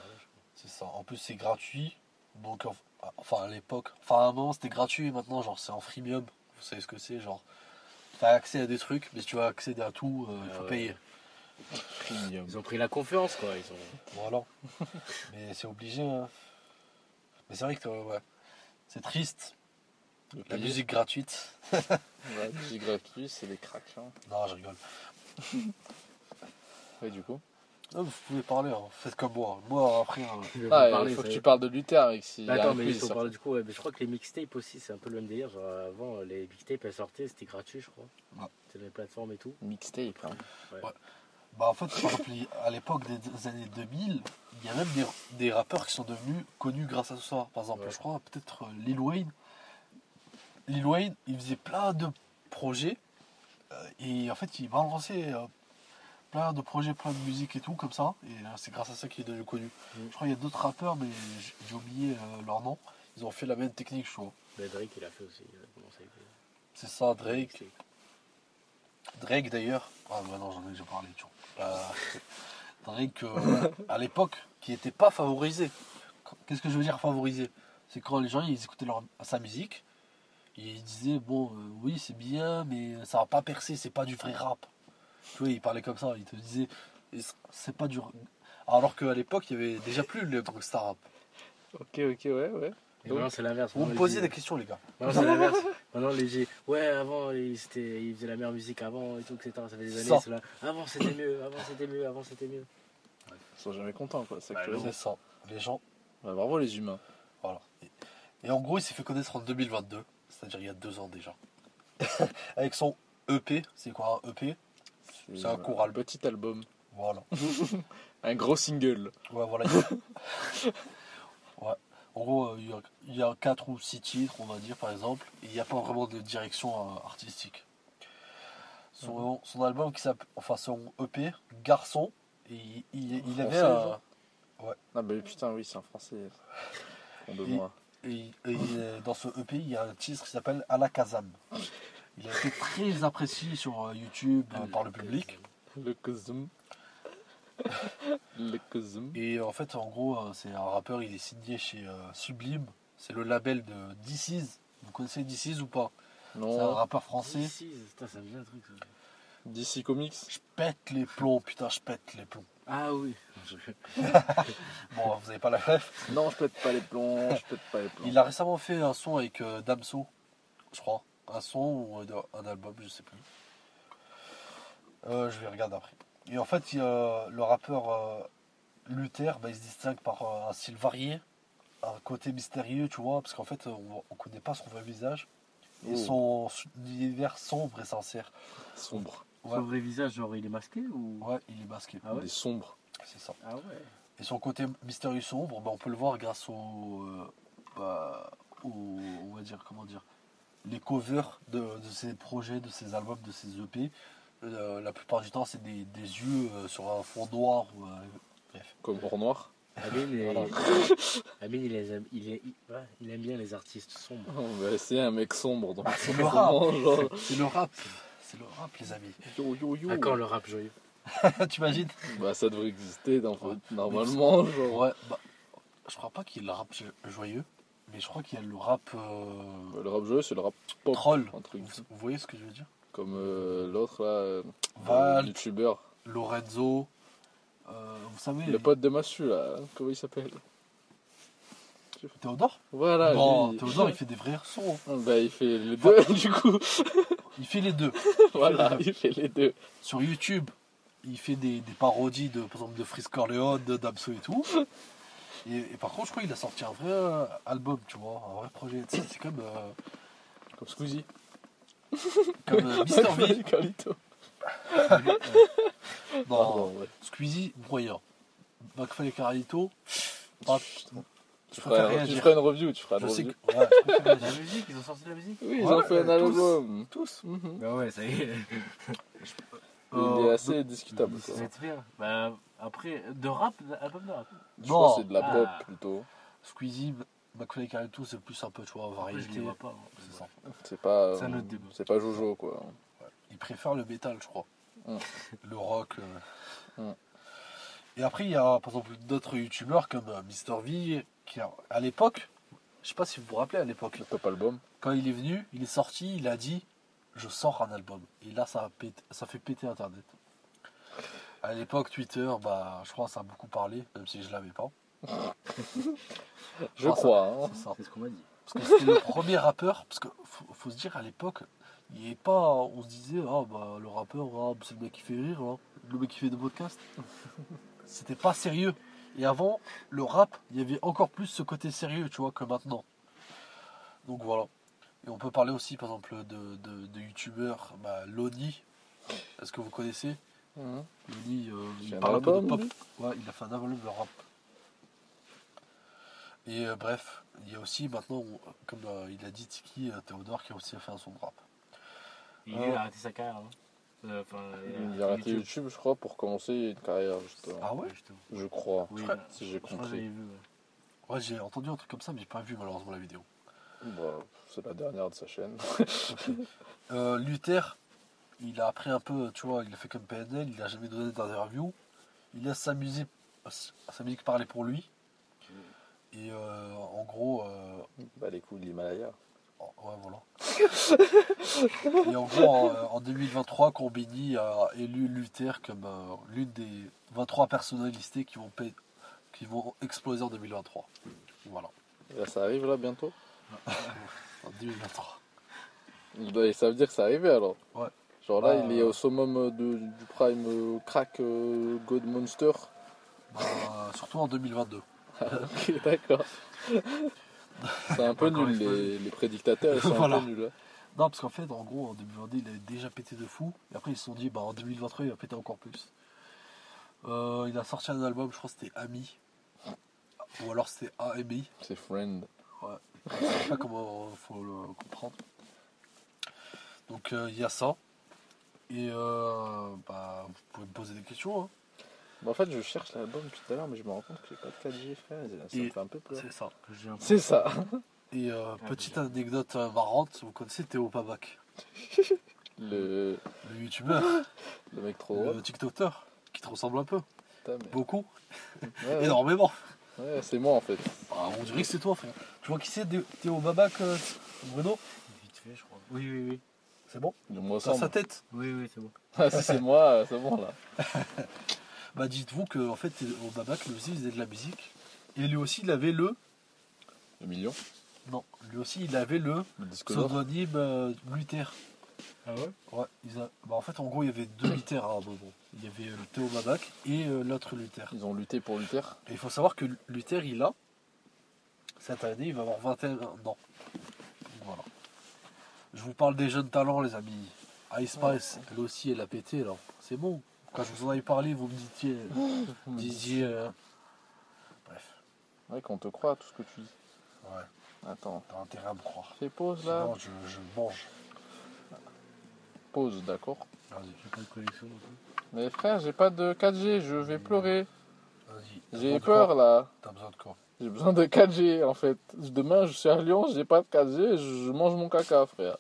S2: C'est ça. En plus, c'est gratuit. Donc, enf- enfin, à l'époque, enfin, à un moment, c'était gratuit et maintenant, genre, c'est en freemium. Vous savez ce que c'est, genre. T'as accès à des trucs, mais si tu veux accéder à tout, euh, il
S3: Ah
S2: faut
S3: ouais.
S2: payer.
S1: Premium.
S3: Ils ont pris la confiance, quoi. Ils ont...
S2: Voilà. mais c'est obligé. hein. Mais c'est vrai que, ouais. C'est triste. La musique gratuite.
S1: Ouais, musique gratuite, c'est les cracks. Hein.
S2: Non, je rigole.
S1: Ouais, du coup.
S2: Ah, vous pouvez parler, hein. faites comme moi. Moi, après, hein,
S3: Je vais
S1: Ah, il faut que tu parles de Luther, mec. Si
S3: Bah, attends, mais du coup, ouais, mais je crois que les mixtapes aussi, c'est un peu le même délire. Genre, avant, les mixtapes, elles sortaient, c'était gratuit, je crois.
S2: Ouais.
S3: C'était les plateformes et tout.
S1: Mixtape. hein.
S2: bah, en fait, par exemple, à l'époque des années 2000, il y a même des, des rappeurs qui sont devenus connus grâce à ça. Par exemple,
S3: Ouais.
S2: je crois peut-être euh, Lil Wayne. Lil Wayne, il faisait plein de projets. euh, et en fait, il balançait euh, plein de projets, plein de musique et tout, comme ça. Et euh, c'est grâce à ça qu'il est devenu connu.
S3: Mm.
S2: Je crois qu'il y a d'autres rappeurs, mais j'ai oublié euh, leur nom. Ils ont fait la même technique, je trouve.
S3: Mais Drake, il a fait aussi. Les
S2: C'est ça, Drake. Drake d'ailleurs. Ah bah non, j'en ai déjà parlé, tu vois. Euh, Drake, euh, à l'époque, qui n'était pas favorisé. Qu'est-ce que je veux dire favorisé? C'est quand les gens ils écoutaient leur, sa musique, et ils disaient bon, euh, oui c'est bien, mais ça va pas percer, c'est pas du vrai rap. Tu vois, ils parlaient comme ça, ils te disaient c'est pas du. Alors qu'à l'époque, il y avait déjà plus le gangsta rap.
S1: Ok, ok, ouais, ouais.
S3: Et
S1: Donc,
S3: maintenant, c'est l'inverse.
S2: Vous me posez des questions, les gars.
S3: Maintenant, c'est l'inverse. Maintenant, les G. Ouais, avant, ils, ils faisaient la meilleure musique avant et tout, etc. Ça fait des années. Là. Avant, c'était mieux. Avant, c'était mieux. Avant, c'était mieux.
S1: Ils sont jamais contents, quoi. C'est
S3: Bah,
S2: ça. Les gens,
S1: bravo les humains.
S2: Voilà. Et, et en gros, il s'est fait connaître en 2022, c'est-à-dire il y a deux ans déjà. Avec son EP, c'est quoi un EP C'est un choral.
S1: petit album.
S2: Voilà.
S1: Un gros single.
S2: Ouais, voilà. ouais. En gros, euh, il y a- il y, a quatre ou six titres, on va dire, par exemple, et il n'y a pas vraiment de direction euh, artistique. Son, son album qui s'appelle, enfin son EP, Garçon, il, il, il avait un,
S1: Ah bah putain, oui, c'est un français.
S2: Et-. Et, et dans ce EP, il y a un titre qui s'appelle Alakazam. Il a été très apprécié sur euh, YouTube euh, par le public.
S1: Le Kazum. le Kazum.
S2: Et en fait, en gros, euh, c'est un rappeur, il est signé chez euh, Sublime. C'est le label de DC's. Vous connaissez DC's ou pas? C'est un
S1: Non.
S2: rappeur français.
S3: Putain, ça me dit un truc. ça.
S1: DC Comics.
S2: Je pète les plombs, putain, je pète les plombs.
S3: Ah oui.
S2: Bon, vous avez pas la ref.
S1: Non, je pète pas les plombs. Je pète pas les plombs.
S2: Il a récemment fait un son avec euh, Damso, je crois. Un son ou un album, je sais plus. Euh, je vais regarder après. Et en fait, il le rappeur euh, Luther, bah, il se distingue par euh, un style varié, un côté mystérieux, tu vois, parce qu'en fait, on, on connaît pas son vrai visage. Et
S1: Oh.
S2: son univers sombre et sincère.
S1: Sombre.
S2: Ouais.
S3: Son vrai visage, genre, il est masqué ou?
S2: Ouais, il est masqué.
S3: Ah ouais?
S1: Il est sombre.
S2: C'est ça.
S3: Ah ouais.
S2: Et son côté mystérieux sombre, bah, on peut le voir grâce au, euh, bah, au- on va dire comment dire, les covers de, de ses projets, de ses albums, de ses EP. Euh, la plupart du temps, c'est des, des yeux euh, sur un fond noir. ou, euh, bref.
S1: Comme Or Noir.
S3: Amine, il,
S2: Voilà.
S3: Amine, il, les aime, il, est- il- ouais, il aime bien les artistes sombres.
S1: Oh, bah, c'est un mec sombre. Donc
S2: C'est le rap.
S1: forcément, genre,
S2: C'est le rap. C'est le rap, les amis.
S1: Yo yo yo.
S3: Encore le rap joyeux?
S2: tu imagines
S1: Bah ça devrait exister dans-
S2: Ouais.
S1: normalement. Genre.
S2: Ouais, bah, je crois pas qu'il y ait le rap jo- joyeux, mais je crois qu'il y a le rap euh,
S1: Le rap joyeux, c'est le rap pop.
S2: troll.
S1: Un truc.
S2: Vous, vous voyez ce que je veux dire?
S1: Comme euh, l'autre là, euh,
S2: Val,
S1: youtubeur.
S2: Lorenzo, vous savez,
S1: Le pote de Massu là, comment il s'appelle?
S2: Théodore?
S1: Voilà,
S2: Non,
S1: lui.
S2: Théodore, il fait des vrais sons.
S1: Bah il fait les deux du coup.
S2: Il fait les deux.
S1: voilà, il fait les deux.
S2: Sur YouTube, il fait des, des parodies de, par exemple, de Freeze Corleone, de Damso et tout. Et, et par contre, je crois qu'il a sorti un vrai euh, album, tu vois, un vrai projet. Tu sais, C'est comme, euh,
S1: Comme Squeezie.
S2: comme euh, Mr. V.
S1: Carlito.
S2: Non,
S1: ouais.
S2: Squeezie, moyen. McFly et Carlito, pas-
S1: Tu feras, tu
S2: réagir.
S1: feras une review, tu feras une
S2: je sais
S1: review.
S2: que. ouais, je préfère
S3: La musique, ils ont sorti de la musique
S1: Oui, ils
S2: Ouais,
S1: ont fait un
S2: tous.
S1: album.
S2: Tous.
S1: Mhm.
S3: Bah ouais, ça y est.
S1: Il est assez discutable. quoi.
S3: C'est bien. Bah, après, de rap, album de rap.
S1: Je crois
S2: Non.
S1: que c'est de la
S3: Ah.
S1: pop plutôt.
S2: Squeezie, McFly et Carlito, c'est plus un peu, tu vois,
S3: Après, je
S2: variété.
S3: les vois pas. hein.
S2: C'est ça.
S1: C'est pas.
S3: C'est un
S1: euh,
S3: autre débat.
S1: C'est pas Jojo quoi.
S2: Ils préfèrent le métal, je crois.
S1: Mm.
S2: Le rock. euh.
S1: Mm.
S2: Et après, il y a par exemple d'autres youtubeurs comme euh, Mr. V, qui a- à l'époque, je sais pas si vous vous rappelez à l'époque,
S1: Le top album.
S2: quand il est venu, il est sorti, il a dit Je sors un album. Et là, ça, a pété- ça fait péter Internet. À l'époque, Twitter, bah, je crois que ça a beaucoup parlé, même si je l'avais pas.
S1: Je
S2: Ah, ça-
S1: crois. hein.
S2: C'est ça.
S3: C'est ce qu'on m'a dit.
S2: Parce que c'était le premier rappeur, parce que faut, faut se dire à l'époque, il est pas, on se disait, ah bah le rappeur, ah, c'est le mec qui fait rire, hein. le mec qui fait des podcasts. c'était pas sérieux. Et avant, le rap, il y avait encore plus ce côté sérieux, tu vois, que maintenant. Donc voilà. Et on peut parler aussi, par exemple, de, de, de youtubeurs, bah, Loni. Est-ce que vous connaissez
S1: Mhm.
S2: Loni, euh, il parle un peu de pop. Ouais, il a fait un album de rap. Et euh, bref, il y a aussi maintenant, comme euh, il a dit Tiki, euh, Théodore, qui a aussi fait un son de rap.
S3: Il
S2: Oh.
S3: a arrêté sa carrière. hein. Enfin,
S1: Il a arrêté YouTube, je crois, pour commencer une carrière, justement.
S2: Ah ouais.
S1: Je crois,
S3: Oui,
S1: si j'ai compris.
S3: j'avais vu. ouais.
S2: Ouais, j'ai entendu un truc comme ça, mais j'ai pas vu malheureusement la vidéo.
S1: Bah, c'est la dernière de sa chaîne.
S2: Euh, Luther, il a appris un peu, tu vois, il a fait comme PNL, il a jamais donné d'interview. Il laisse sa musique, sa musique parler pour lui. Et euh, en gros, euh,
S1: bah, les coups de l'Himalaya.
S2: oh, ouais, voilà. Et en gros, en, en 2023, Combini a élu Luther comme l'une des 23 personnes listées qui vont, qui vont exploser en 2023. Voilà,
S1: Et là, ça arrive là bientôt?
S2: En 2023.
S1: Bah, et ça veut dire que c'est arrivé alors
S2: Ouais.
S1: Genre là,
S2: Bah,
S1: il est au summum de, du prime euh, crack euh, God Monster.
S2: Bah, surtout en 2022.
S1: ok, d'accord. c'est un peu nul, les, les prédicateurs, ils sont
S2: Voilà.
S1: un peu nuls. hein.
S2: Non, parce qu'en fait, en gros, en 2022, il avait déjà pété de fou. Et après, ils se sont dit, bah, en 2023, il va péter encore plus. Euh, il a sorti un album, je crois que c'était Ami. Ou alors c'était AMI.
S1: C'est Friend.
S2: Je sais pas comment faut le comprendre. Donc, euh, il y a ça. Et euh, bah, vous pouvez me poser des questions. hein.
S1: Bah, en fait, je cherche l'album tout à l'heure, mais je me rends compte que j'ai pas de 4G, frère. Ça
S2: Et
S1: me fait un peu peur.
S2: C'est ça.
S3: Que j'ai un peu-
S1: C'est ça.
S2: Et euh,
S3: Ah,
S2: petite anecdote marrante, vous connaissez Théo Pabac,
S1: Le,
S2: le youtubeur,
S1: le mec trop
S2: le tiktoker, qui te ressemble un peu.
S1: Putain, mais-
S2: Beaucoup,
S1: Ouais, ouais.
S2: énormément.
S1: Ouais, c'est moi en fait.
S2: Bah, on dirait que c'est toi, frère. Tu vois qui c'est, Thé- Théo Babac, euh, Bruno
S3: Vite fait, je crois. Oui, oui, oui.
S2: C'est bon Dans
S1: ressemble.
S2: sa tête
S3: Oui, oui, c'est bon.
S1: Ah, si c'est moi, c'est bon là.
S2: Bah, dites-vous que, en fait, Théo Babac, lui aussi, il faisait de la musique. Et lui aussi, il avait le.
S1: Le million.
S2: Non, lui aussi, il avait le
S1: Le
S2: pseudonyme euh, Luther.
S3: Ah ouais
S2: Ouais, ils a- bah, en fait, en gros, il y avait deux Luther à un moment. Il y avait euh, le Théo Babac et euh, l'autre Luther.
S1: Ils ont lutté pour Luther.
S2: Et il faut savoir que Luther, il a. Cette année, il va avoir 21 ans. Voilà. Je vous parle des jeunes talents, les amis. Ice Spice, elle aussi, elle a pété, là. C'est bon. Quand je vous en avais parlé, vous me disiez. vous me disiez euh, Bref.
S1: Ouais, qu'on te croit tout ce que tu dis.
S2: Ouais,
S1: Attends,
S2: t'as intérêt à me croire.
S1: fais pause là.
S2: Sinon, je, je mange.
S1: Pause, d'accord.
S2: Vas-y,
S3: J'ai pas de connexion non plus.
S1: Mais frère, j'ai pas de 4G, je vais pleurer.
S2: vas-y.
S1: J'ai peur là.
S2: T'as besoin de quoi
S1: J'ai besoin de 4G en fait. Demain, je suis à Lyon, j'ai pas de 4G, je mange mon caca, frère.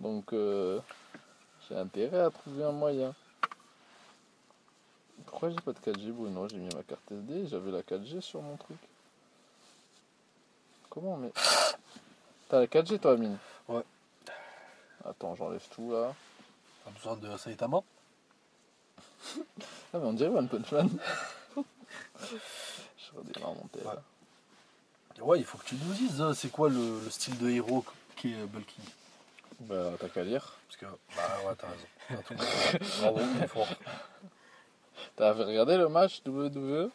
S1: Donc, euh, j'ai intérêt à trouver un moyen. Pourquoi j'ai pas de 4G, Bruno? J'ai mis ma carte SD, j'avais la 4G sur mon truc. Comment, mais. T'as la 4G, toi, Amine?
S2: Ouais.
S1: Attends, j'enlève tout là.
S2: T'as besoin de Saitama
S1: Ah, mais on dirait One Punch Man. je redémarre mon tel.
S2: Ouais. Ouais, il faut que tu nous dises, euh, c'est quoi le, le style de héros qui est euh, Bulky?
S1: Bah, t'as qu'à lire.
S2: Parce que, bah ouais, t'as raison. T'as tout dit. Bravo, il est fort.
S1: T'as regardé le match? WWE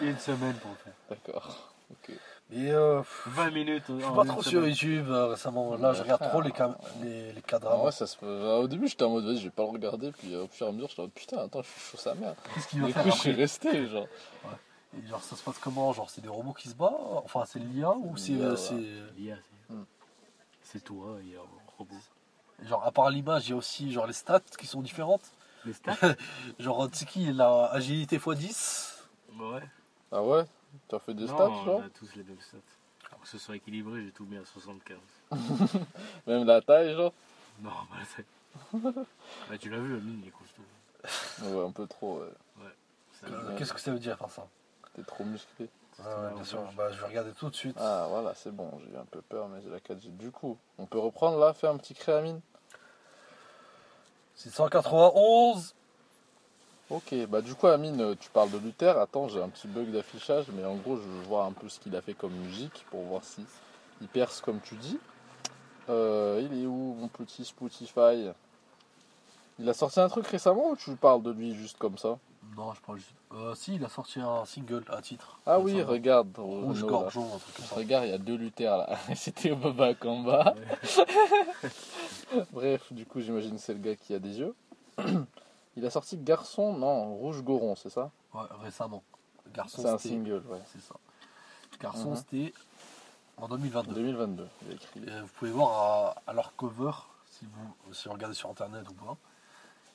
S3: Une semaine pour le faire.
S1: D'accord. Ok.
S2: Mais euh,
S3: 20 minutes.
S2: je suis pas trop sur YouTube euh, récemment. Là, je regarde trop les, cam- les, les cadres.
S1: Ah ouais, ça se peut. Au début, j'étais en mode, vas-y, je vais pas le regarder. Puis euh, au fur et à mesure, j'étais en mode, putain, attends, je suis chaud sa mère.
S2: Qu'est-ce qu'il va
S1: Du
S2: faire
S1: coup, je suis resté, genre.
S2: Et genre, ça se passe comment? Genre, c'est des robots qui se battent Enfin, c'est l'IA ou c'est.
S1: L'IA,
S2: euh, c'est-
S3: L'IA, c'est.
S1: Hmm.
S3: C'est toi, il y a un robot.
S2: Genre, à part l'image, il y a aussi genre les stats qui sont différentes.
S3: Les stats?
S2: Genre, Tiki, il a agilité x10.
S3: Ouais.
S1: Ah ouais? T'as fait des
S3: non,
S1: stats,
S3: on a tous les mêmes stats. Pour que ce soit équilibré, j'ai tout mis à 75.
S1: Même la taille, genre
S3: Non, bah, c'est. bah, tu l'as vu, Amine, il est costaud.
S1: Ouais, un peu trop, ouais.
S3: Ça,
S2: Euh, Qu'est-ce que ça veut dire, faire ça?
S1: T'es trop musclé.
S2: Ouais, ouais, bien sûr. Bah, je vais regarder tout de suite.
S1: Ah, voilà, c'est bon, j'ai eu un peu peur, mais j'ai la 4G. Du coup, on peut reprendre là, faire un petit créamine?
S2: 691
S1: Ok, bah du coup, Amine, euh, tu parles de Luther. Attends, j'ai un petit bug d'affichage, mais en gros, je veux voir un peu ce qu'il a fait comme musique pour voir si il perce comme tu dis. Euh, il est où, mon petit Spotify? Il a sorti un truc récemment ou tu parles de lui juste comme ça?
S2: Non, je parle juste. Euh, si, il a sorti un single à titre.
S1: Ah oui,
S2: ça.
S1: regarde.
S2: Rouge gorgeon, un truc comme ça.
S1: Regarde, il y a deux lutteurs là. C'était au Baba Combat. Bref, du coup, j'imagine que c'est le gars qui a des yeux. Il a sorti Garçon, non, Rouge Goron, c'est ça?
S2: Ouais, récemment. Garçon,
S1: C'est un single, ouais.
S2: C'est ça. Garçon,
S1: Mhm.
S2: c'était en
S1: En
S2: 2022.
S1: 2022, il a écrit.
S2: Et vous pouvez voir à, à leur cover, si vous, si vous regardez sur internet ou pas.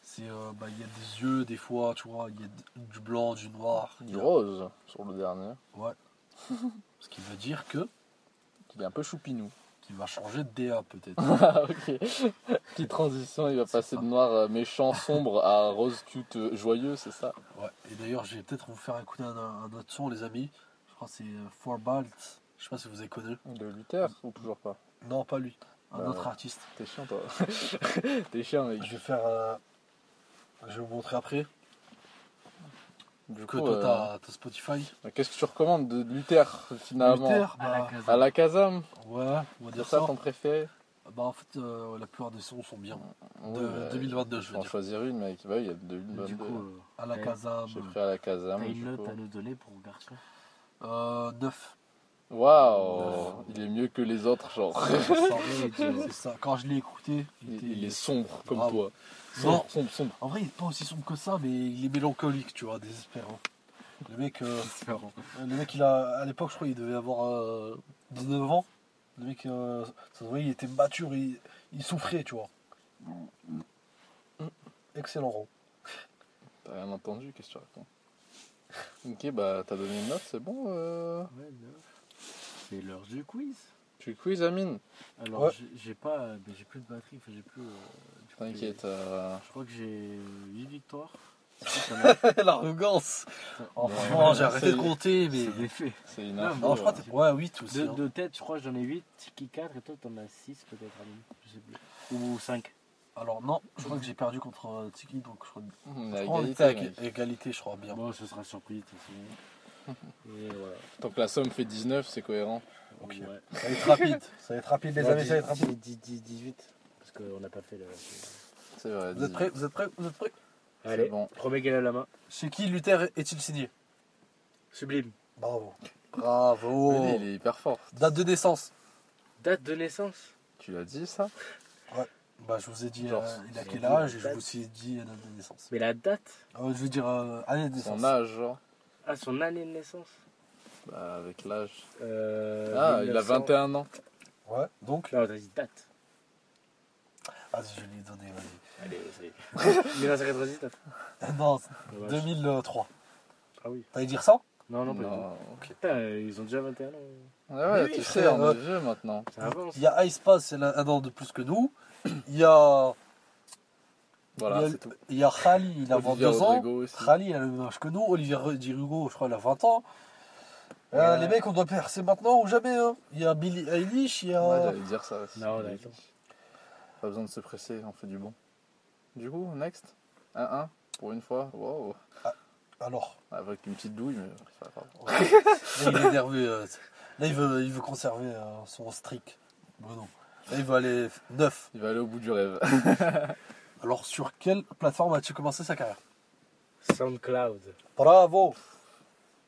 S2: C'est, euh, bah, il y a des yeux, des fois, tu vois, il y a du blanc, du noir.
S1: Du
S2: a-
S1: rose sur le dernier.
S2: Ouais. Ce qui veut dire que
S1: Il est un peu choupinou.
S2: Qu'il va changer de DA peut-être.
S1: Ah, ok. Petite transition, il va passer
S2: ça.
S1: de noir euh, méchant, sombre à rose cute euh, joyeux, c'est ça?
S2: Ouais. Et d'ailleurs, je vais peut-être vous faire écouter un, un autre son, les amis. Je crois que c'est euh, Four Balt. Je sais pas si vous avez connu.
S1: De Luther ou toujours pas?
S2: Non, pas lui. Un
S1: Bah,
S2: autre artiste.
S1: T'es chiant, toi. T'es chiant, mec.
S2: Je vais faire. euh, Je vais vous montrer après.
S1: Du
S2: Que
S1: coup,
S2: toi,
S1: euh,
S2: t'as t'as Spotify.
S1: qu'est-ce que tu recommandes de Luther finalement
S2: Luther,
S3: À la
S2: bah.
S1: À la Kazam
S2: Ouais, on va
S1: C'est
S2: dire
S1: ça
S2: ça.
S1: ton préféré
S2: Bah, en fait, euh, la plupart des sons sont bien.
S1: Ouais,
S2: De
S1: bah,
S2: 2022, je veux
S1: en
S2: dire.
S1: choisir une, mec. Bah, oui, il y a 2022.
S3: Du coup, euh,
S2: À la. Kazam.
S1: J'ai pris à la Kazam.
S3: t'as une note
S1: coup.
S3: à nous donner pour garçon
S2: Euh, 9.
S1: Waouh Il est mieux que les autres, genre.
S2: C'est ça. Quand je l'ai écouté, il,
S1: Il,
S2: était-
S1: il est sombre comme
S2: Bravo.
S1: toi.
S2: Non.
S1: Sombre.
S2: En vrai, il est pas aussi sombre que ça, mais il est mélancolique, tu vois, désespérant. Le mec, euh, le mec, il a, à l'époque, je crois, il devait avoir euh, 19 ans. Le mec, euh, ça se voyait, il était mature, il, il souffrait, tu vois. Excellent rond.
S1: T'as rien entendu, qu'est-ce que tu racontes? Ok, bah t'as donné une note, c'est bon euh...
S3: Ouais, neuf. C'est l'heure du quiz.
S1: Tu quiz, Amine?
S3: Alors,
S2: Ouais.
S3: j'ai- pas, mais j'ai plus de batterie, enfin, j'ai plus.
S1: T'inquiète. euh,
S3: Je crois que j'ai 8 victoires.
S2: L'arrogance.
S1: Ouais,
S2: franchement, j'ai arrêté de compter, mais.
S3: C'est.
S1: C'est une
S3: Non,
S1: info.
S2: Non, je crois que t'es- Ouais, 8 aussi.
S3: De,
S2: hein.
S3: de tête, je crois que j'en ai 8, Tiki 4 et toi t'en as 6 peut-être. Je sais plus. Ou 5.
S2: Alors, non, je crois que j'ai perdu contre euh, Tiki, donc je crois,
S1: on
S2: je
S1: est à
S2: crois qu'on
S1: égalité,
S2: était à égalité, je crois bien.
S3: Bon, ce sera surpris de toute façon. Et voilà.
S1: Tant que la somme fait 19, c'est cohérent.
S2: Ok.
S3: Ouais.
S2: Ça va être rapide. Ça va être rapide, les amis, ça va être rapide.
S3: dix- dix- 18. Parce qu'on n'a pas fait le.
S1: C'est vrai.
S2: Vous êtes
S1: 18.
S2: prêts Vous êtes prêts Vous êtes prêts?
S3: Allez,
S1: bon.
S3: premier gars à la main.
S2: Chez qui Luther est-il signé?
S3: Sublime.
S2: Bravo. Bravo.
S1: Il est hyper fort.
S2: Date de naissance
S3: Date de naissance?
S1: Tu l'as dit ça?
S2: Bah, je vous ai dit
S1: Genre,
S2: euh, il a quel âge et je
S3: date.
S2: vous ai dit la date de naissance.
S3: Mais la date?
S2: Euh, je veux dire euh, année de naissance.
S1: Son âge, genre.
S3: Ah, son année de naissance?
S1: Bah, avec l'âge.
S3: euh,
S1: Ah, il a
S3: 1900.
S1: 21 ans.
S2: Ouais, donc?
S3: Non, t'as dit date.
S2: Vas-y, je l'ai donné, vas-y.
S3: Allez, c'est. 1999.
S2: Non,
S3: Dommage.
S2: 2003.
S3: Ah oui.
S2: T'allais dire ça
S3: Non, non, pas du tout.
S1: Non.
S3: Putain, euh, ils ont déjà 21 ans.
S1: Ouais, ouais, tu sais,
S2: frère,
S1: on
S2: euh,
S1: est vieux maintenant.
S3: Ça avance.
S2: Il y a Ice Pass, c'est un an de plus que nous. Il y a.
S1: Voilà,
S2: il y a,
S1: c'est tout.
S2: il y a Khali, il a
S1: Olivier
S2: 22 ans. Khali, il a le même âge que nous. Olivier Dirugo, je crois, il a 20 ans. Euh, les mecs, on doit percer maintenant ou jamais. hein? Il y a Billy Eilish, il y a.
S1: Ouais, j'allais dire ça aussi.
S3: Non, d'accord.
S1: Pas besoin de se presser, on fait du bon. Du coup, next 1-1 pour une fois. Wow.
S2: Ah, alors
S1: Avec une petite douille, mais c'est pas.
S2: Là, il est nerveux. Là, il veut, il veut conserver euh, son streak. Bruno. Là, il veut aller 9.
S1: Il va aller au bout du rêve.
S2: alors, sur quelle plateforme as-tu commencé sa carrière?
S3: SoundCloud.
S2: Bravo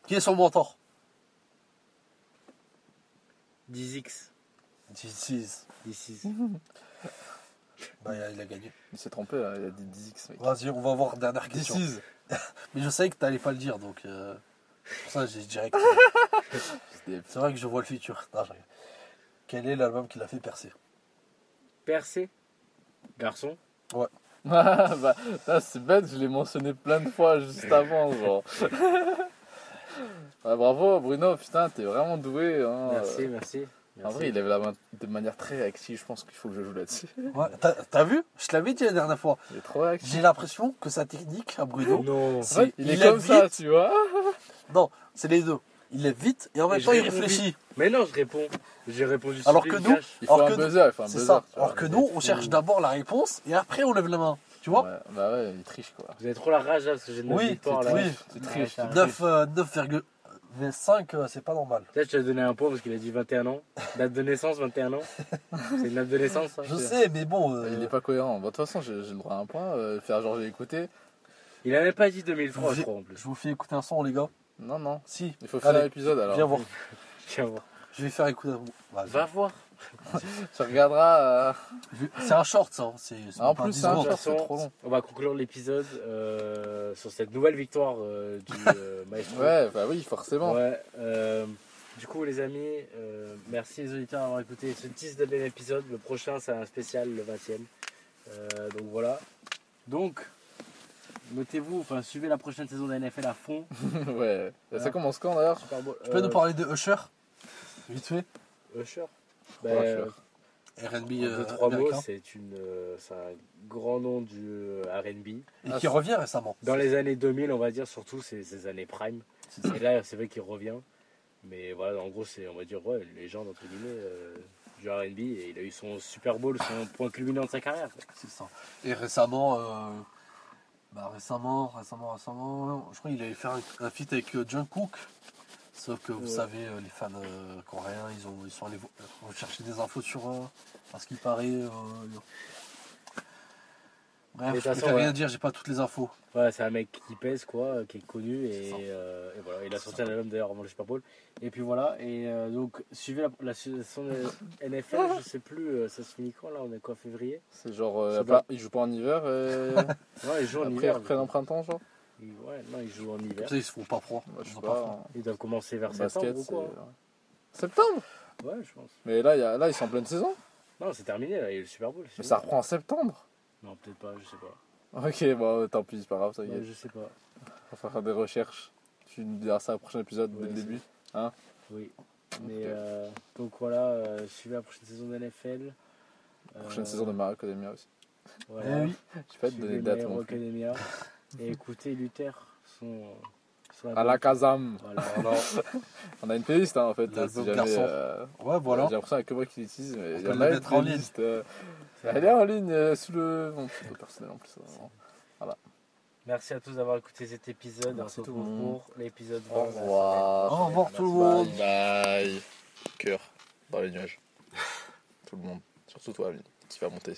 S2: Qui est son mentor?
S3: 10x.
S2: 10x.
S3: 10x.
S2: Bah, il a gagné.
S1: Il s'est trompé, là. il a dit 10x, mec.
S2: Vas-y, on va voir dernière question.
S1: is.
S2: Mais je savais que t'allais pas le dire, donc. euh, pour ça, j'ai direct. C'est vrai que je vois le futur. Non, je rigole. Quel est l'album qui l'a fait percer?
S3: Percé. Garçon?
S1: Ah, bah, c'est bête, je l'ai mentionné plein de fois juste avant, genre. Ouais, bravo Bruno, putain, t'es vraiment doué. Hein.
S3: Merci, merci.
S1: En vrai, il avait la main de manière très réactive, je pense qu'il faut que je joue là-dessus.
S2: Ouais, t'as t'as vu? Je te l'avais dit la dernière fois.
S1: Il est trop réactif.
S2: J'ai l'impression que sa technique à Bruno,
S3: Non.
S2: c'est-
S1: Ouais, il est
S2: lève
S1: comme ça, tu vois.
S2: Non, c'est les deux. Il lève vite et en même
S3: Et
S2: temps il réfléchit.
S3: Mais non, je réponds. J'ai répondu
S2: Alors que nous-.
S1: Il faut
S2: Alors
S1: un
S2: que-
S1: buzzer, il faut un
S2: C'est
S1: buzzer.
S2: ça.
S1: vois.
S2: Alors que nous, on cherche d'abord la réponse et après on lève la main. Tu vois?
S1: Ouais, Bah ouais, il triche quoi.
S3: Vous avez trop la rage là parce que j'ai 9
S2: Oui,
S3: victoires
S2: c'est
S3: là.
S2: triste,
S1: c'est
S3: Ouais,
S1: triste.
S3: Ça arrive.
S2: 9, euh, 9,20 Mais 5, euh, c'est pas normal.
S3: Peut-être je te donné un point parce qu'il a dit 21 ans. Date de naissance, 21 ans. C'est une date de naissance, ça
S2: Je sais, mais bon. euh,
S1: Il est pas cohérent. Bon, de toute façon, j'ai le droit à un point. euh, faire genre j'ai écouté.
S3: Il avait pas dit 2003, je
S2: J'ai-
S3: crois, en plus.
S2: Je vous fais écouter un son, les gars.
S1: Non, non.
S2: Si,
S1: Il faut faire l'épisode alors.
S2: viens voir.
S3: Tiens voir.
S2: Je vais faire écouter un.
S3: Va voir.
S1: Tu regarderas. euh,
S2: C'est un short, ça. hein. C'est
S1: En plus,
S2: 10
S1: c'est un short. c'est trop long.
S3: On va conclure l'épisode euh, sur cette nouvelle victoire euh, du euh, Maestro.
S1: Ouais, bah oui, forcément.
S3: Ouais, euh, du coup, les amis, euh, merci les auditeurs d'avoir écouté ce 10 de épisode. Le prochain, c'est un spécial, le 20 e donc voilà. Donc, notez-vous, enfin, suivez la prochaine saison de la NFL à fond.
S1: ouais. Et Ça
S3: Voilà.
S1: commence quand d'ailleurs?
S2: Tu peux
S3: euh,
S2: nous parler de Usher? Vite fait.
S3: Usher? Ben.
S2: RB euh,
S3: deux, trois mots, c'est une, euh, c'est un grand nom du euh, R&B.
S2: Et
S1: Ah,
S2: qui revient récemment.
S3: Dans les années 2000, on va dire, surtout ces, ces années prime. Et là, c'est vrai qu'il revient. Mais voilà, en gros, c'est, on va dire, ouais, une légende, entre guillemets, euh, du R&B. Et il a eu son Super Bowl, son point culminant de sa carrière. quoi.
S2: C'est ça. Et récemment, euh, bah récemment, récemment, récemment, je crois qu'il avait fait un, un feat avec euh, Jungkook. Sauf que vous
S3: Ouais.
S2: savez, euh, les fans euh, coréens, ils, ont, ils sont allés rechercher des infos sur eux. Parce qu'il paraît. euh,
S3: de
S2: Bref,
S3: toute
S2: je
S3: façon,
S2: rien
S3: ouais.
S2: dire, j'ai pas toutes les infos.
S3: Voilà, c'est un mec qui pèse, quoi, qui est connu. Et, euh, voilà, il a sorti un album d'ailleurs avant le Super Bowl. Et puis voilà, et euh, donc, suivez la, la saison de NFL, je sais plus, euh, ça se finit quand là On est quoi, février?
S1: C'est genre. euh, pas- il joue pas en hiver
S3: ils jouent en
S1: Après,
S3: hiver.
S1: reprennent en printemps, genre?
S3: Ils- Ouais, non, ils jouent en hiver.
S2: Ils se font pas froid.
S1: Bah, Je sais pas.
S2: froid.
S1: en
S3: Ils doivent commencer vers
S1: basket,
S3: septembre ou quoi.
S1: Septembre?
S3: Ouais, je pense.
S1: Mais là, il y a- là, ils sont en pleine saison?
S3: Non, c'est terminé, là, il y a le Super Bowl.
S1: Mais ça reprend en septembre?
S3: Non, peut-être pas, je sais pas.
S1: Ok, bon, tant pis, c'est pas grave, ça y est.
S3: je sais pas.
S1: On va faire des recherches. Tu nous diras ça au prochain épisode
S3: Ouais,
S1: dès le début.
S3: Oui. Mais euh, donc voilà, euh, suivez la prochaine saison de NFL.
S1: Prochaine
S3: Euh,
S1: saison de My Academia aussi.
S3: Voilà.
S2: Oui.
S1: Je vais pas te donner de date plus.
S3: Academia. Et écoutez Luther, son. son
S1: À la Kazam.
S3: Voilà.
S1: On a une playlist hein, en fait. Si jamais, euh,
S2: Ouais, voilà.
S1: J'ai l'impression qu'il y a que moi qui l'utilise, mais il y en a une
S2: en ligne.
S1: playlist. euh, Elle est en ligne euh, sous le. Bon, pseudo personnel en plus. hein.
S3: Merci à tous d'avoir écouté cet épisode.
S1: Merci tout le monde.
S3: pour l'épisode
S1: Au
S3: 20.
S1: revoir.
S2: Au revoir tout le
S1: Bye
S2: monde.
S1: bye. Cœur dans les nuages. Tout le monde. Surtout toi, Amine, qui va monter.